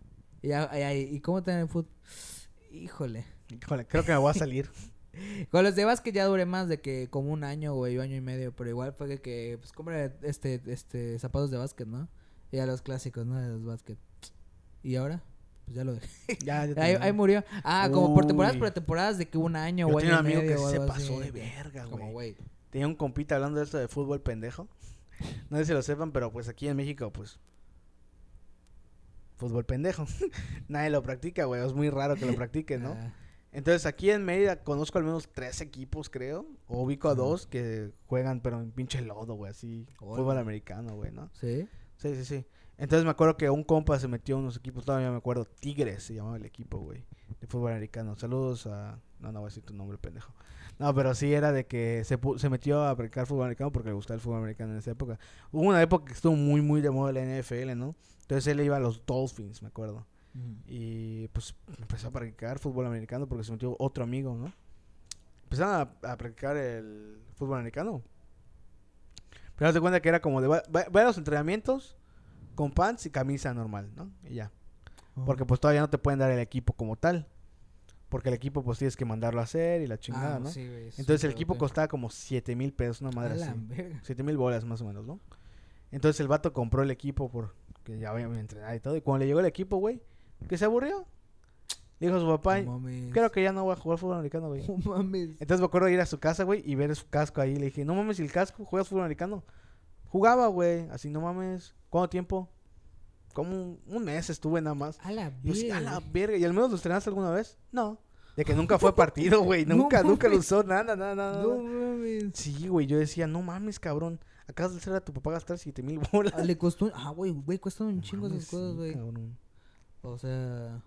Speaker 1: Y, ay, ¿y cómo te dan el fútbol? Híjole.
Speaker 2: Híjole, creo que me voy a salir. <laughs>
Speaker 1: Con los de básquet ya duré más de que como un año, güey, o año y medio. Pero igual fue que, que pues, compré este, este, zapatos de básquet, ¿no? Y a los clásicos, ¿no? De los básquet. ¿Y ahora? Pues ya lo dejé.
Speaker 2: ya, ya <laughs>
Speaker 1: Ahí, ahí murió. Ah, como por temporadas, por temporadas de que un año o
Speaker 2: tenía un
Speaker 1: y
Speaker 2: amigo
Speaker 1: medio
Speaker 2: que se pasó
Speaker 1: así.
Speaker 2: de verga,
Speaker 1: Como,
Speaker 2: güey.
Speaker 1: güey.
Speaker 2: Tenía un compita hablando de esto de fútbol pendejo. No sé si lo sepan, pero pues aquí en México, pues. Fútbol pendejo. <laughs> Nadie lo practica, güey. Es muy raro que lo practiquen, ¿no? <laughs>
Speaker 1: Ah,
Speaker 2: Entonces aquí en Mérida conozco al menos tres equipos, creo. O ubico a dos que juegan, pero en pinche lodo, güey. Así. Fútbol americano, güey, ¿no?
Speaker 1: ¿Sí?
Speaker 2: Sí, sí, sí. Entonces me acuerdo que un compa se metió a unos equipos, todavía me acuerdo, Tigres se llamaba el equipo, güey, de fútbol americano. Saludos a... No, no voy a decir tu nombre, pendejo. No, pero sí era de que se, pu- se metió a practicar fútbol americano porque le gustaba el fútbol americano en esa época. Hubo una época que estuvo muy, muy de moda la NFL, ¿no? Entonces él iba a los Dolphins, me acuerdo. Y pues empezó a practicar fútbol americano porque se metió otro amigo, ¿no? Empezaron a, a practicar el fútbol americano. Pero de cuenta que era como de va a los entrenamientos con pants y camisa normal, ¿no? Y ya. Porque pues todavía no te pueden dar el equipo como tal. Porque el equipo pues tienes que mandarlo a hacer y la chingada,
Speaker 1: Ah,
Speaker 2: ¿no?
Speaker 1: sí, güey, es
Speaker 2: Entonces el equipo costaba como 7 mil pesos, una madre así.
Speaker 1: verga.
Speaker 2: 7 mil bolas más o menos, ¿no? Entonces el vato compró el equipo porque ya voy a entrenar y todo. Y cuando le llegó el equipo, güey, que se aburrió. Le dijo a su papá,
Speaker 1: No
Speaker 2: creo que ya no voy a jugar fútbol americano, güey.
Speaker 1: No mames.
Speaker 2: Entonces me acuerdo de ir a su casa, güey, y ver su casco ahí. Le dije, no mames, ¿y el casco? ¿Juegas fútbol americano? Jugaba, güey. Así, no mames. ¿Cuánto tiempo? Como un, un mes estuve nada más.
Speaker 1: A la
Speaker 2: Y yo, sí, a
Speaker 1: verga.
Speaker 2: la verga. ¿Y al menos lo estrenaste alguna vez? No. De que nunca fue <laughs> partido, güey.
Speaker 1: No
Speaker 2: Nunca, nunca lo usó, nada, nada, nada.
Speaker 1: No mames.
Speaker 2: Sí, güey, yo decía, no mames, cabrón. Acabas de hacer a tu papá gastar 7 mil bolas.
Speaker 1: Ah, Le costó. Ah, güey, güey, cuestan un chingo esas cosas, güey. O sea.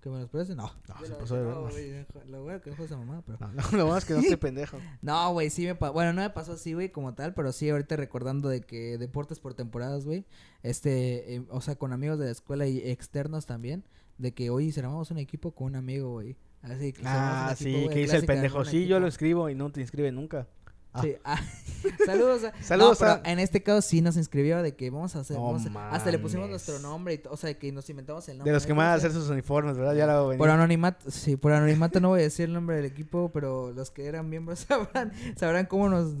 Speaker 1: ¿Que me los parece? No.
Speaker 2: No, se pasó de
Speaker 1: verdad,
Speaker 2: verga.
Speaker 1: no, güey, Lo bueno que no fue esa mamá, pero.
Speaker 2: No, no, lo más es que no <laughs> estoy pendejo.
Speaker 1: No, güey, sí me pasó. Bueno, no me pasó así, güey, como tal, pero sí ahorita recordando de que deportes por temporadas, güey. Este, eh, o sea, con amigos de la escuela y externos también. De que, oye, cerramos un equipo con un amigo, güey. Así
Speaker 2: Ah,
Speaker 1: equipo,
Speaker 2: sí, que dice el pendejo. Sí, yo lo escribo y no te inscribe nunca. Ah.
Speaker 1: Sí. ah, <laughs> saludos. a-
Speaker 2: Saludos
Speaker 1: No, pero
Speaker 2: a-
Speaker 1: En este caso sí nos inscribió de que vamos a hacer.
Speaker 2: No
Speaker 1: vamos a- hasta le pusimos nuestro nombre y o sea, que nos inventamos el nombre.
Speaker 2: De los que van a hacer sus uniformes, ¿verdad? Ya lo venía.
Speaker 1: Por anonimato, sí, por anonimato no voy a decir el nombre del equipo, pero los que eran miembros <laughs> sabrán, sabrán cómo nos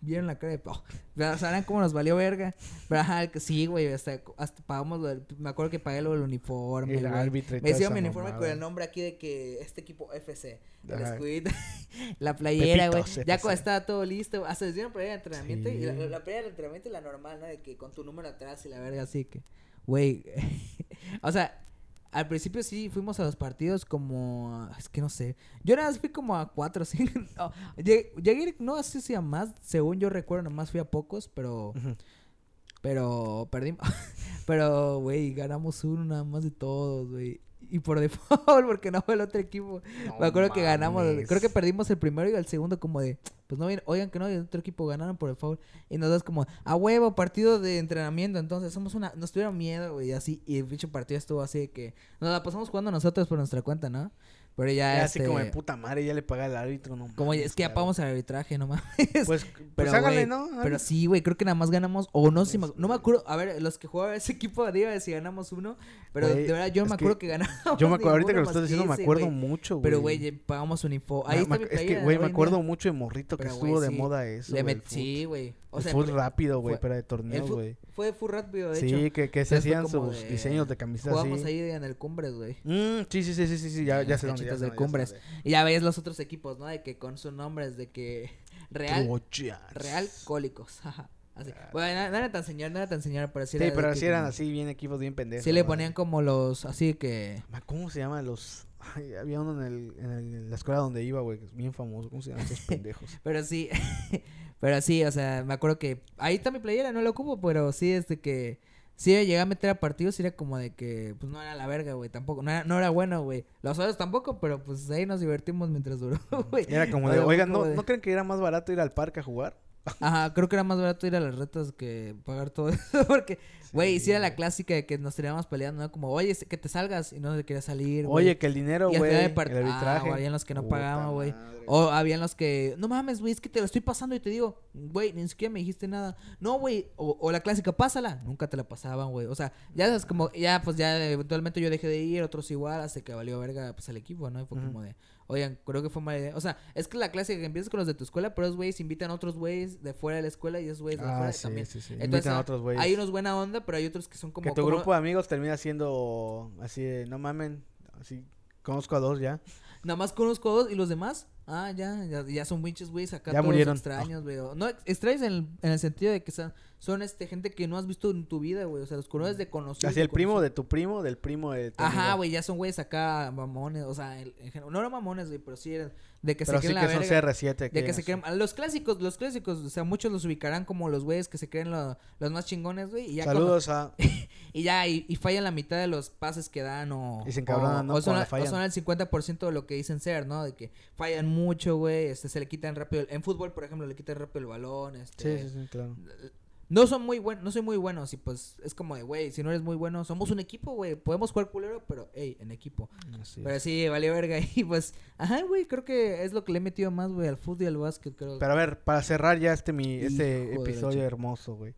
Speaker 1: vieron la cara de... Oh, sabrán cómo nos valió verga. Pero ajá, que sí, güey, hasta, hasta pagamos, lo del- me acuerdo que pagué lo del uniforme,
Speaker 2: El árbitro
Speaker 1: Me hicieron mi uniforme con el nombre aquí de que este equipo FC, el escudito, <laughs> la playera, güey. Ya cuando estaba todo listo, hasta les dieron playera de entrenamiento y la, la playera de entrenamiento la normal, ¿no? De que con tu número atrás y la verga así que, güey, <laughs> o sea, al principio sí fuimos a los partidos como, es que no sé, yo nada más fui como a cuatro, <laughs> no, llegué, no sé si a más, según yo recuerdo, nomás fui a pocos, pero... Pero perdimos. <laughs> Pero, güey, ganamos uno nada más de todos, güey. Y por default, <laughs> porque no fue el otro equipo.
Speaker 2: No
Speaker 1: Me acuerdo que ganamos. Creo que perdimos el primero y el segundo, como de. Pues no, oigan que no, y el otro equipo ganaron por default. Y nos das como, a huevo, partido de entrenamiento. Entonces, somos una. Nos tuvieron miedo, güey, así. Y el pinche partido estuvo así de que. Nos la pasamos jugando nosotros por nuestra cuenta, ¿no? Pero ya,
Speaker 2: Ya
Speaker 1: este.
Speaker 2: así como de puta madre, ya le paga el árbitro, no
Speaker 1: como
Speaker 2: mames,
Speaker 1: es que ya pagamos el arbitraje, no mames.
Speaker 2: Pues, <laughs> pues
Speaker 1: Pero,
Speaker 2: háganle, ¿no?
Speaker 1: Pero sí, güey, creo que nada más ganamos, o no si me- no me acuerdo, a ver, los que jugaban ese equipo, diga si ganamos uno, pero de verdad yo no me
Speaker 2: que
Speaker 1: acuerdo que, ganamos.
Speaker 2: Yo me acuerdo, ahorita que lo estás diciendo, me acuerdo mucho, güey.
Speaker 1: Pero, güey, pagamos un info. Ahí
Speaker 2: Me-
Speaker 1: está
Speaker 2: me-
Speaker 1: mi
Speaker 2: Es que, güey, me acuerdo mucho de morrito que
Speaker 1: Pero,
Speaker 2: estuvo de
Speaker 1: sí,
Speaker 2: moda eso,
Speaker 1: Le met-
Speaker 2: el
Speaker 1: sí, güey. O
Speaker 2: el
Speaker 1: sea,
Speaker 2: fut
Speaker 1: pero-
Speaker 2: rápido, güey, pero de
Speaker 1: el
Speaker 2: torneos,
Speaker 1: fut-
Speaker 2: güey.
Speaker 1: Fue full rápido, de hecho.
Speaker 2: Sí, que, que se hacían sus diseños de camisas
Speaker 1: Jugamos
Speaker 2: así.
Speaker 1: ahí en el Cumbres, güey.
Speaker 2: Mm, sí, sí, sí, sí, sí, sí, ya, sé dónde,
Speaker 1: de Cumbres. Y ya ves los otros equipos, ¿no? De que con sus nombres, de que Real. Real Cólicos. <laughs> Así. Bueno, no, era tan señor, no era tan señor, pero sí
Speaker 2: Sí,
Speaker 1: era
Speaker 2: pero
Speaker 1: que
Speaker 2: sí eran
Speaker 1: como-
Speaker 2: así, bien equipos, bien pendejos.
Speaker 1: Sí le ponían como los, así que...
Speaker 2: ¿Cómo se llaman los...? Ay, había uno en, el, en, el- en la escuela donde iba, güey, que es bien famoso. ¿Cómo se llaman estos <laughs> pendejos?
Speaker 1: Pero sí, <laughs> pero sí, o sea, me acuerdo que ahí está mi playera, no la ocupo, pero sí, es de que sí llegué a meter a partidos y era como de que, pues no era la verga, güey, tampoco, no era, no era bueno, güey. Los otros tampoco, pero pues ahí nos divertimos mientras duró, <laughs> güey.
Speaker 2: Era como de,
Speaker 1: Oiga,
Speaker 2: oigan, ¿no,
Speaker 1: de-
Speaker 2: ¿no creen que era más barato ir al parque a jugar?
Speaker 1: Ajá, creo que era más barato ir a las retas que pagar todo eso, <laughs> porque, güey, sí era la clásica de que nos teníamos peleando, ¿no? Como, oye, que te salgas y no te querías salir.
Speaker 2: Oye, que el dinero, güey, el
Speaker 1: Ah,
Speaker 2: arbitraje.
Speaker 1: o habían los que no pagaban, güey. O habían los que, no mames, güey, es que te lo estoy pasando y te digo, güey, ni siquiera me dijiste nada. No, güey, o, o la clásica, pásala. Nunca te la pasaban, güey. O sea, ya es como, ya, pues ya eventualmente yo dejé de ir, otros igual, hasta que valió verga, pues el equipo, ¿no? Y fue como de, oigan, creo que fue mala idea. O sea, es que la clásica que empiezas con los de tu escuela, pero esos güeyes invitan a otros güeyes de fuera de la escuela y esos güeyes de
Speaker 2: Ah,
Speaker 1: afuera
Speaker 2: sí,
Speaker 1: también.
Speaker 2: sí, sí.
Speaker 1: Entonces,
Speaker 2: Invitan a
Speaker 1: ah,
Speaker 2: otros güeyes.
Speaker 1: hay unos buena onda, pero hay otros que son como...
Speaker 2: que tu
Speaker 1: como-
Speaker 2: grupo de amigos termina siendo así de, no mamen, así, conozco a dos ya.
Speaker 1: Nada más conozco dos y los demás, ah, ya, ya, ya son pinches güeyes acá
Speaker 2: Ya
Speaker 1: todos
Speaker 2: murieron.
Speaker 1: extraños, güey. No, extraños en el, en el sentido de que son, son este gente que no has visto en tu vida, güey. O sea, los conoces de conocidos.
Speaker 2: Así el primo de tu primo, del primo de tu
Speaker 1: Ajá, güey, ya son güeyes acá mamones, o sea, el- en general- no eran mamones, güey, pero sí eran de que
Speaker 2: Pero
Speaker 1: se
Speaker 2: sí
Speaker 1: creen
Speaker 2: que
Speaker 1: la
Speaker 2: son
Speaker 1: verga.
Speaker 2: CR7.
Speaker 1: De que se creen, los clásicos, los clásicos, o sea, muchos los ubicarán como los güeyes que se creen lo- los más chingones, güey. Y ya cuando-
Speaker 2: Saludos a... <laughs>
Speaker 1: y ya, y, y fallan la mitad de los pases que dan o...
Speaker 2: Y se encabronan,
Speaker 1: o-
Speaker 2: ¿no?
Speaker 1: O son, o son el 50% de lo que dicen ser, ¿no? De que fallan mucho, güey, este, se le quitan rápido... En fútbol, por ejemplo, le quitan rápido el balón, este...
Speaker 2: Sí, sí, sí, claro.
Speaker 1: No son muy buenos, no soy muy buenos y pues es como de, güey, si no eres muy bueno, somos un equipo, güey, podemos jugar culero, pero, hey, en equipo.
Speaker 2: Así
Speaker 1: Pero
Speaker 2: es.
Speaker 1: sí, valió verga <laughs> y pues, ajá, güey, creo que es lo que le he metido más, güey, al fútbol y al básquet, creo.
Speaker 2: Pero a ver, para cerrar ya este, mi, este episodio hermoso, güey.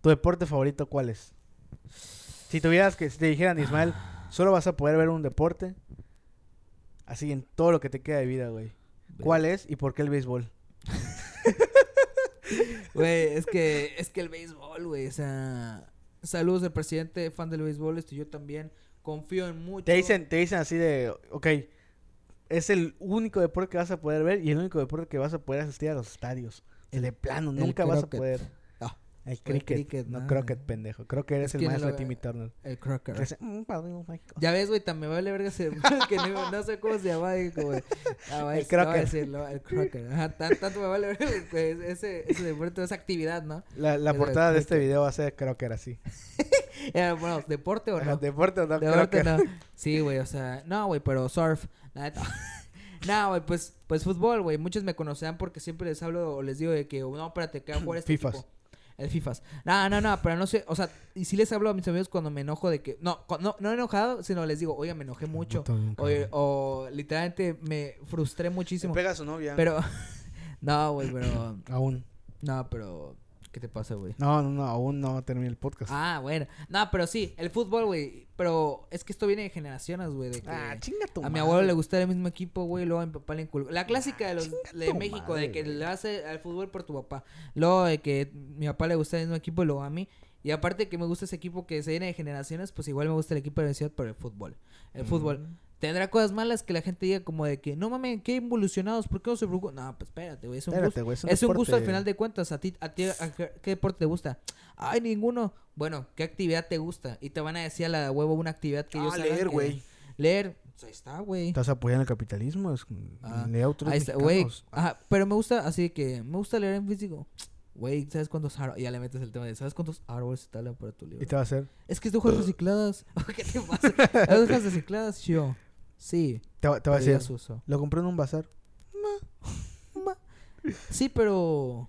Speaker 2: ¿Tu deporte favorito cuál es? Si tuvieras que, si te dijeran, Ismael, solo vas a poder ver un deporte, así en todo lo que te queda de vida, güey. ¿Cuál es y por qué el béisbol? <laughs>
Speaker 1: Güey, es que, es que el béisbol, güey, o sea, saludos al presidente, fan del béisbol, esto yo también confío en mucho.
Speaker 2: Te dicen, te dicen así de, ok, es el único deporte que vas a poder ver y el único deporte que vas a poder asistir a los estadios. El de plano,
Speaker 1: el
Speaker 2: nunca vas a poder. El cricket,
Speaker 1: cricket,
Speaker 2: no croquet, pendejo. Creo que eres
Speaker 1: Es
Speaker 2: el maestro de Timmy Turner.
Speaker 1: el crocker.
Speaker 2: Que "Mm, padrino mágico".
Speaker 1: Ya ves, güey, también me vale verga ese <laughs> que no, no sé cómo se llama, ah,
Speaker 2: El
Speaker 1: voy
Speaker 2: crocker.
Speaker 1: decirlo, el crocker. Ajá, tanto me vale verga ese, ese deporte, esa actividad, ¿no?
Speaker 2: La, la
Speaker 1: Es el
Speaker 2: portada de este video va a ser crocker así. <laughs>
Speaker 1: Eh, bueno, deporte o no.
Speaker 2: Deporte o no
Speaker 1: Deporte
Speaker 2: crocker.
Speaker 1: no. Sí, güey, o sea, no, güey, pero surf, neta. <laughs> No, güey, pues, pues fútbol, güey. Muchos me conocerán porque siempre les hablo o les digo de que, no, espérate, que va a jugar este
Speaker 2: Fifas.
Speaker 1: El FIFAs. No, no, no, pero no sé, o sea, y si les hablo a mis amigos cuando me enojo de que, no, no, no enojado, sino les digo, oye, me enojé mucho. O, o literalmente me frustré muchísimo.
Speaker 2: pega a su novia.
Speaker 1: Pero, <laughs> No, güey, pero.
Speaker 2: Aún.
Speaker 1: No, pero. ¿Qué te pasa, güey?
Speaker 2: No, no, no, aún no terminé el podcast.
Speaker 1: Ah, bueno. No, pero sí, el fútbol, güey. Pero es que esto viene de generaciones, güey. De que
Speaker 2: Ah, chinga tu
Speaker 1: a mi abuelo le gustaba el mismo equipo, güey. Luego a mi papá le inculcó. La clásica de los de México,
Speaker 2: madre,
Speaker 1: de que le hace al fútbol por tu papá. Luego de que mi papá le gusta el mismo equipo y luego a mí. Y aparte que me gusta ese equipo que se viene de generaciones, pues igual me gusta el equipo de la ciudad por el fútbol. El fútbol. Tendrá cosas malas que la gente diga como de que, no mames, qué involucionados, ¿por qué no se preocupan? No, pues espérate, güey, es un
Speaker 2: Espérate,
Speaker 1: gusto.
Speaker 2: güey, es un
Speaker 1: Es un gusto al final de cuentas. ¿A ti, a ti a qué, deporte te gusta? Ay, ninguno. Bueno, ¿qué actividad te gusta? Y te van a decir a la huevo una actividad que
Speaker 2: Ah,
Speaker 1: hagan
Speaker 2: leer, güey.
Speaker 1: Leer. Pues ahí está, güey.
Speaker 2: Estás apoyando el capitalismo. Es...
Speaker 1: Ah,
Speaker 2: Lee
Speaker 1: Ahí está, güey. Ajá, pero me gusta, así que me gusta leer en físico. Güey, ¿sabes cuántos árboles? Ya le metes el tema de ¿sabes cuántos árboles se talan para tu libro?
Speaker 2: ¿Y te va a hacer?
Speaker 1: Es que es de hojas <laughs> recicladas. <laughs> ¿Qué te pasa? <laughs> ¿Es de hojas recicladas? Yo. Sí.
Speaker 2: Te, te va a decir.
Speaker 1: usó.
Speaker 2: Lo compré en un bazar.
Speaker 1: Sí, pero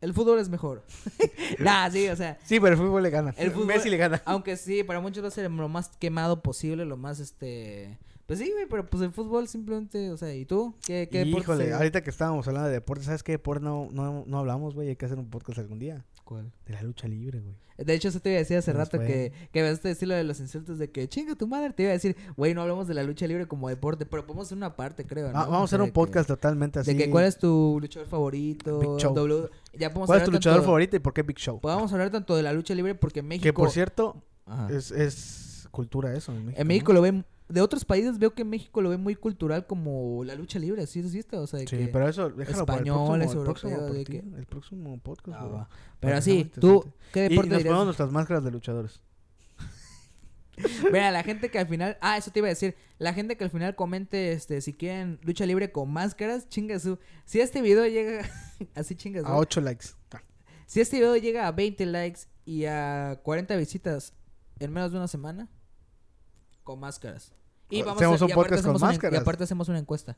Speaker 1: el fútbol es mejor. <laughs> nah, sí, o sea,
Speaker 2: Sí, pero el fútbol le gana.
Speaker 1: El fútbol-
Speaker 2: Messi le gana. <laughs>
Speaker 1: aunque sí, para muchos va a ser lo más quemado posible, lo más este pues sí, güey, pero pues el fútbol simplemente, o sea, ¿y tú? ¿Qué, qué
Speaker 2: Híjole, ahorita que estábamos hablando de deporte, ¿sabes qué deporte no, no, no hablamos, güey? Hay que hacer un podcast algún día.
Speaker 1: ¿Cuál?
Speaker 2: De la lucha libre, güey.
Speaker 1: De hecho, eso te iba a decir hace rato
Speaker 2: fue.
Speaker 1: que, que me vas a decir lo de los insultos de que chinga tu madre. Te iba a decir, güey, no hablamos de la lucha libre como deporte, pero podemos hacer una parte, creo. ¿no?
Speaker 2: Ah, vamos a hacer un podcast
Speaker 1: que-
Speaker 2: totalmente así.
Speaker 1: De que cuál es tu luchador favorito.
Speaker 2: Big Show.
Speaker 1: W- ya
Speaker 2: ¿Cuál es tu luchador favorito y por qué Big Show?
Speaker 1: Podemos hablar tanto de la lucha libre porque en México.
Speaker 2: Que por cierto, es, es cultura eso en México.
Speaker 1: En
Speaker 2: ¿no?
Speaker 1: México lo ven. De otros países veo que México lo ven muy cultural como la lucha libre, ¿sí existe? O sea, de
Speaker 2: Sí,
Speaker 1: que-
Speaker 2: pero eso, déjalo para el
Speaker 1: españoles,
Speaker 2: próximo, el próximo,
Speaker 1: europeos, de
Speaker 2: por ti,
Speaker 1: que-
Speaker 2: el próximo podcast.
Speaker 1: Ah, va.
Speaker 2: Para
Speaker 1: Pero así, tú. ¿qué
Speaker 2: Y
Speaker 1: deporte
Speaker 2: nos
Speaker 1: dirías?
Speaker 2: ponemos nuestras máscaras de luchadores. <laughs>
Speaker 1: Mira, la gente que al final, ah, eso te iba a decir, la gente que al final comente, este, si quieren lucha libre con máscaras, chinga su, si este video llega, <laughs> así chinga su,
Speaker 2: A 8 likes. Ah,
Speaker 1: si este video llega a 20 likes y a 40 visitas en menos de una semana, con máscaras. Y vamos
Speaker 2: hacemos
Speaker 1: a,
Speaker 2: un
Speaker 1: y
Speaker 2: podcast con
Speaker 1: una-
Speaker 2: máscaras.
Speaker 1: y aparte hacemos una encuesta.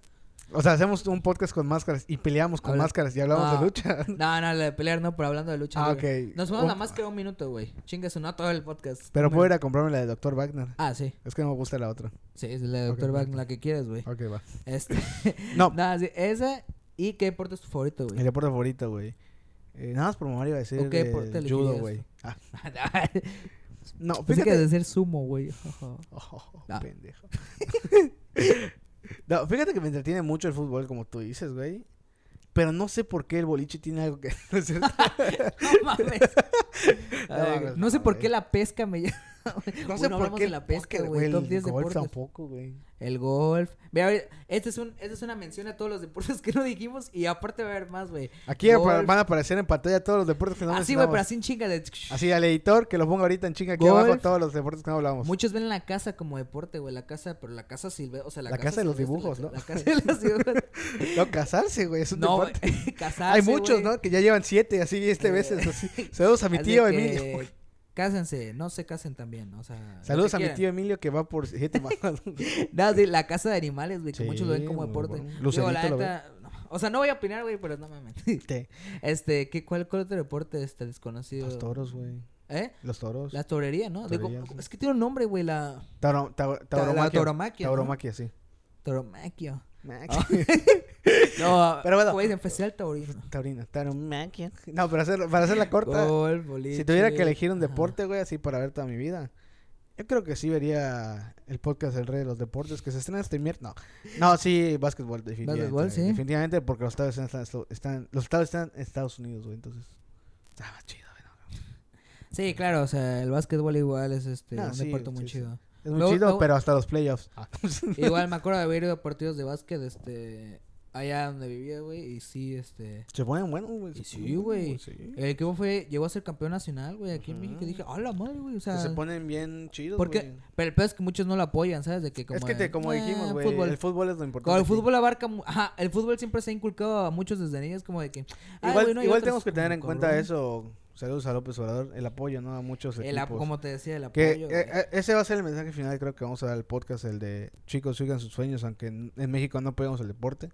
Speaker 2: O sea, hacemos un podcast con máscaras y peleamos con
Speaker 1: Habla-
Speaker 2: máscaras y hablamos de lucha. <laughs>
Speaker 1: No, no, la de pelear no, pero hablando de lucha
Speaker 2: Ah,
Speaker 1: libre.
Speaker 2: ok.
Speaker 1: Nos fuimos
Speaker 2: Un-
Speaker 1: la máscara un minuto, güey. Chinga su, no todo el podcast.
Speaker 2: Pero puedo ir a comprarme la de Dr. Wagner.
Speaker 1: Ah, sí.
Speaker 2: Es que no me gusta la otra.
Speaker 1: Sí, es la de Dr. Wagner, la que quieras, güey.
Speaker 2: Ok, va.
Speaker 1: Este. <laughs>
Speaker 2: No, <laughs>
Speaker 1: Nada, sí, esa. ¿Y qué deporte es tu favorito, güey?
Speaker 2: deporte favorito, güey. Eh, nada más por memoria iba a decir
Speaker 1: ¿O qué
Speaker 2: el
Speaker 1: deporte
Speaker 2: judo, güey. Ah,
Speaker 1: no, Pensé que
Speaker 2: fíjate.
Speaker 1: de ser sumo, güey.
Speaker 2: Oh,
Speaker 1: Ah.
Speaker 2: pendejo. <laughs> no, fíjate que me entretiene mucho el fútbol, como tú dices, güey. Pero no sé por qué el boliche tiene algo que... <laughs> no
Speaker 1: no <laughs> mames. No sé por qué la pesca me llama.
Speaker 2: No sé por qué
Speaker 1: la pesca, güey.
Speaker 2: El
Speaker 1: 10
Speaker 2: golf
Speaker 1: deportes.
Speaker 2: tampoco, güey.
Speaker 1: El golf. Ahorita- este es un, esta es una mención a todos los deportes que no dijimos. Y aparte va a haber más, güey.
Speaker 2: Aquí
Speaker 1: Golf.
Speaker 2: van a aparecer en pantalla todos los deportes que no
Speaker 1: Así, güey, pero así en chinga de.
Speaker 2: Así al editor que lo ponga ahorita en chinga aquí
Speaker 1: Golf.
Speaker 2: abajo todos los deportes que no hablamos.
Speaker 1: Muchos ven la casa como deporte, güey. La casa, pero la casa silvestre. O sea, la,
Speaker 2: La casa de los dibujos,
Speaker 1: la-
Speaker 2: ¿no?
Speaker 1: La casa de los <laughs> dibujos.
Speaker 2: No, casarse, güey, es un
Speaker 1: no,
Speaker 2: deporte. <laughs>
Speaker 1: casarse.
Speaker 2: Hay muchos. ¿no? Que ya llevan siete, así, este veces, así. <laughs> Saludos a mi
Speaker 1: Así
Speaker 2: tío
Speaker 1: que
Speaker 2: Emilio.
Speaker 1: Cásense, no se casen también, o sea.
Speaker 2: Saludos a mi tío Emilio que va por <laughs> siete.
Speaker 1: No, sí, la casa de animales, güey, que
Speaker 2: Sí,
Speaker 1: muchos lo ven como deporte.
Speaker 2: bueno.
Speaker 1: Digo,
Speaker 2: Lucerito
Speaker 1: la
Speaker 2: lo
Speaker 1: neta, no, o sea, no voy a opinar, güey, pero no.
Speaker 2: Te- <laughs>
Speaker 1: Este, ¿qué, cuál, ¿cuál otro deporte este desconocido?
Speaker 2: Los toros, güey.
Speaker 1: ¿Eh?
Speaker 2: Los toros.
Speaker 1: La torería, ¿no? Digo,
Speaker 2: sí.
Speaker 1: es que tiene un nombre, güey, la
Speaker 2: Tauro- tau-
Speaker 1: la
Speaker 2: Tauromaquia.
Speaker 1: tauromaquia, ¿no?
Speaker 2: Tauromaquia, sí.
Speaker 1: tauromaquia.
Speaker 2: Maquia. <laughs>
Speaker 1: No,
Speaker 2: Pero bueno.
Speaker 1: Güey, en festival taurino.
Speaker 2: Taurina. Tauromaquia. No, para hacer, para hacerla corta.
Speaker 1: Golf, boliche.
Speaker 2: Si tuviera que elegir un deporte, güey, así para ver toda mi vida. Yo creo que sí vería el podcast El Rey de los Deportes que se estrena este miércoles. No, no, sí, básquetbol, definitivamente.
Speaker 1: Básquetbol, sí.
Speaker 2: Definitivamente porque los estados están, están- los estados están en Estados Unidos, güey, entonces. Más chido, güey.
Speaker 1: Sí, claro, o sea, el básquetbol igual es este,
Speaker 2: Ah,
Speaker 1: un
Speaker 2: sí,
Speaker 1: deporte muy
Speaker 2: sí.
Speaker 1: chido.
Speaker 2: Es muy chido, pero hasta los playoffs. <laughs>
Speaker 1: Igual me acuerdo de haber ido a partidos de básquet, este, allá donde vivía, güey, y sí, este,
Speaker 2: Se ponen buenos, güey.
Speaker 1: Sí, güey.
Speaker 2: sí.
Speaker 1: el equipo fue, llegó a ser campeón nacional, güey, aquí en. México, y dije, ¡ah, la madre, güey! O sea,
Speaker 2: se ponen bien chidos,
Speaker 1: ¿por qué?
Speaker 2: güey.
Speaker 1: pero el peor es que muchos no lo apoyan, ¿sabes? De que como
Speaker 2: Es que, te, como
Speaker 1: "Ah,
Speaker 2: dijimos, güey,
Speaker 1: fútbol".
Speaker 2: el fútbol es lo importante.
Speaker 1: Como el fútbol abarca, ajá, el fútbol siempre se ha inculcado a muchos desde niños como de que, "Ay,
Speaker 2: Igual,
Speaker 1: no
Speaker 2: igual
Speaker 1: otros
Speaker 2: tenemos que tener en cuenta
Speaker 1: cabrón".
Speaker 2: eso. Saludos a López Obrador, el apoyo, ¿no? A muchos
Speaker 1: El
Speaker 2: equipos.
Speaker 1: como te decía, el apoyo.
Speaker 2: eh, eh, ese va a ser el mensaje final, creo que vamos a dar el podcast, el de chicos, sigan sus sueños, aunque en, en México no apoyamos el deporte,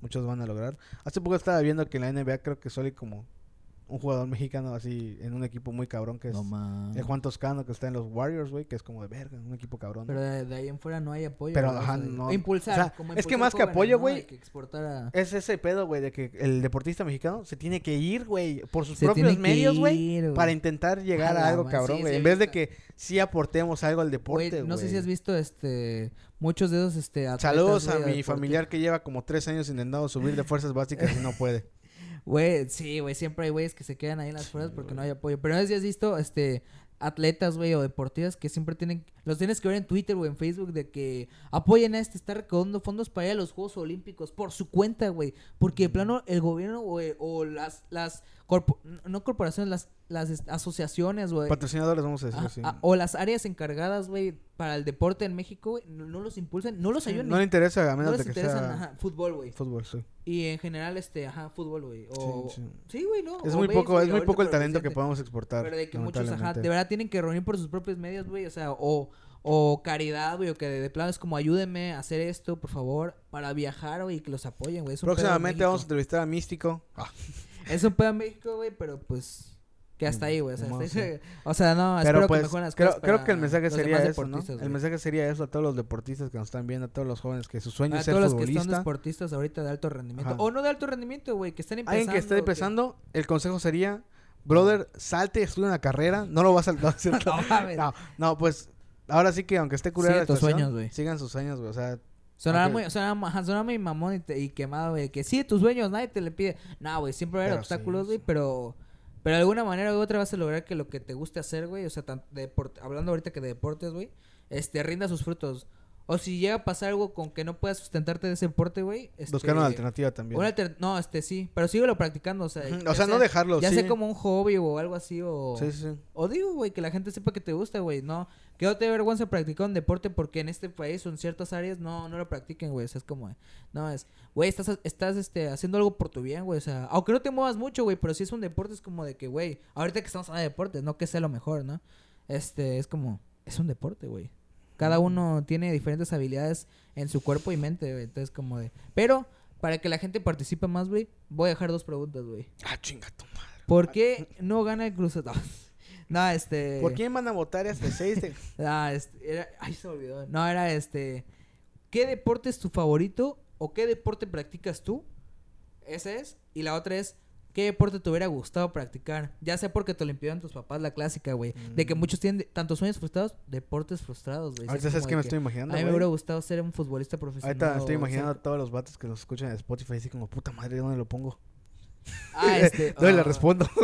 Speaker 2: muchos van a lograr. Hace poco estaba viendo que en la NBA creo que solo hay como un jugador mexicano así en un equipo muy cabrón que es
Speaker 1: No
Speaker 2: el Juan Toscano que está en los Warriors, güey, que es como de verga, un equipo cabrón.
Speaker 1: Pero de, de ahí en fuera no hay apoyo.
Speaker 2: Pero,
Speaker 1: güey,
Speaker 2: ajá, no-
Speaker 1: Impulsar.
Speaker 2: o sea,
Speaker 1: como
Speaker 2: es que
Speaker 1: impulsar
Speaker 2: más que apoyo, güey,
Speaker 1: a...
Speaker 2: Es ese pedo, güey, de que el deportista mexicano se tiene que ir, güey, por sus
Speaker 1: Se
Speaker 2: propios medios, güey,
Speaker 1: güey.
Speaker 2: para intentar llegar
Speaker 1: A
Speaker 2: algo cabrón, güey.
Speaker 1: sí,
Speaker 2: en vez de que sí aportemos algo al
Speaker 1: Güey,
Speaker 2: deporte,
Speaker 1: no sé si
Speaker 2: güey.
Speaker 1: has visto este muchos de esos este atletas,
Speaker 2: Saludos a
Speaker 1: güey,
Speaker 2: mi familiar que lleva como tres años intentando subir de fuerzas básicas y no puede. <laughs>
Speaker 1: Güey, sí, güey, siempre hay güeyes que se quedan ahí en las fuerzas porque no hay apoyo. Pero no sé si has visto este atletas, güey, o deportistas que siempre tienen los tienes que ver en Twitter o en Facebook de que apoyen a este, está recaudando fondos para ir a los Juegos Olímpicos por su cuenta, güey, porque de plano el gobierno güey, o las las corpo- no corporaciones, las las asociaciones, güey,
Speaker 2: Patrocinadores, vamos a decir
Speaker 1: Ajá,
Speaker 2: así.
Speaker 1: a- o las áreas encargadas, güey, para el deporte en México, güey, no, no los impulsan, no los ayudan.
Speaker 2: no le
Speaker 1: ni-
Speaker 2: interesa a
Speaker 1: no
Speaker 2: menos
Speaker 1: les
Speaker 2: de que sea
Speaker 1: ajá, fútbol, güey.
Speaker 2: fútbol, sí.
Speaker 1: Y en general, este, ajá, fútbol, güey. O...
Speaker 2: Sí, sí.
Speaker 1: Sí, güey, ¿no?
Speaker 2: Es
Speaker 1: O
Speaker 2: muy poco, es muy poco el talento que podemos exportar.
Speaker 1: Pero de que muchos, ajá, de verdad tienen que reunir por sus propios medios, güey. O sea, o, o caridad, güey, o que de, de plano es como ayúdenme a hacer esto, por favor, para viajar, güey, y que los apoyen, güey.
Speaker 2: Próximamente vamos a entrevistar a Místico. Ah, <laughs>
Speaker 1: Es un pedo en México, güey, pero pues. Que hasta ahí, güey. O sea,
Speaker 2: No sé. <laughs>
Speaker 1: o sea, no,
Speaker 2: Pero
Speaker 1: espero
Speaker 2: pues,
Speaker 1: que mejoren las
Speaker 2: creo,
Speaker 1: cosas
Speaker 2: creo que el mensaje sería eso, ¿no? El mensaje sería eso a todos los deportistas que nos están viendo, a todos los jóvenes que su sueño es ser
Speaker 1: todos los que son
Speaker 2: futbolista.
Speaker 1: deportistas ahorita de alto rendimiento.
Speaker 2: Ajá.
Speaker 1: O no de alto rendimiento, güey, que estén empezando.
Speaker 2: Alguien que esté
Speaker 1: que-
Speaker 2: empezando, el consejo sería, brother, salte, estudia una carrera, no lo vas a... <laughs> No. <laughs>
Speaker 1: No
Speaker 2: no, pues, ahora sí que aunque esté curada la
Speaker 1: tus
Speaker 2: situación,
Speaker 1: sueños, güey.
Speaker 2: sigan sus sueños, güey, o sea...
Speaker 1: Sonaba muy, sonaba, sonaba muy mamón y, te- y quemado, güey. Que sí, tus sueños, nadie te le pide. No, güey, siempre va a haber obstáculos, güey,
Speaker 2: sí.
Speaker 1: pero... Pero de alguna manera u otra vas a lograr que lo que te guste hacer, güey, o sea, tan- hablando ahorita que de deportes, güey, este, rinda sus frutos. O si llega a pasar algo con que no puedas sustentarte de ese deporte, güey. Este,
Speaker 2: Buscar una alternativa también.
Speaker 1: una alter- no, este, sí, pero síguelo practicando, o sea.
Speaker 2: O sea, no dejarlo,
Speaker 1: Ya
Speaker 2: sí.
Speaker 1: sea como un hobby o algo así, o...
Speaker 2: Sí, sí.
Speaker 1: O digo, güey, que la gente sepa que te gusta, güey. No, que no te vergüenza practicar un deporte porque en este país o en ciertas áreas no, no lo practiquen, güey. O sea, es como, no, es, güey, estás, estás este, haciendo algo por tu bien, güey. O sea, aunque no te muevas mucho, güey, pero si es un deporte, es como de que, güey, ahorita que estamos hablando de deportes, no que sea lo mejor, ¿no? Este, es como, es un deporte, güey. Cada uno tiene diferentes habilidades en su cuerpo y mente, güey. Entonces, como de, pero para que la gente participe más, güey, voy a dejar dos preguntas, güey.
Speaker 2: Ah, chinga tu madre.
Speaker 1: ¿Por qué no gana el Cruz Azul? <laughs> No, este...
Speaker 2: ¿Por quién van a votar este 6 de... <laughs>
Speaker 1: Ah, este, era, ay, se me olvidó. No, era este. ¿Qué deporte es tu favorito o qué deporte practicas tú? Esa es. Y la otra es, ¿qué deporte te hubiera gustado practicar? Ya sea porque te lo impidieron tus papás, la clásica, güey. De que muchos tienen tantos sueños frustrados, deportes frustrados, güey.
Speaker 2: Mm. Ahorita
Speaker 1: Es
Speaker 2: sabes que me estoy imaginando,
Speaker 1: A mí me hubiera gustado ser un futbolista profesional.
Speaker 2: Ahorita estoy
Speaker 1: o
Speaker 2: imaginando a todos los vatos que nos escuchan en Spotify así como, puta madre, ¿dónde lo pongo?
Speaker 1: Ah, <laughs> este.
Speaker 2: ¿Dónde le
Speaker 1: ah,
Speaker 2: respondo? <laughs>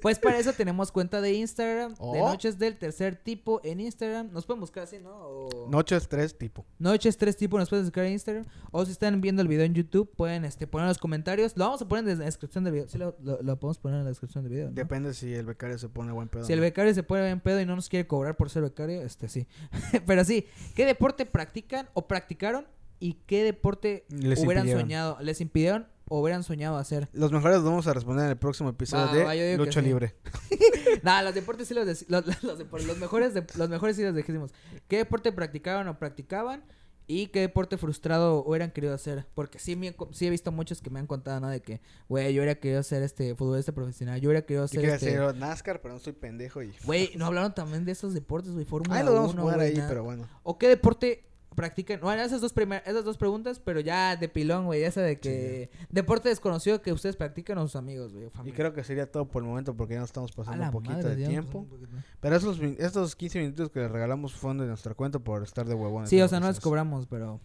Speaker 1: Pues para eso tenemos cuenta de Instagram, de
Speaker 2: Oh.
Speaker 1: Noches del Tercer Tipo en Instagram. Nos pueden buscar así, ¿no? O-
Speaker 2: Noches 3 tipo.
Speaker 1: Noches tres tipos nos pueden buscar en Instagram. O si están viendo el video en YouTube, pueden este, poner en los comentarios. Lo vamos a poner en la descripción del video. Sí, lo, lo- lo podemos poner en la descripción del video. ¿no?
Speaker 2: Depende si el becario se pone buen pedo.
Speaker 1: Si el
Speaker 2: ¿no?
Speaker 1: becario se pone bien pedo y no nos quiere cobrar por ser becario, este sí. <laughs> Pero sí, ¿qué deporte practican o practicaron? ¿Y qué deporte
Speaker 2: Les
Speaker 1: hubieran
Speaker 2: impidieron.
Speaker 1: soñado? ¿Les impidieron o hubieran soñado hacer?
Speaker 2: Los mejores los vamos a responder en el próximo episodio de
Speaker 1: yo
Speaker 2: Lucha
Speaker 1: sí.
Speaker 2: Libre. <laughs>
Speaker 1: Nah, los deportes sí los, los, los deportes- los mejores de- los mejores sí los dijimos. ¿Qué deporte practicaban o practicaban? ¿Y qué deporte frustrado hubieran querido hacer? Porque sí, me, sí he visto muchos que me han contado, ¿no? De que, güey, yo hubiera querido ser este futbolista profesional. Yo hubiera querido
Speaker 2: Yo
Speaker 1: ser
Speaker 2: quería
Speaker 1: este...
Speaker 2: hacer NASCAR, pero no soy pendejo y...
Speaker 1: Güey, no hablaron también de esos deportes, güey. Fórmula
Speaker 2: Ahí lo vamos a
Speaker 1: 1, güey,
Speaker 2: ahí,
Speaker 1: nada.
Speaker 2: pero bueno.
Speaker 1: ¿O qué deporte practican? Bueno, esas dos, primer- esas dos preguntas, pero ya de pilón, güey. Esa de que... Deporte desconocido que ustedes practican o sus amigos, güey. o
Speaker 2: Y creo que sería todo por el momento porque ya nos estamos pasando un poquito
Speaker 1: madre,
Speaker 2: de tiempo.
Speaker 1: poquito.
Speaker 2: Pero esos, estos 15 minutos que les regalamos fueron de nuestra cuenta por estar de huevones.
Speaker 1: Sí, o sea, no les cobramos, pero...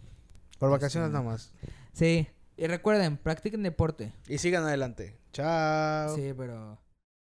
Speaker 2: Por vacaciones
Speaker 1: Este,
Speaker 2: nada más.
Speaker 1: Sí. Y recuerden, practiquen deporte.
Speaker 2: Y sigan adelante. Chao.
Speaker 1: Sí, pero...